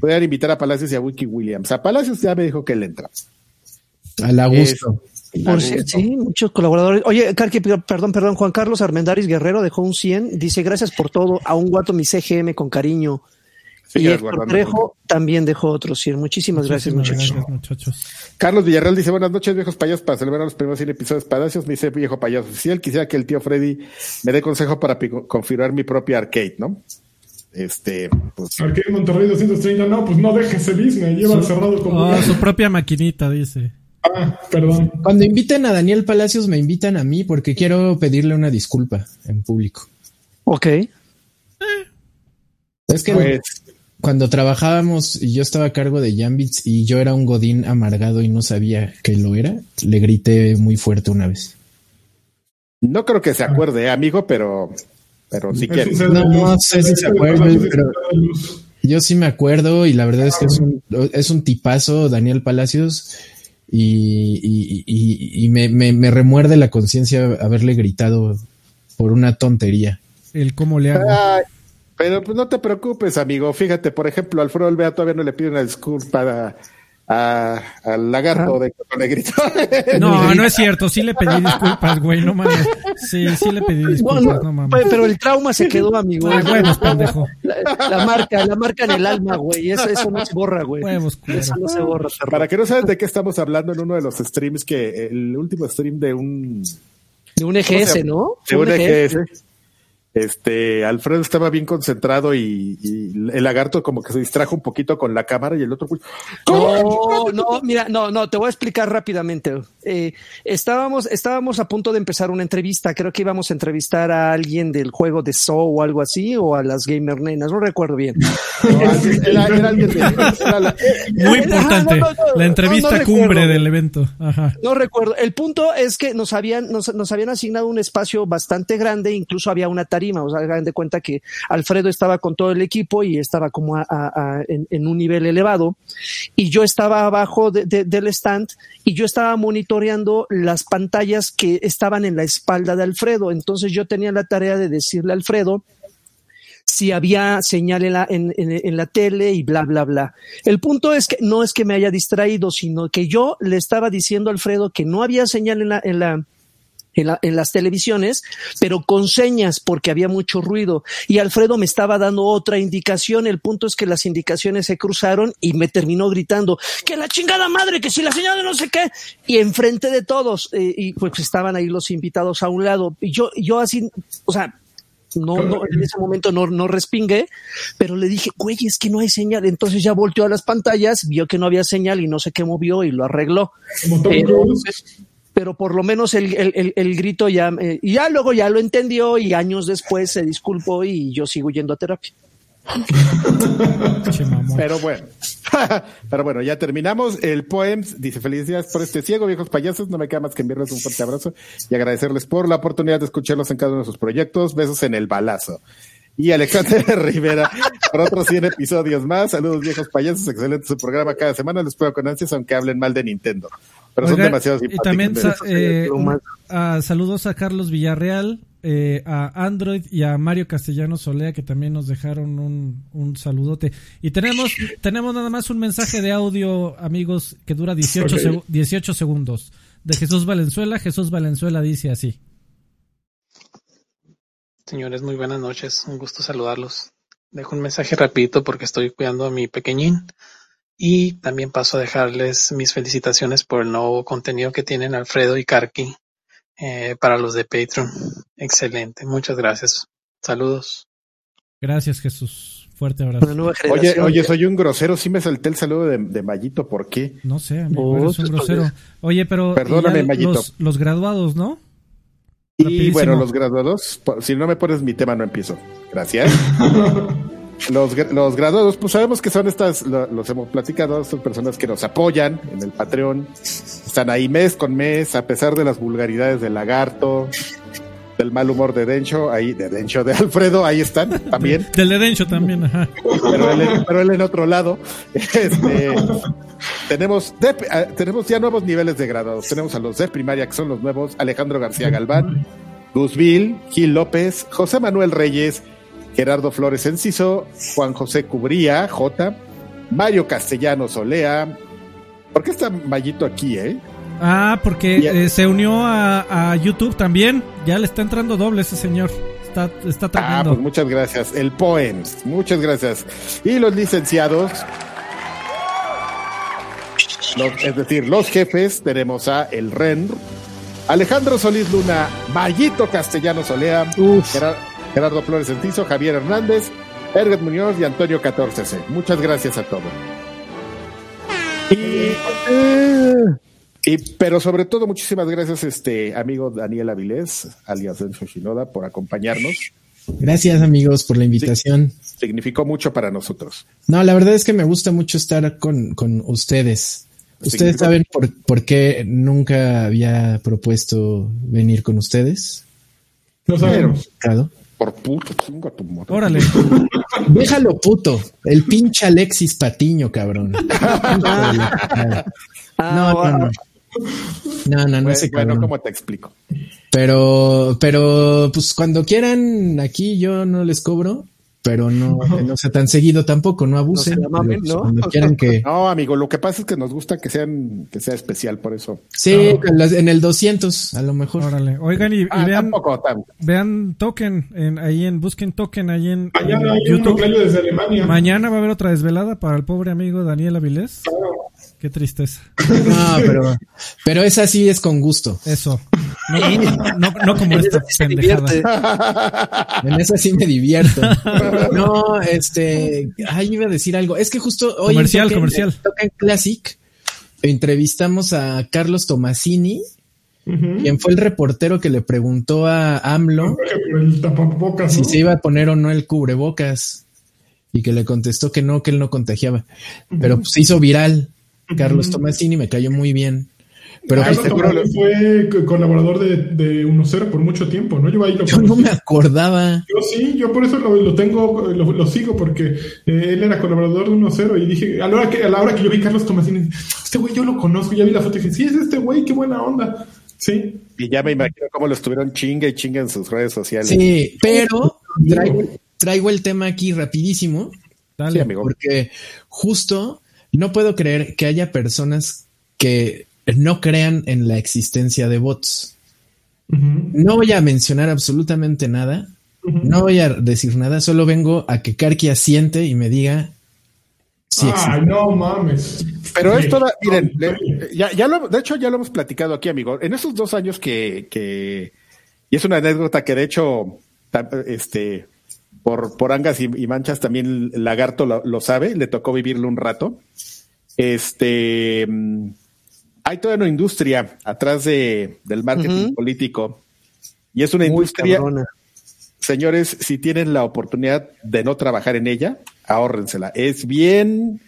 Pueden invitar a Palacios y a Wiki Williams. A Palacios ya me dijo que él entra. A la gusto. Por sí, muchos colaboradores. Oye, Carqui, perdón, perdón, Juan Carlos Armendaris Guerrero dejó un 100. Dice, gracias por todo. A un guato mi CGM con cariño. y Héctor Trejo también dejó otro 100. Muchísimas, gracias, muchachos. Carlos Villarreal dice, buenas noches, viejos payasos, para celebrar los primeros 100 episodios de Palacios. Me dice, viejo payaso oficial, quisiera que el tío Freddy me dé consejo para configurar mi propia arcade, ¿no? Este, pues. Arcade Monterrey 230, no, pues no deje ese business, lleva cerrado como. Ah, su propia (laughs) maquinita, dice. Ah, perdón. Cuando inviten a Daniel Palacios, me invitan a mí porque quiero pedirle una disculpa en público. Ok. Es que pues, cuando trabajábamos y yo estaba a cargo de Jambits y yo era un godín amargado y no sabía que lo era, le grité muy fuerte una vez. No creo que se acuerde, ¿eh, amigo, pero, pero si quieres. No, no sé si se acuerde, pero yo sí me acuerdo y la verdad es que es un, es un tipazo, Daniel Palacios y, me, remuerde la conciencia haberle gritado por una tontería. El cómo le hago. pero pues no te preocupes, amigo. Fíjate, por ejemplo, Alfredo Olvea todavía no le pide una disculpa al lagarto de negrito. No, (laughs) no es cierto. Sí le pedí disculpas, güey. No mames. Sí, sí le pedí disculpas. no mames. Pero el trauma se quedó, amigo. huevos, pendejo. La, marca, la marca en el alma, güey. Eso, eso no se borra, güey. Huevos, Eso no se borra. Para que no sabes de qué estamos hablando en uno de los streams que el último stream de un de un EGS, ¿no? De un EGS este, Alfredo estaba bien concentrado y, el lagarto como que se distrajo un poquito con la cámara y el otro. No, no, mira, no, no, te voy a explicar rápidamente. Eh, estábamos, estábamos a punto de empezar una entrevista. Creo que íbamos a entrevistar a alguien del juego de Saw o algo así, o a las gamer nenas, no recuerdo bien. Muy importante. la entrevista cumbre del evento. No recuerdo. El punto es que nos habían, nos, nos habían asignado un espacio bastante grande, incluso había una tarea o sea, hagan de cuenta que Alfredo estaba con todo el equipo y estaba como en, un nivel elevado y yo estaba abajo del stand y yo estaba monitoreando las pantallas que estaban en la espalda de Alfredo. Entonces yo tenía la tarea de decirle a Alfredo, si había señal en la, en, la tele y bla, bla, bla. El punto es que no es que me haya distraído, sino que yo le estaba diciendo a Alfredo que no había señal en la, en la, en, las televisiones, pero con señas porque había mucho ruido. Y Alfredo me estaba dando otra indicación. El punto es que las indicaciones se cruzaron y me terminó gritando que la chingada madre, que si la señal de no sé qué. Y enfrente de todos, eh, y pues estaban ahí los invitados a un lado. Y yo, yo así, o sea, no, no, en ese momento no, no respingué, pero le dije, güey, es que no hay señal. Entonces ya volteó a las pantallas, vio que no había señal y no sé qué movió y lo arregló pero por lo menos el, el, el, grito ya, eh, y ya luego ya lo entendió y años después se disculpó y yo sigo yendo a terapia. pero bueno, (laughs) pero bueno, ya terminamos. El Poems dice felicidades por este ciego, viejos payasos. No me queda más que enviarles un fuerte abrazo y agradecerles por la oportunidad de escucharlos en cada uno de sus proyectos. Besos en el balazo. Y Alexander (laughs) Rivera por otros 100 episodios más. Saludos viejos payasos, excelente su programa cada semana. Les puedo con ansias aunque hablen mal de Nintendo. Pero son demasiado Y también eh, saludos a Carlos Villarreal, eh, a Android y a Mario Castellano Solea que también nos dejaron un, un saludote. Y tenemos, tenemos nada más un mensaje de audio, amigos, que dura 18, 18 segundos. De Jesús Valenzuela. Jesús Valenzuela dice así. Señores, muy buenas noches. Un gusto saludarlos. Dejo un mensaje rapidito porque estoy cuidando a mi pequeñín Y también paso a dejarles mis felicitaciones por el nuevo contenido que tienen Alfredo y Karki eh, para los de Patreon. Excelente, muchas gracias. Saludos. Gracias Jesús. Fuerte abrazo. Oye, oye, soy un grosero. Sí me salté el saludo de, de Mayito. ¿Por qué? No sé, amigo, eres un grosero. Oye, pero Perdóname, Mayito. Los, los, graduados, ¿no? Y bueno, los graduados, si no me pones mi tema, no empiezo. Gracias. (laughs) los, los graduados, pues sabemos que son estas, los hemos platicado, son personas que nos apoyan en el Patreon. Están ahí mes con mes, a pesar de las vulgaridades del lagarto, del mal humor de Dencho, ahí, de Dencho, de Alfredo, ahí están también. Del de Dencho también, ajá. Pero él, pero él en otro lado. Este, tenemos, ah, tenemos ya nuevos niveles de graduados. Tenemos a los de primaria, que son los nuevos, Alejandro García Galván, Guzville, Gil López, José Manuel Reyes, Gerardo Flores Enciso, Juan José Cubría, J, Mario Castellanos Olea. ¿Por qué está Mayito aquí, eh? Ah, porque eh, se unió a, YouTube también. Ya le está entrando doble ese señor. Está, está Ah, pues muchas gracias. El Poems, muchas gracias. Y los licenciados, es decir, los jefes, tenemos a El Ren, Alejandro Solís Luna, Mayito Castellano Solea, Gerardo Flores Enciso, Javier Hernández, Erget Muñoz y Antonio 14C. Muchas gracias a todos. Y y, pero sobre todo, muchísimas gracias, este amigo Daniel Avilés, alias Denso Shinoda, por acompañarnos. Gracias, amigos, por la invitación. significó mucho para nosotros. No, la verdad es que me gusta mucho estar con, con ustedes. ¿Ustedes saben por, por, qué nunca había propuesto venir con ustedes? No sabemos. Por puto, chingo tu moto. Órale. (laughs) Déjalo puto. El pinche Alexis Patiño, cabrón. (laughs) no, no, no. No, no, no sé Bueno, ¿cómo te explico? Pero, pero, pues cuando quieran, aquí yo no les cobro, pero no, no sea tan seguido tampoco, no abusen. No, pues, Cuando (laughs) quieran que... no, amigo, lo que pasa es que nos gusta que sean, que sea especial, por eso. Sí, en el 200, a lo mejor. Órale. Oigan, y, ah, vean, vean Token, en, ahí en, busquen Token ahí en, Mañana YouTube. desde Alemania. Mañana va a haber otra desvelada para el pobre amigo Daniel Avilés. Qué tristeza. No, pero, pero esa sí es con gusto. Eso. No, no, como (laughs) esta pendejada. En esa sí me divierto. (laughs) No, este, ay, iba a decir algo. Es que justo hoy comercial, en comercial. en Classic entrevistamos a Carlos Tomasini, quien fue el reportero que le preguntó a AMLO si se iba a poner o no el cubrebocas y que le contestó que no, que él no contagiaba. Pero se hizo viral. Carlos Tomasini me cayó muy bien. Pero Carlos fue colaborador de, de 1-0 por mucho tiempo, ¿no? Yo, ahí lo yo no me acordaba. Yo sí, yo por eso lo, tengo, lo, sigo, porque eh, él era colaborador de 1-0 y dije, a la, hora que, a la hora que yo vi Carlos Tomasini, este güey yo lo conozco, ya vi la foto y dije, sí, es este güey, qué buena onda. Sí. Y ya me imagino cómo lo estuvieron chinga y chinga en sus redes sociales. Sí, pero traigo, el tema aquí rapidísimo. Dale, amigo. Porque justo no puedo creer que haya personas que no crean en la existencia de bots. No voy a mencionar absolutamente nada. No voy a decir nada. Solo vengo a que Karki asiente y me diga si Ay, no mames. Pero esto, miren, ya, ya lo, de hecho ya lo hemos platicado aquí, amigo. En esos dos años que, que y es una anécdota que de hecho, este, por, por angas y, manchas también Lagarto lo, sabe, le tocó vivirlo un rato. Este, mm, hay toda una industria atrás de, del marketing político y es una industria, señores, si tienen la oportunidad de no trabajar en ella, ahórrensela. Es bien...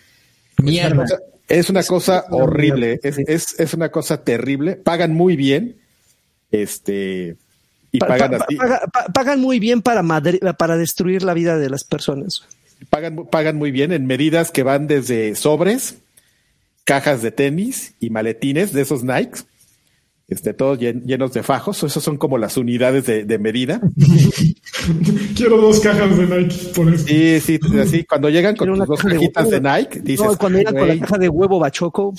Mierda. Es una cosa, horrible, es, es, es, una cosa terrible, pagan muy bien, este, y pagan así. pagan muy bien para, para destruir la vida de las personas. Pagan, pagan muy bien en medidas que van desde sobres, cajas de tenis y maletines de esos Nike, este, todos llenos de fajos. Esos son como las unidades de, medida. (laughs) (laughs) Quiero dos cajas de Nike por eso. Sí, sí, así cuando llegan con dos cajitas de, Nike, dices. No, cuando llegan con la caja de huevo bachoco.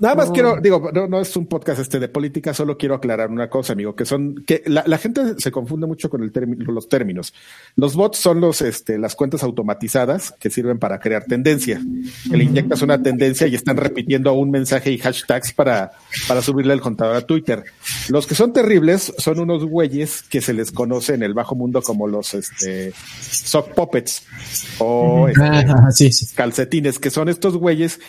Nada más quiero, digo, no, no, es un podcast este de política, solo quiero aclarar una cosa, amigo, que son, que la, la gente se confunde mucho con el término, los términos. Los bots son los, este, las cuentas automatizadas que sirven para crear tendencia. Que le inyectas una tendencia y están repitiendo un mensaje y hashtags para, para subirle el contador a Twitter. Los que son terribles son unos güeyes que se les conoce en el bajo mundo como los, este, sock puppets o este, calcetines, que son estos güeyes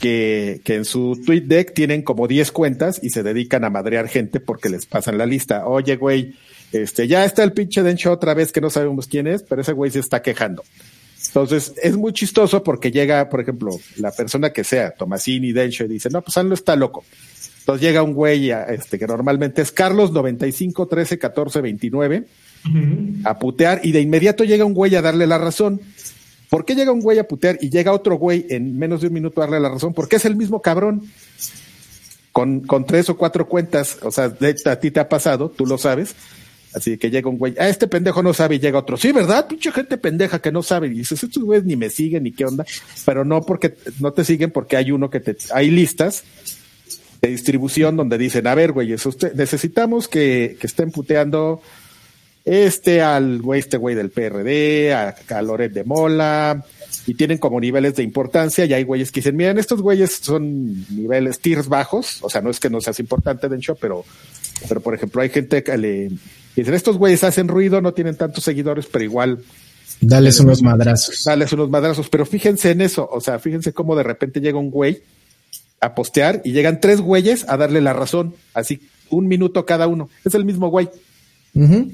que, que, en su tweet deck tienen como 10 cuentas y se dedican a madrear gente porque les pasan la lista. Oye, güey, este, ya está el pinche Dencho otra vez que no sabemos quién es, pero ese güey se está quejando. Entonces, es muy chistoso porque llega, por ejemplo, la persona que sea, Tomasini, Dencho, y dice, no, pues Anlo está loco. Entonces llega un güey, este, que normalmente es Carlos 95 13 14 29, a putear, y de inmediato llega un güey a darle la razón. ¿Por qué llega un güey a putear y llega otro güey en menos de un minuto a darle la razón? Porque es el mismo cabrón. Con, con tres o cuatro cuentas, o sea, a ti te ha pasado, tú lo sabes. Así que llega un güey, ah, este pendejo no sabe y llega otro. Sí, ¿verdad? Pinche gente pendeja que no sabe. Y dices, estos güeyes ni me siguen ni qué onda. Pero no porque no te siguen porque hay uno que te, hay listas de distribución donde dicen, a ver, usted, necesitamos que, que estén puteando este al güey, este güey del PRD, a, a Loret de Mola, y tienen como niveles de importancia, y hay güeyes que dicen, miren, estos güeyes son niveles tiers bajos, o sea, no es que no seas importante, Dencho, pero, pero por ejemplo, hay gente que le dicen, estos güeyes hacen ruido, no tienen tantos seguidores, pero igual. Dales unos madrazos. Dales unos madrazos, pero fíjense en eso, o sea, fíjense cómo de repente llega un güey a postear y llegan tres güeyes a darle la razón, así un minuto cada uno. Es el mismo güey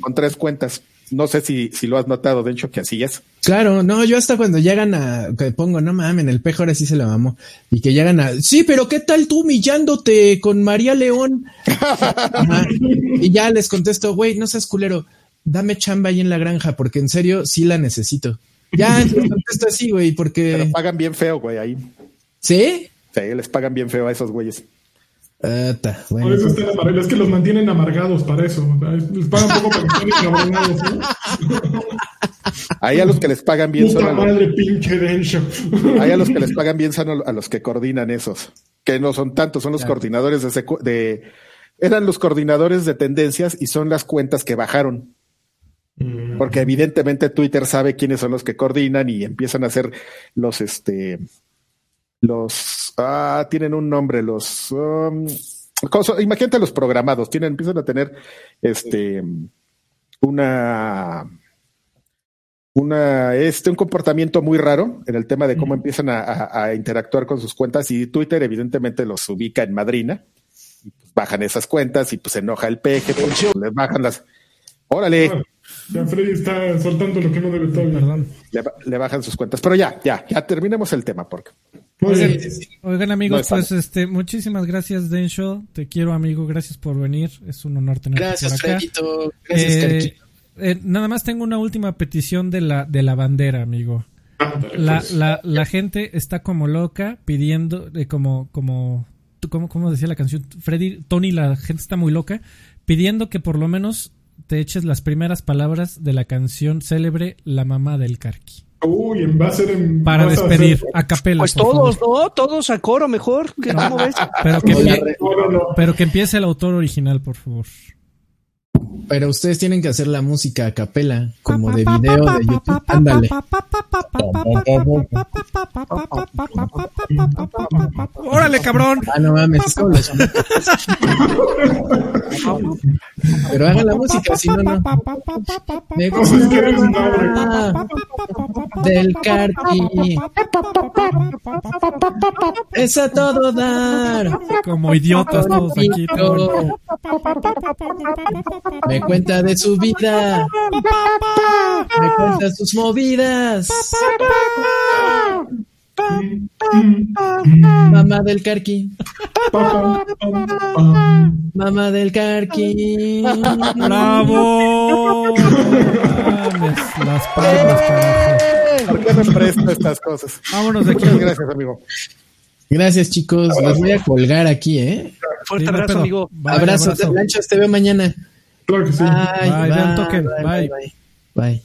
con tres cuentas. No sé si, si lo has notado, de hecho, que así es. Claro, no, yo hasta cuando llegan a, que pongo, no mames, el pejo ahora sí se la vamos y que llegan a, sí, pero ¿qué tal tú humillándote con María León? (laughs) y ya les contesto, güey, no seas culero, dame chamba ahí en la granja, porque en serio sí la necesito. Ya, (laughs) les contesto así, güey, porque... Pero pagan bien feo, güey, ahí. ¿Sí? Sí, les pagan bien feo a esos güeyes. Bueno. Por eso están amargados, es que los mantienen amargados para eso. Les pagan poco para que estén encabronados, ¿no? (laughs) Ahí a los que les pagan bien son madre, los... pinche denso. Ahí a los que les (laughs) pagan bien son a los que coordinan esos. Que no son tantos, son los claro. coordinadores de, de, Eran los coordinadores de tendencias y son las cuentas que bajaron. Mm. Porque evidentemente Twitter sabe quiénes son los que coordinan y empiezan a hacer los, este, los, ah, tienen un nombre, los, um, imagínate los programados, tienen, empiezan a tener, este, una, una, este, un comportamiento muy raro en el tema de cómo empiezan a, a, a interactuar con sus cuentas y Twitter evidentemente los ubica en madrina, y pues bajan esas cuentas y pues se enoja el peje, pues, les bajan las, órale. Ya Freddy está soltando lo que no debe estar, ¿verdad? Le, le, bajan sus cuentas. Pero ya, ya, ya terminemos el tema, porque. Oigan, oigan amigos, no pues este, muchísimas gracias, Densho. Te quiero, amigo. Gracias por venir. Es un honor tenerte gracias, por acá. Fredito. Gracias, eh, eh, nada más tengo una última petición de la, de la bandera, amigo. La, la, la gente está como loca pidiendo, eh, como, como, como, como decía la canción, Freddy, Tony, la gente está muy loca, pidiendo que por lo menos te eches las primeras palabras de la canción célebre La mamá del Carqui. Uy, va a ser en, Para despedir a, a capela. Pues todos, favor. ¿no? Todos a coro mejor. ¿Cómo ves? Pero que, empie no, no. pero que empiece el autor original, por favor. Pero ustedes tienen que hacer la música a capela, como de video de YouTube. Ándale. ¡Órale, cabrón! Ah, no mames, es como los... Pero hagan la música, si no, no. Me gusta del carti. Es a todo dar. Como idiotas todos aquí. Me cuenta de su vida. Me cuenta sus movidas. Mamá del carqui. Mamá del carqui. ¡Bravo! Las palmas, ¿Por qué me presto estas cosas? Vámonos de aquí. Muchas gracias, amigo. Gracias, chicos. Los voy a colgar aquí, ¿eh? Fuerte abrazo, amigo. Abrazo, te veo mañana. Claro que sí. Bye, bye, bye, bye.